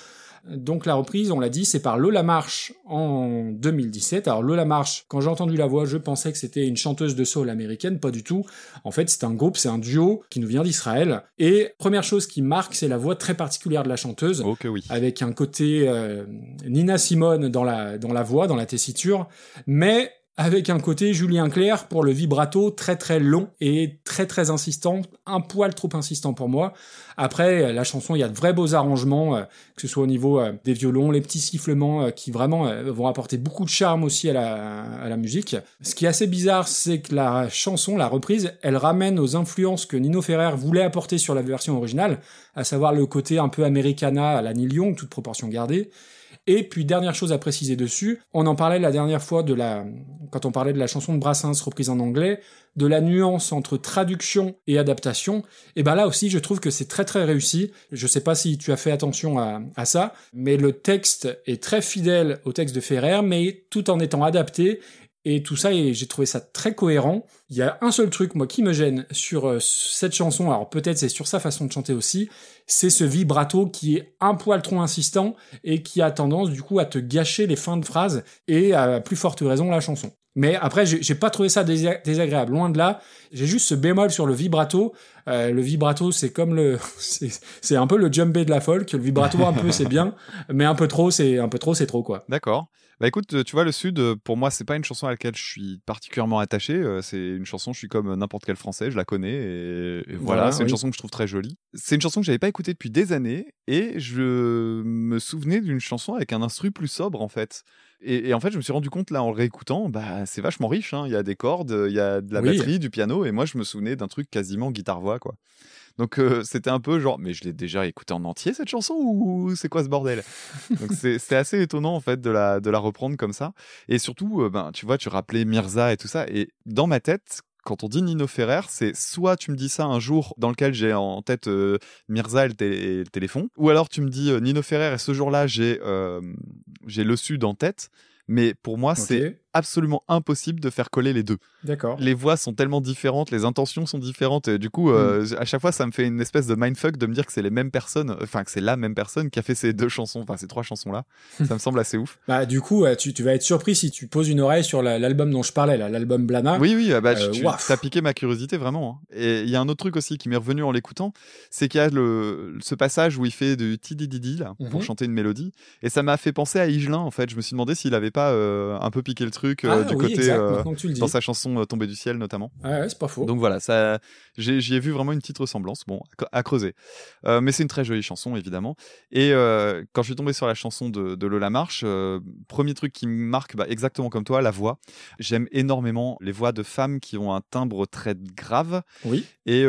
Donc la reprise, on l'a dit, c'est par Lola Marsh en 2017. Alors Lola Marsh, quand j'ai entendu la voix, je pensais que c'était une chanteuse de soul américaine, pas du tout. En fait, c'est un groupe, c'est un duo qui nous vient d'Israël. Et première chose qui marque, c'est la voix très particulière de la chanteuse, Oh que oui. avec un côté euh, Nina Simone dans la dans la voix, dans la tessiture, mais avec un côté Julien Clerc pour le vibrato très très long et très très insistant, un poil trop insistant pour moi. Après, la chanson, il y a de vrais beaux arrangements, euh, que ce soit au niveau euh, des violons, les petits sifflements euh, qui vraiment euh, vont apporter beaucoup de charme aussi à la, à musique. Ce qui est assez bizarre, c'est que la chanson, la reprise, elle ramène aux influences que Nino Ferrer voulait apporter sur la version originale, à savoir le côté un peu americana à la Neil Young, toute proportion gardée. Et puis dernière chose à préciser dessus, on en parlait la dernière fois de la quand on parlait de la chanson de Brassens reprise en anglais, de la nuance entre traduction et adaptation. Et ben là aussi, je trouve que c'est très très réussi. Je sais pas si tu as fait attention à, à ça, mais le texte est très fidèle au texte de Ferrer, mais tout en étant adapté. Et tout ça, et j'ai trouvé ça très cohérent. Il y a un seul truc, moi, qui me gêne sur euh, cette chanson, alors peut-être c'est sur sa façon de chanter aussi, c'est ce vibrato qui est un poil trop insistant et qui a tendance, du coup, à te gâcher les fins de phrases et à plus forte raison la chanson. Mais après, j'ai pas trouvé ça désa- désagréable. Loin de là, j'ai juste ce bémol sur le vibrato. Euh, le vibrato, c'est comme le, c'est c'est un peu le jumpé de la folk. Le vibrato, un peu, c'est bien, mais un peu trop, c'est un peu trop, c'est trop quoi. D'accord. Bah écoute, euh, tu vois, le Sud, euh, pour moi, c'est pas une chanson à laquelle je suis particulièrement attaché. euh, C'est une chanson, je suis comme n'importe quel Français, je la connais et, et voilà, Voilà, c'est une chanson que je trouve très jolie. C'est une chanson que j'avais pas écoutée depuis des années et je me souvenais d'une chanson avec un instru plus sobre en fait. Et, et en fait, je me suis rendu compte là en le réécoutant, bah c'est vachement riche. hein. Il y a des cordes, il y a de la Oui. batterie, du piano et moi je me souvenais d'un truc quasiment guitare-voix quoi. Donc euh, c'était un peu genre, mais je l'ai déjà écouté en entier cette chanson ou c'est quoi ce bordel? Donc c'est assez étonnant en fait de la, de la reprendre comme ça. Et surtout, euh, ben, tu vois, tu rappelais Mirza et tout ça. Et dans ma tête, quand on dit Nino Ferrer, c'est soit tu me dis ça un jour dans lequel j'ai en tête euh, Mirza et le, télé- et le téléphone, ou alors tu me dis euh, Nino Ferrer et ce jour-là j'ai euh, j'ai le Sud en tête. Mais pour moi, c'est. Absolument impossible de faire coller les deux. D'accord. Les voix sont tellement différentes, les intentions sont différentes. Et du coup, euh, Hmm. à chaque fois, ça me fait une espèce de mindfuck de me dire que c'est les mêmes personnes, enfin que c'est la même personne qui a fait ces deux chansons, enfin ces trois chansons-là. ça me semble assez ouf. Bah, du coup, tu, tu vas être surpris si tu poses une oreille sur la- l'album dont je parlais, là, l'album Blana. Oui, oui, ah bah, Euh, tu waf. as piqué ma curiosité vraiment. hein. Et il y a un autre truc aussi qui m'est revenu en l'écoutant, c'est qu'il y a le, ce passage où il fait du tidididi là pour Mhm. chanter une mélodie, et ça m'a fait penser à Higelin en fait. Je me suis demandé s'il avait pas euh, un peu piqué le truc euh, Ah du oui, côté exact, euh, dans sa chanson euh, Tombée du ciel notamment. Ouais, c'est pas faux. Donc voilà, ça, j'ai- j'y ai vu vraiment une petite ressemblance, bon, à, à creuser. Mais c'est une très jolie chanson, évidemment. Et quand je suis tombé sur la chanson de, de Lola Marche, premier truc qui me marque, bah, exactement comme toi, la voix. J'aime énormément les voix de femmes qui ont un timbre très grave. Oui. Et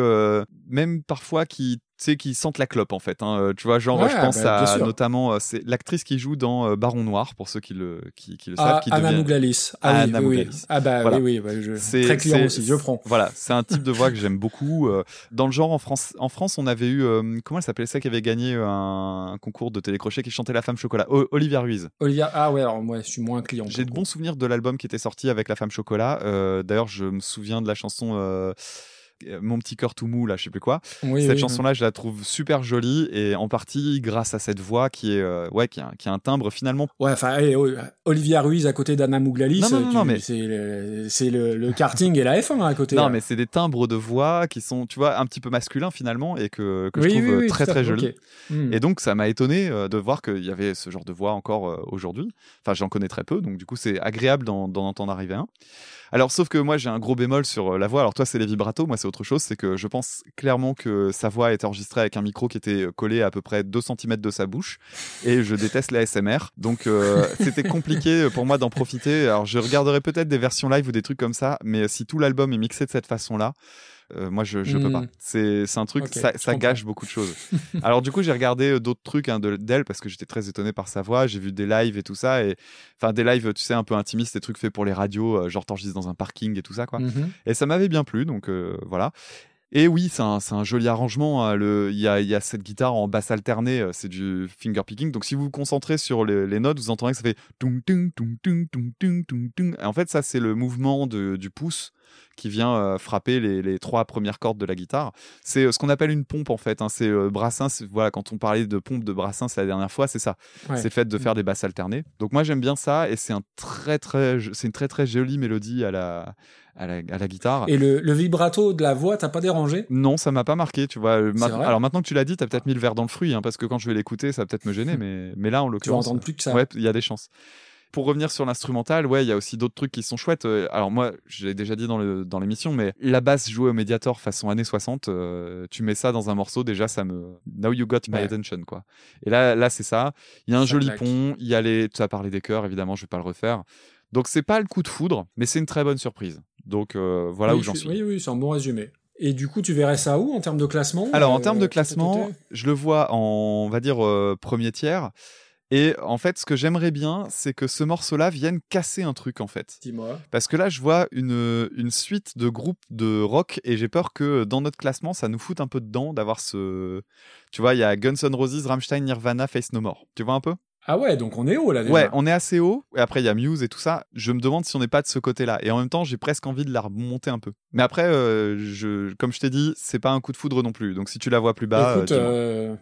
même parfois qui sais, qui sentent la clope en fait. hein. Euh, Tu vois, genre, Ouais, je pense bah, à notamment, euh, c'est l'actrice qui joue dans euh, Baron Noir, pour ceux qui le, qui, qui le savent. Ah, qui Anna devient- Mouglalis. Ah Anna oui, oui. Ah bah Voilà. oui, oui, bah, je- C'est- très client aussi, je prends. Voilà, c'est un type de voix que j'aime beaucoup. Dans le genre, en France, en France on avait eu, euh, comment elle s'appelait ça, qui avait gagné un, un concours de télécrochet qui chantait La Femme Chocolat O- Olivia Ruiz. Olivia, ah ouais, alors moi, je suis moins client. J'ai de bons souvenirs de l'album qui était sorti avec La Femme Chocolat. Euh, D'ailleurs, je me souviens de la chanson euh, Mon petit cœur tout mou, là, je sais plus quoi. Oui, cette oui, chanson-là, je la trouve super jolie et en partie grâce à cette voix qui est, euh, ouais, qui a, qui a un timbre finalement. Ouais, enfin, allez, oh, Olivia Ruiz à côté d'Anna Mouglalis, Non, non, non, tu- non, mais- c'est le, c'est le, le karting et la F1 à côté. Non, là. mais c'est des timbres de voix qui sont, tu vois, un petit peu masculins finalement et que, que je trouve euh, très très jolis. Hmm. Et donc, ça m'a étonné euh, de voir qu'il y avait ce genre de voix encore euh, aujourd'hui. Enfin, j'en connais très peu, donc du coup, c'est agréable d'en d'en entendre arriver un. Alors, sauf que moi, j'ai un gros bémol sur euh, la voix. Alors, toi, c'est les vibratos, moi, c'est autre chose. C'est que je pense clairement que sa voix est enregistrée avec un micro qui était euh, collé à peu près 2 cm de sa bouche. Et je déteste la SMR. Donc, euh, c'était compliqué pour moi d'en profiter. Alors, je regarderai peut-être des versions live ou des trucs comme ça. Mais si tout l'album est mixé de cette façon-là, euh, moi, je, je peux hmm. pas. C'est, un truc, ça, gâche beaucoup de choses. Alors, du coup, j'ai regardé euh, d'autres trucs hein, de, d'elle parce que j'étais très étonné par sa voix. J'ai vu des lives et tout ça. Et enfin, des lives, tu sais, un peu intimistes, des trucs faits pour les radios, euh, genre t'enregistres dans un parking et tout ça, quoi. Mm-hmm. Et ça m'avait bien plu, donc voilà. Et oui, c'est un, joli arrangement. Hein, il y, a, cette guitare en basse alternée, c'est du finger picking. Donc si vous vous concentrez sur les, notes, vous entendrez que ça fait. Et en fait, ça, c'est le mouvement du pouce qui vient euh, frapper les, les trois premières cordes de la guitare. C'est euh, ce qu'on appelle une pompe en fait. hein. C'est euh, Brassens. Voilà, quand on parlait de pompe de Brassens la dernière fois, c'est ça. Ouais. C'est le fait de faire des basses alternées. Donc moi j'aime bien ça et c'est un très très, c'est une très très jolie mélodie à la à la, à la guitare. Et le, le vibrato de la voix, t'as pas dérangé? Non, ça m'a pas marqué, tu vois. Ma- Alors maintenant que tu l'as dit, t'as peut-être mis le verre dans le fruit, hein, parce que quand je vais l'écouter, ça va peut-être me gêner, mais, mais là, en l'occurrence. entendre plus que ça. Ouais, il y a des chances. Pour revenir sur l'instrumental, ouais, il y a aussi d'autres trucs qui sont chouettes. Euh, Alors moi, je l'ai déjà dit dans l'émission, mais la basse jouée au Mediator façon années 60, euh, tu mets ça dans un morceau, déjà ça me... Now you got my Ouais. attention, quoi. Et là, là c'est ça. Il y a un Ça joli claque. pont, il y a les... Tu as parlé des chœurs, évidemment, je vais pas le refaire. Donc c'est pas le coup de foudre, mais c'est une très bonne surprise. Donc euh, voilà Oui, où j'en je- suis. Oui, oui, c'est un bon résumé. Et du coup, tu verrais ça où en termes de classement Alors, en termes de classement, je le vois en, on va dire, euh, premier tiers. Et en fait, ce que j'aimerais bien, c'est que ce morceau-là vienne casser un truc, en fait. Dis-moi. Parce que là, je vois une, une suite de groupes de rock et j'ai peur que dans notre classement, ça nous foute un peu dedans d'avoir ce. Tu vois, il y a Guns N' Roses, Rammstein, Nirvana, Face No More. Tu vois un peu? Ah ouais, donc on est haut là déjà. Ouais, on est assez haut. Et après, il y a Muse et tout ça. Je me demande si on n'est pas de ce côté-là. Et en même temps, j'ai presque envie de la remonter un peu. Mais après, euh, je, comme je t'ai dit, c'est pas un coup de foudre non plus. Donc si tu la vois plus bas. Écoute, euh,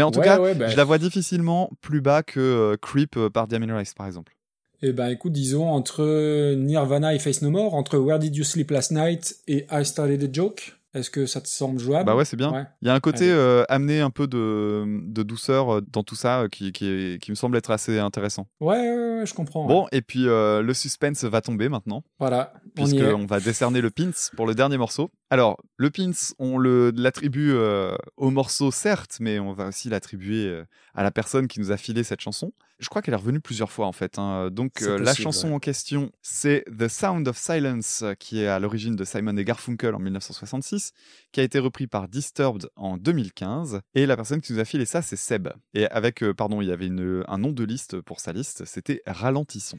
Mais en tout ouais, cas, ouais, bah, je la vois difficilement plus bas que euh, Creep euh, par Diamond Rice, par exemple. Eh ben écoute, disons entre Nirvana et Face No More, entre Where Did You Sleep Last Night et I Started a Joke, est-ce que ça te semble jouable? Bah ouais, c'est bien. Ouais. Il y a un côté euh, amener un peu de, de douceur euh, dans tout ça qui, qui, est- qui me semble être assez intéressant. Ouais, ouais, ouais, je comprends. Bon, et puis le suspense va tomber maintenant. Voilà, on. Puisqu'on va décerner le pins pour le dernier morceau. Alors, le pins, on le- l'attribue euh, au morceau, certes, mais on va aussi l'attribuer euh, à la personne qui nous a filé cette chanson. Je crois qu'elle est revenue plusieurs fois, en fait. hein. Donc, euh, la chanson ouais. en question, c'est The Sound of Silence, qui est à l'origine de Simon et Garfunkel en 1966, qui a été repris par Disturbed en 2015. Et la personne qui nous a filé ça, c'est Seb. Et avec, euh, pardon, il y avait une- un nom de liste pour sa liste, c'était Ralentissons.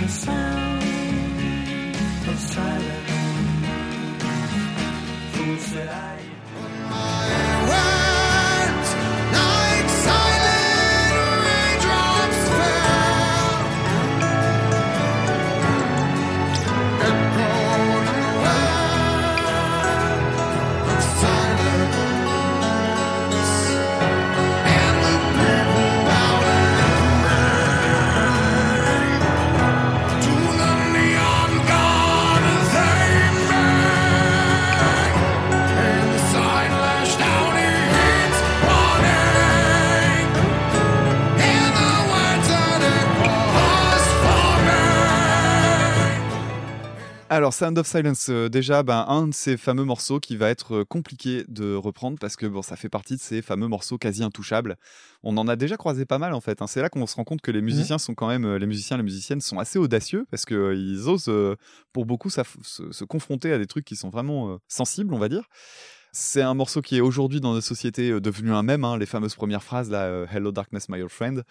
the sound of silence. Fool said I. Alors, Sound of Silence, euh, déjà, ben, un de ces fameux morceaux qui va être euh, compliqué de reprendre parce que bon, ça fait partie de ces fameux morceaux quasi intouchables. On en a déjà croisé pas mal en fait. hein. C'est là qu'on se rend compte que les musiciens sont quand même, euh, les musiciens, les musiciennes sont assez audacieux parce que euh, ils osent, euh, pour beaucoup, ça- se, se confronter à des trucs qui sont vraiment sensibles, on va dire. C'est un morceau qui est aujourd'hui dans notre société euh, devenu un mème, hein, les fameuses premières phrases là, euh, Hello Darkness, my old friend.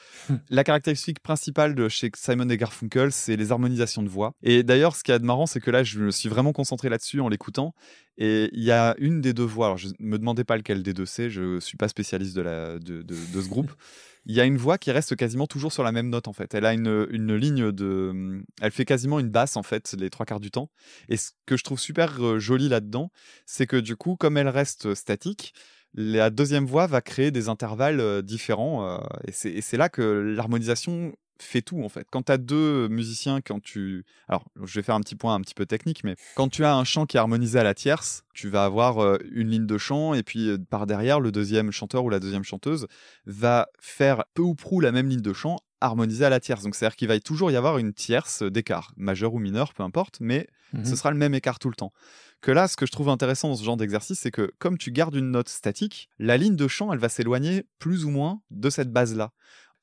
La caractéristique principale de chez Simon et Garfunkel, c'est les harmonisations de voix. Et d'ailleurs, ce qui est marrant, c'est que là, je me suis vraiment concentré là-dessus en l'écoutant. Et il y a une des deux voix, alors je ne me demandez pas lequel des deux c'est, je suis pas spécialiste de, la, de, de- de ce groupe. Il y a une voix qui reste quasiment toujours sur la même note en fait. Elle a une, une ligne de, elle fait quasiment une basse en fait les trois quarts du temps. Et ce que je trouve super euh, joli là-dedans, c'est que du coup, comme elle reste statique, la deuxième voix va créer des intervalles euh, différents. euh, et c'est et c'est là que l'harmonisation fait tout en fait. Quand tu as deux musiciens, quand tu... Alors, je vais faire un petit point un petit peu technique, mais quand tu as un chant qui est harmonisé à la tierce, tu vas avoir euh, une ligne de chant et puis euh, par derrière, le deuxième chanteur ou la deuxième chanteuse va faire peu ou prou la même ligne de chant harmonisée à la tierce. Donc, c'est-à-dire qu'il va toujours y avoir une tierce d'écart, majeur ou mineur, peu importe, mais Mhm. ce sera le même écart tout le temps. Que là, ce que je trouve intéressant dans ce genre d'exercice, c'est que comme tu gardes une note statique, la ligne de chant, elle va s'éloigner plus ou moins de cette base-là.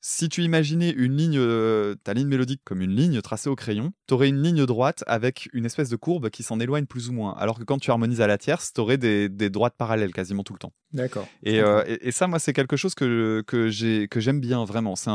Si tu imaginais une ligne, euh, ta ligne mélodique comme une ligne tracée au crayon, tu aurais une ligne droite avec une espèce de courbe qui s'en éloigne plus ou moins. Alors que quand tu harmonises à la tierce, tu aurais des, des droites parallèles quasiment tout le temps. D'accord. Et, euh, et, et ça, moi, c'est quelque chose que, que, j'ai, que j'aime bien, vraiment. C'est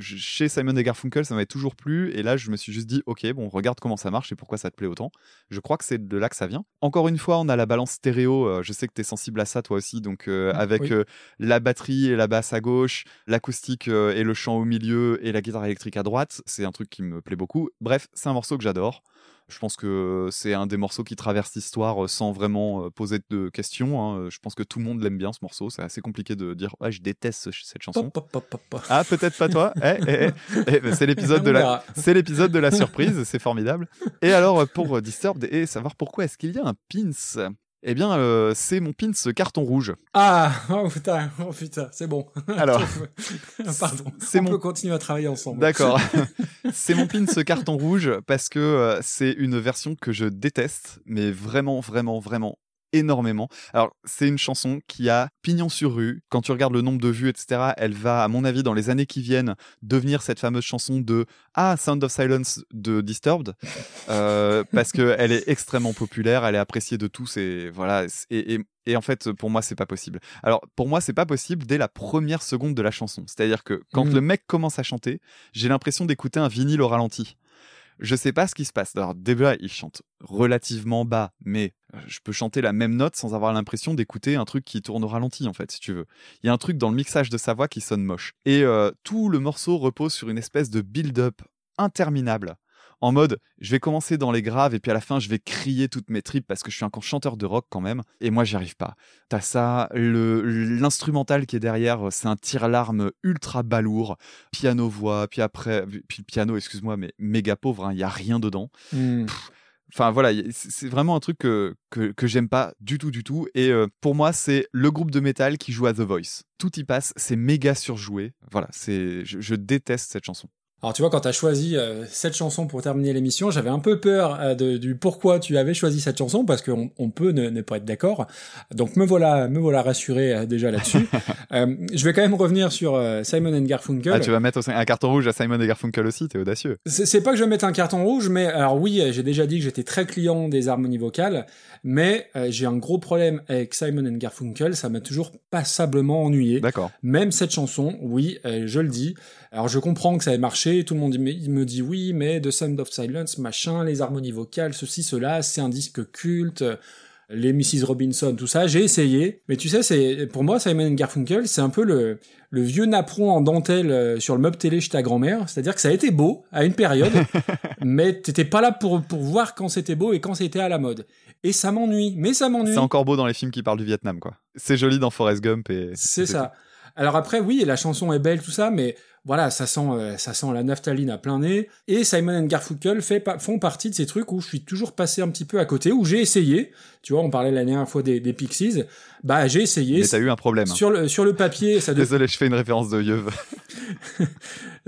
chez Simon et Garfunkel, ça m'avait toujours plu. Et là, je me suis juste dit, OK, bon, regarde comment ça marche et pourquoi ça te plaît autant. Je crois que c'est de là que ça vient. Encore une fois, on a la balance stéréo. euh, je sais que tu es sensible à ça, toi aussi. Donc, euh, avec oui. la batterie et la basse à gauche, l'acoustique euh, et le chant au milieu et la guitare électrique à droite, c'est un truc qui me plaît beaucoup. Bref, c'est un morceau que j'adore. Je pense que c'est un des morceaux qui traverse l'histoire euh, sans vraiment euh, poser de questions. hein. Je pense que tout le monde l'aime bien ce morceau. C'est assez compliqué de dire ouais, je déteste ce- cette chanson. Pop, pop, pop, pop. Ah, peut-être pas toi. Eh, eh, eh. Ben, c'est l'épisode de la, verra. c'est l'épisode de la surprise. C'est formidable. Et alors pour Disturbed et savoir pourquoi est-ce qu'il y a un pins Eh bien, euh, c'est mon pins carton rouge. Ah, oh putain, oh putain, c'est bon. Alors, pardon. c'est On mon- peut continuer à travailler ensemble. D'accord. c'est mon pin ce carton rouge parce que euh, c'est une version que je déteste, mais vraiment, vraiment, vraiment énormément. Alors, c'est une chanson qui a pignon sur rue. Quand tu regardes le nombre de vues, etc., elle va, à mon avis, dans les années qui viennent, devenir cette fameuse chanson de Ah, Sound of Silence de Disturbed, euh, parce qu'elle est extrêmement populaire, elle est appréciée de tous et voilà. Et, et, et en fait, pour moi, c'est pas possible. Alors, pour moi, c'est pas possible dès la première seconde de la chanson. C'est-à-dire que quand Mhm. le mec commence à chanter, j'ai l'impression d'écouter un vinyle au ralenti. Je sais pas ce qui se passe. Alors, déjà, il chante relativement bas, mais euh, je peux chanter la même note sans avoir l'impression d'écouter un truc qui tourne au ralenti, en fait, si tu veux. Il y a un truc dans le mixage de sa voix qui sonne moche. Et euh, tout le morceau repose sur une espèce de build-up interminable. En mode, je vais commencer dans les graves et puis à la fin, je vais crier toutes mes tripes parce que je suis un chanteur de rock quand même. Et moi, j'y arrive pas. T'as ça, l'instrumental qui est derrière, c'est un tire-larme ultra balourd, piano-voix, puis après, puis le piano, excuse-moi, mais méga pauvre, il y a rien dedans. Hmm. Enfin voilà, c'est c'est vraiment un truc que, que, que j'aime pas du tout, du tout. Et euh, pour moi, c'est le groupe de métal qui joue à The Voice. Tout y passe, c'est méga surjoué. Voilà, c'est je, je déteste cette chanson. Alors tu vois, quand t'as choisi euh, cette chanson pour terminer l'émission, j'avais un peu peur euh, de- du pourquoi tu avais choisi cette chanson, parce qu'on on peut ne, ne pas être d'accord. Donc me voilà, me voilà rassuré euh, déjà là-dessus. Euh, je vais quand même revenir sur euh, Simon and Garfunkel. Ah, tu vas mettre un carton rouge à Simon et Garfunkel aussi, t'es audacieux. C'est pas que je vais mettre un carton rouge, mais alors oui, euh, j'ai déjà dit que j'étais très client des harmonies vocales, mais euh, j'ai un gros problème avec Simon and Garfunkel, ça m'a toujours passablement ennuyé. D'accord. Même cette chanson, oui, euh, je le dis. Alors je comprends que ça ait marché, tout le monde me dit oui, mais The Sound of Silence, machin, les harmonies vocales, ceci, cela, c'est un disque culte. Les Mrs. Robinson, tout ça, j'ai essayé. Mais tu sais, c'est pour moi, Simon Garfunkel, c'est un peu le, le vieux napperon en dentelle euh, sur le meuble télé chez ta grand-mère. C'est-à-dire que ça a été beau à une période, mais t'étais pas là pour, pour voir quand c'était beau et quand c'était à la mode. Et ça m'ennuie, mais ça m'ennuie. C'est encore beau dans les films qui parlent du Vietnam, quoi. C'est joli dans Forrest Gump et. C'est ça. Alors après, oui, la chanson est belle, tout ça, mais voilà, ça sent, euh, ça sent la naphtaline à plein nez. Et Simon and Garfunkel fait, pa- font partie de ces trucs où je suis toujours passé un petit peu à côté, où j'ai essayé. Tu vois, on parlait la dernière fois des, des Pixies. Bah, j'ai essayé. Mais t'as eu un problème. Sur le, sur le papier, ça devait Désolé, je fais une référence de.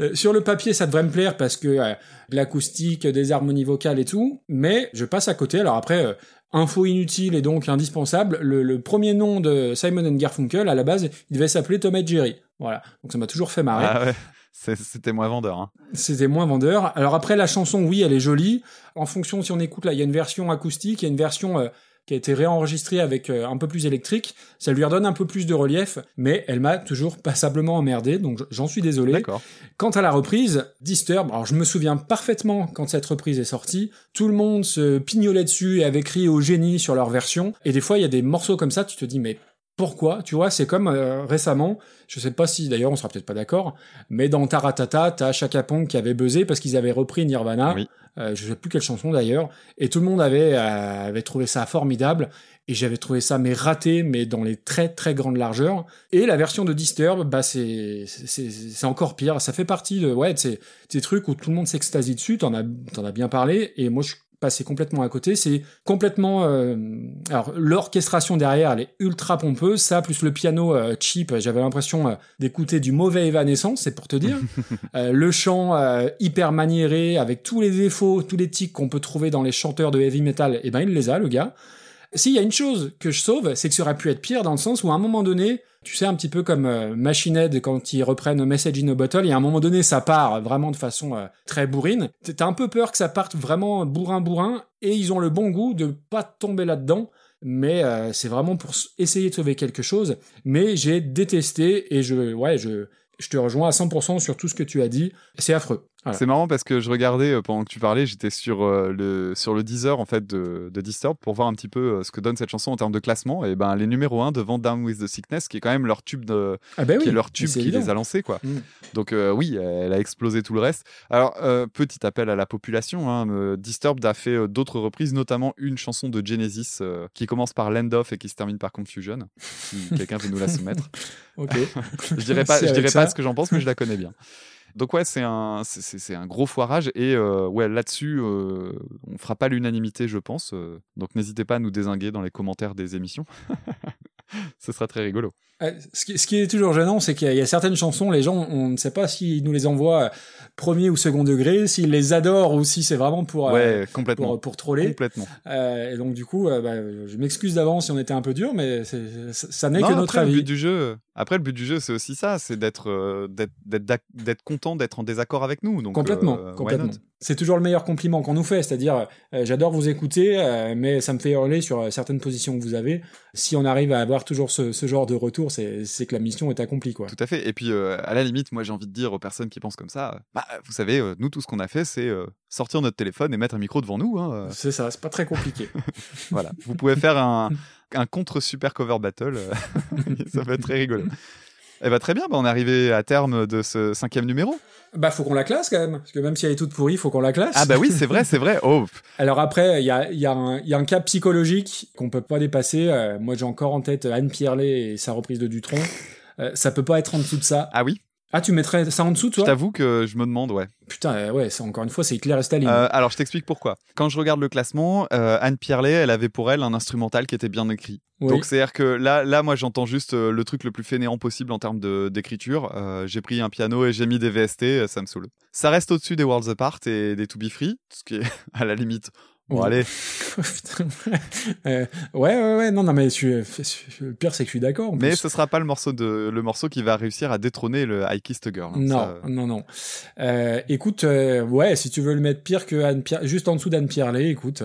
Euh, sur le papier, ça devrait me plaire parce que euh, l'acoustique, des harmonies vocales et tout, mais je passe à côté. Alors après, euh, info inutile et donc indispensable, le, le premier nom de Simon and Garfunkel, à la base, il devait s'appeler Tom et Jerry. Voilà, donc ça m'a toujours fait marrer. Ah ouais. C'était moins vendeur. Hein. C'était moins vendeur. Alors après, la chanson, oui, elle est jolie. En fonction, si on écoute là, il y a une version acoustique, il y a une version euh, qui a été réenregistrée avec euh, un peu plus électrique. Ça lui redonne un peu plus de relief, mais elle m'a toujours passablement emmerdé, donc j'en suis désolé. Quant à la reprise, Disturb, alors je me souviens parfaitement quand cette reprise est sortie, tout le monde se pignolait dessus et avait crié au génie sur leur version. Et des fois, il y a des morceaux comme ça, tu te dis, mais pourquoi Tu vois, c'est comme euh, récemment, je sais pas si d'ailleurs on sera peut-être pas d'accord, mais dans Taratata, t'as Chaka Ponk qui avait buzzé parce qu'ils avaient repris Nirvana. Oui. Euh, je sais plus quelle chanson d'ailleurs, et tout le monde avait euh, avait trouvé ça formidable, et j'avais trouvé ça mais raté, mais dans les très très grandes largeurs. Et la version de Disturb, bah c'est c'est c'est encore pire. Ça fait partie de ouais de ces, de ces trucs où tout le monde s'extasie dessus. T'en as t'en as bien parlé, et moi je passé complètement à côté. C'est complètement euh, alors l'orchestration derrière, elle est ultra pompeuse. Ça plus le piano euh, cheap, j'avais l'impression euh, d'écouter du mauvais Evanescence, c'est pour te dire. Le chant hyper maniéré avec tous les défauts, tous les tics qu'on peut trouver dans les chanteurs de heavy metal, et ben il les a le gars. S'il y a une chose que je sauve, c'est que ça aurait pu être pire dans le sens où à un moment donné, tu sais un petit peu comme euh, Machine Head quand ils reprennent Message in a Bottle, et à un moment donné ça part vraiment de façon euh, très bourrine. T'as un peu peur que ça parte vraiment bourrin bourrin, et ils ont le bon goût de pas tomber là-dedans. Mais euh, c'est vraiment pour essayer de sauver quelque chose. Mais j'ai détesté et je, ouais, je, je te rejoins à 100% sur tout ce que tu as dit. C'est affreux. Voilà. C'est marrant parce que je regardais euh, pendant que tu parlais, j'étais sur euh, le sur le Deezer en fait de, de Disturb pour voir un petit peu euh, ce que donne cette chanson en termes de classement et ben les numéros 1 devant Down with the Sickness qui est quand même leur tube de Ah ben qui est leur tube qui évident. les a lancés quoi. Mm. Donc oui, elle a explosé tout le reste. Alors petit appel à la population, hein, Disturbed a fait d'autres reprises, notamment une chanson de Genesis qui commence par Land of et qui se termine par Confusion. Si quelqu'un veut nous la soumettre. Ok. je dirais pas, je dirais ça. pas ce que j'en pense, mais je la connais bien. Donc ouais, c'est un, c'est- un gros foirage et euh, ouais là-dessus, euh, on fera pas l'unanimité, je pense. euh, donc n'hésitez pas à nous désinguer dans les commentaires des émissions. Ce sera très rigolo. Euh, Ce qui, ce qui est toujours gênant, c'est qu'il y, a- il y a certaines chansons, les gens, on ne sait pas s'ils nous les envoient euh, premier ou second degré, s'ils les adorent ou si c'est vraiment pour, euh, Ouais, complètement. pour, pour troller. Complètement. Euh, et donc du coup, euh, bah, je m'excuse d'avance si on était un peu dur, mais ça n'est que notre après, Le avis. but du jeu, après, le but du jeu, c'est aussi ça, c'est d'être content d'être en désaccord avec nous. Donc, complètement, complètement. C'est toujours le meilleur compliment qu'on nous fait, c'est-à-dire j'adore vous écouter, mais ça me fait hurler sur certaines positions que vous avez. Si on arrive à avoir toujours ce, ce genre de retour, c'est c'est que la mission est accomplie, quoi. Tout à fait. Et puis, euh, à la limite, moi, j'ai envie de dire aux personnes qui pensent comme ça, bah, vous savez, euh, nous, tout ce qu'on a fait, c'est euh, sortir notre téléphone et mettre un micro devant nous. hein. C'est ça, c'est pas très compliqué. voilà. Vous pouvez faire un, un contre super cover battle. ça va être très rigolo. Eh ben, très bien, bah, on est arrivé à terme de ce cinquième numéro. Bah, faut qu'on la classe quand même, parce que même si elle est toute pourrie, faut qu'on la classe. Ah bah oui, c'est vrai, c'est vrai. Oh, Alors après, il y a, il y, a un- il y a un cas psychologique qu'on peut pas dépasser. Euh, moi, j'ai encore en tête Anne Pierlet et sa reprise de Dutronc. Euh, ça peut pas être en dessous de ça. Ah oui? Ah, tu mettrais ça en dessous, Je toi t'avoue que je me demande, ouais. Putain, euh, ouais, c'est encore une fois, c'est Hitler et Staline. Euh, alors, je t'explique pourquoi. Quand je regarde le classement, euh, Anne Pierlet, elle avait pour elle un instrumental qui était bien écrit. Oui. Donc, c'est-à-dire que là, là moi, j'entends juste euh, le truc le plus fainéant possible en termes de- d'écriture. J'ai pris un piano et j'ai mis des VST, ça me saoule. Ça reste au-dessus des Worlds Apart et des To Be Free, ce qui est à la limite. Bon, allez. Euh, ouais, ouais, ouais, non, non, mais je le pire, c'est que je suis d'accord. Mais plus. ce sera pas le morceau, de, le morceau qui va réussir à détrôner le I Kissed Girl. hein. Non, Ça, euh, non, non. Euh, écoute, euh, ouais, si tu veux le mettre pire que Anne Pierre, juste en dessous d'Anne Pierlet, écoute,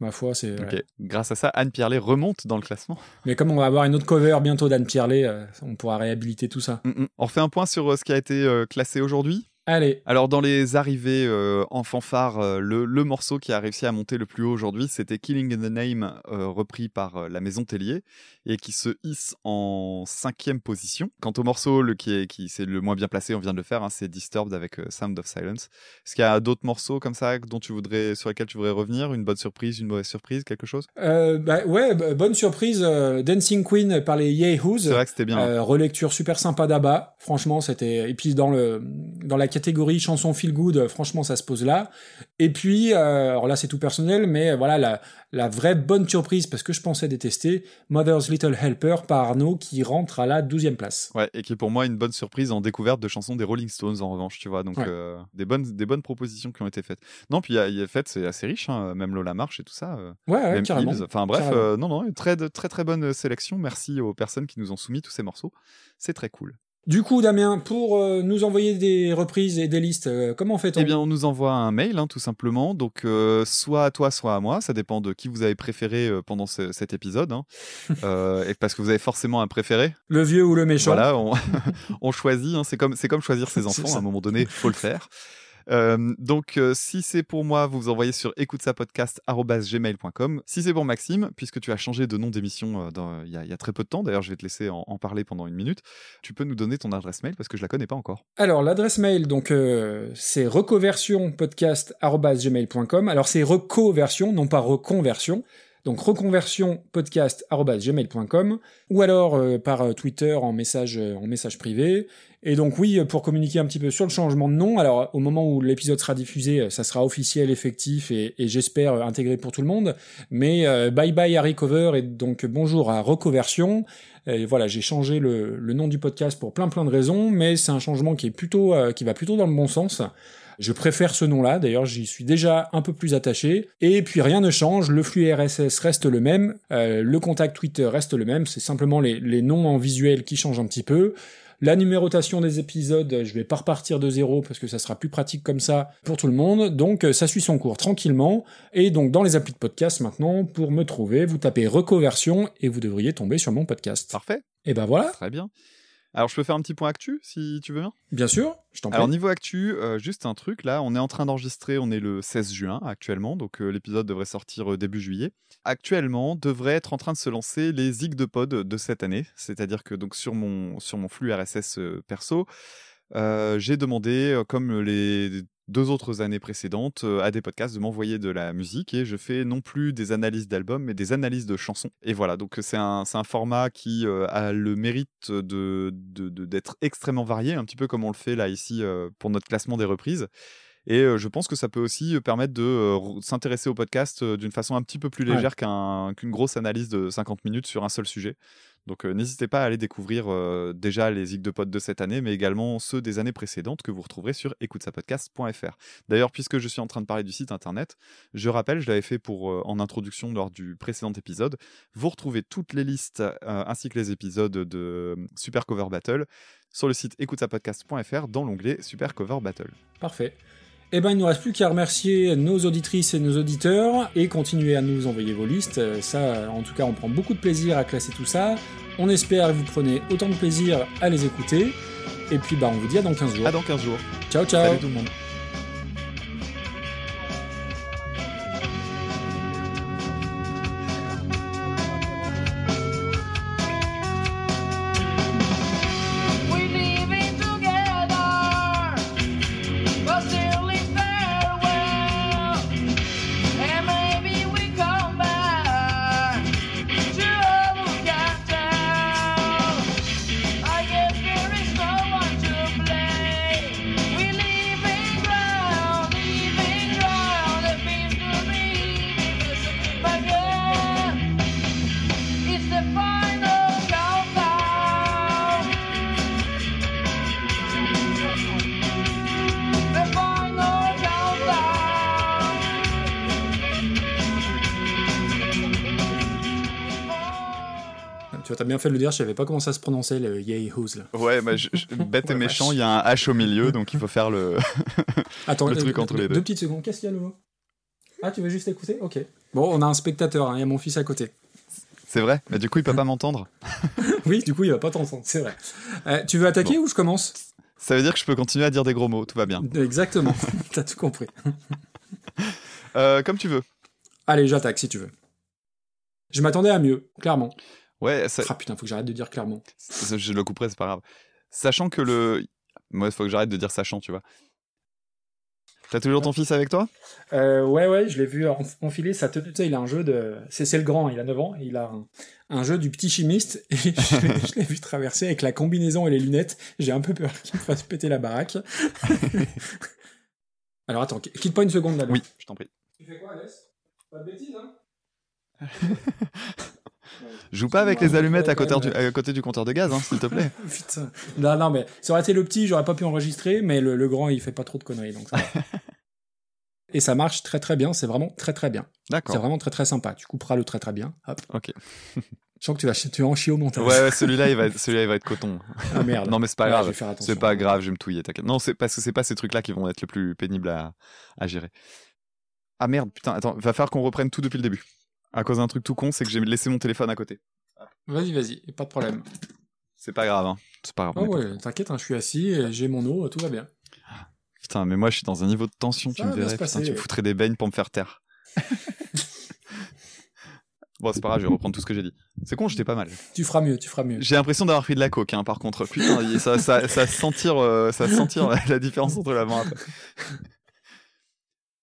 ma foi, c'est. Ok. ouais. Grâce à ça, Anne Pierlet remonte dans le classement. Mais comme on va avoir une autre cover bientôt d'Anne Pierlet, on pourra réhabiliter tout ça. Mm, mm. On refait un point sur ce qui a été classé aujourd'hui? Allez, Alors dans les arrivées euh, en fanfare, euh, le, le morceau qui a réussi à monter le plus haut aujourd'hui, c'était Killing in the Name, euh, repris par la Maison Tellier, et qui se hisse en cinquième position. Quant au morceau le, qui est qui c'est le moins bien placé, on vient de le faire, hein, c'est Disturbed avec Sound of Silence. Est-ce qu'il y a d'autres morceaux comme ça dont tu voudrais, sur lesquels tu voudrais revenir? Une bonne surprise, une mauvaise surprise, quelque chose? Bah, ouais, bah, bonne surprise, Dancing Queen par les Yahoos. C'est vrai que c'était bien. Euh, relecture super sympa d'Abba, franchement c'était et puis dans le dans la catégorie chanson feel good, franchement ça se pose là. Et puis euh, alors là c'est tout personnel, mais voilà la la vraie bonne surprise parce que je pensais détester Mother's Little Helper par Arnaud qui rentre à la 12e place. Ouais, et qui est pour moi une bonne surprise en découverte de chansons des Rolling Stones en revanche, tu vois. Donc Ouais. euh, des bonnes des bonnes propositions qui ont été faites. Non, puis il y a, fait, c'est assez riche, hein, même Lola Marche et tout ça. euh, Ouais, ouais, même carrément. Hills. Enfin bref, Carrément. euh, non non, une très très très bonne sélection. Merci aux personnes qui nous ont soumis tous ces morceaux. C'est très cool. Du coup Damien, pour euh, nous envoyer des reprises et des listes, euh, comment fait-on? Eh bien, on nous envoie un mail, hein, tout simplement. Donc, euh, soit à toi, soit à moi. Ça dépend de qui vous avez préféré euh, pendant ce- cet épisode. hein. Euh, et parce que vous avez forcément un préféré. Le vieux ou le méchant Voilà, on, on choisit. hein, c'est comme, c'est comme choisir ses enfants. À un moment donné, faut le faire. Donc, si c'est pour moi, vous vous envoyez sur écoutesapodcast.gmail.com. Si c'est pour Maxime, puisque tu as changé de nom d'émission il y, a- très peu de temps, d'ailleurs, je vais te laisser en, parler pendant une minute, tu peux nous donner ton adresse mail parce que je la connais pas encore. Alors l'adresse mail, donc c'est recoversionpodcast@gmail.com. Alors c'est recoversion, non pas reconversion. Donc reconversionpodcast@gmail.com ou alors euh, par euh, Twitter en message euh, en message privé. Et donc oui, pour communiquer un petit peu sur le changement de nom. Alors au moment où l'épisode sera diffusé, ça sera officiel, effectif et, et j'espère intégré pour tout le monde. Mais bye bye à Recover et donc bonjour à Reconversion. Et voilà, j'ai changé le, le nom du podcast pour plein plein de raisons, mais c'est un changement qui est plutôt qui va plutôt dans le bon sens. Je préfère ce nom-là, d'ailleurs j'y suis déjà un peu plus attaché. Et puis rien ne change, le flux RSS reste le même, euh, le contact Twitter reste le même, c'est simplement les, les noms en visuel qui changent un petit peu. La numérotation des épisodes, je vais pas repartir de zéro parce que ça sera plus pratique comme ça pour tout le monde. Donc euh, ça suit son cours tranquillement. Et donc dans les applis de podcast maintenant, pour me trouver, vous tapez Recoversion et vous devriez tomber sur mon podcast. Parfait. Et ben voilà, Très bien. Alors, je peux faire un petit point actu, si tu veux bien? Bien sûr, je t'en prie. Alors niveau actu, euh, juste un truc là, on est en train d'enregistrer, on est le 16 juin actuellement, donc euh, l'épisode devrait sortir euh, début juillet. Actuellement, devrait être en train de se lancer les zig de pod de cette année, c'est-à-dire que donc sur mon sur mon flux RSS perso, j'ai demandé, comme les deux autres années précédentes, euh, à des podcasts de m'envoyer de la musique et je fais non plus des analyses d'albums, mais des analyses de chansons. Et voilà, donc c'est un, un format qui euh, a le mérite de, d'être extrêmement varié, un petit peu comme on le fait là ici euh, pour notre classement des reprises. Et euh, je pense que ça peut aussi permettre de s'intéresser au podcast d'une façon un petit peu plus légère qu'un- qu'une grosse analyse de 50 minutes sur un seul sujet. Donc euh, n'hésitez pas à aller découvrir euh, déjà les Zig de Pod de cette année, mais également ceux des années précédentes que vous retrouverez sur écoutesapodcast.fr. D'ailleurs, puisque je suis en train de parler du site internet, je rappelle, je l'avais fait pour euh, en introduction lors du précédent épisode, vous retrouvez toutes les listes ainsi que les épisodes de Super Cover Battle sur le site écoutesapodcast.fr dans l'onglet Super Cover Battle. Parfait. Eh ben, il ne nous reste plus qu'à remercier nos auditrices et nos auditeurs et continuer à nous envoyer vos listes. Euh, Ça, en tout cas, on prend beaucoup de plaisir à classer tout ça. On espère que vous prenez autant de plaisir à les écouter. Et puis, bah, on vous dit à dans 15 jours. À dans 15 jours. Ciao, ciao. Salut tout le monde. Fait de le dire, je savais pas comment ça se prononçait, le Yay Who's là. Ouais, bah, je- je- bête et méchant, il y a un H au milieu, donc il faut faire le, Attends, le euh, truc entre deux, les deux. deux petites secondes. Qu'est-ce qu'il y a nouveau Ah, tu veux juste écouter? Ok. Bon, on a un spectateur, hein, il y a mon fils à côté. C'est vrai, mais du coup, il peut pas m'entendre. Oui, du coup, il va pas t'entendre, c'est vrai. Euh, tu veux attaquer ou je commence? Ça veut dire que je peux continuer à dire des gros mots, tout va bien. Exactement, t'as tout compris. Euh, comme tu veux. Allez, j'attaque si tu veux. Je m'attendais à mieux, clairement. Ouais, ça- Ah putain, faut que j'arrête de dire clairement. je le couperai, c'est pas grave. Sachant que le. Moi, il faut que j'arrête de dire sachant, tu vois. T'as toujours ton fils avec toi? Euh, ouais, ouais, je l'ai vu en- enfiler sa tenue. Tu sais, il a un jeu de. C'est le grand, il a 9 ans, il a un, un jeu du petit chimiste, et je l'ai- je l'ai vu traverser avec la combinaison et les lunettes. J'ai un peu peur qu'il me fasse péter la baraque. Alors attends, qu- quitte pas une seconde là. Oui, je t'en prie. Tu fais quoi, Alès? Pas de bêtises, hein? Joue pas avec les allumettes à côté, du, à côté du compteur de gaz, hein, s'il te plaît. Putain. Non, non, mais ça aurait été le petit, j'aurais pas pu enregistrer, mais le, le grand, il fait pas trop de conneries, donc ça va. Et ça marche très très bien, c'est vraiment très très bien. D'accord. C'est vraiment très très sympa. Tu couperas le très très bien. Hop. Ok. Je sens que tu vas, tu vas en chier au montage. Ouais, ouais, celui-là, il va être, celui-là, il va être coton. Ah, merde. Non, mais c'est pas Ouais, je grave. vais faire attention. C'est pas grave, je vais me touiller, t'inquiète. Non, c'est parce que c'est pas ces trucs-là qui vont être le plus pénibles à, à gérer. Ah merde, putain, attends, va falloir qu'on reprenne tout depuis le début. À cause d'un truc tout con, c'est que j'ai laissé mon téléphone à côté. Vas-y, vas-y, pas de problème. C'est pas grave, hein. C'est pas grave. Pas- ouais, t'inquiète, hein, je suis assis, j'ai mon eau, tout va bien. Putain, mais moi, je suis dans un niveau de tension, tu Ça me va bien verrais. Putain, tu me foutrais des beignes pour me faire taire. bon, c'est pas grave, je vais reprendre tout ce que j'ai dit. C'est con, j'étais pas mal. Tu feras mieux, tu feras mieux. J'ai l'impression d'avoir pris de la coke, hein, par contre. Putain, ça, ça, ça se sentir, euh, ça se sentir la, la différence entre et après.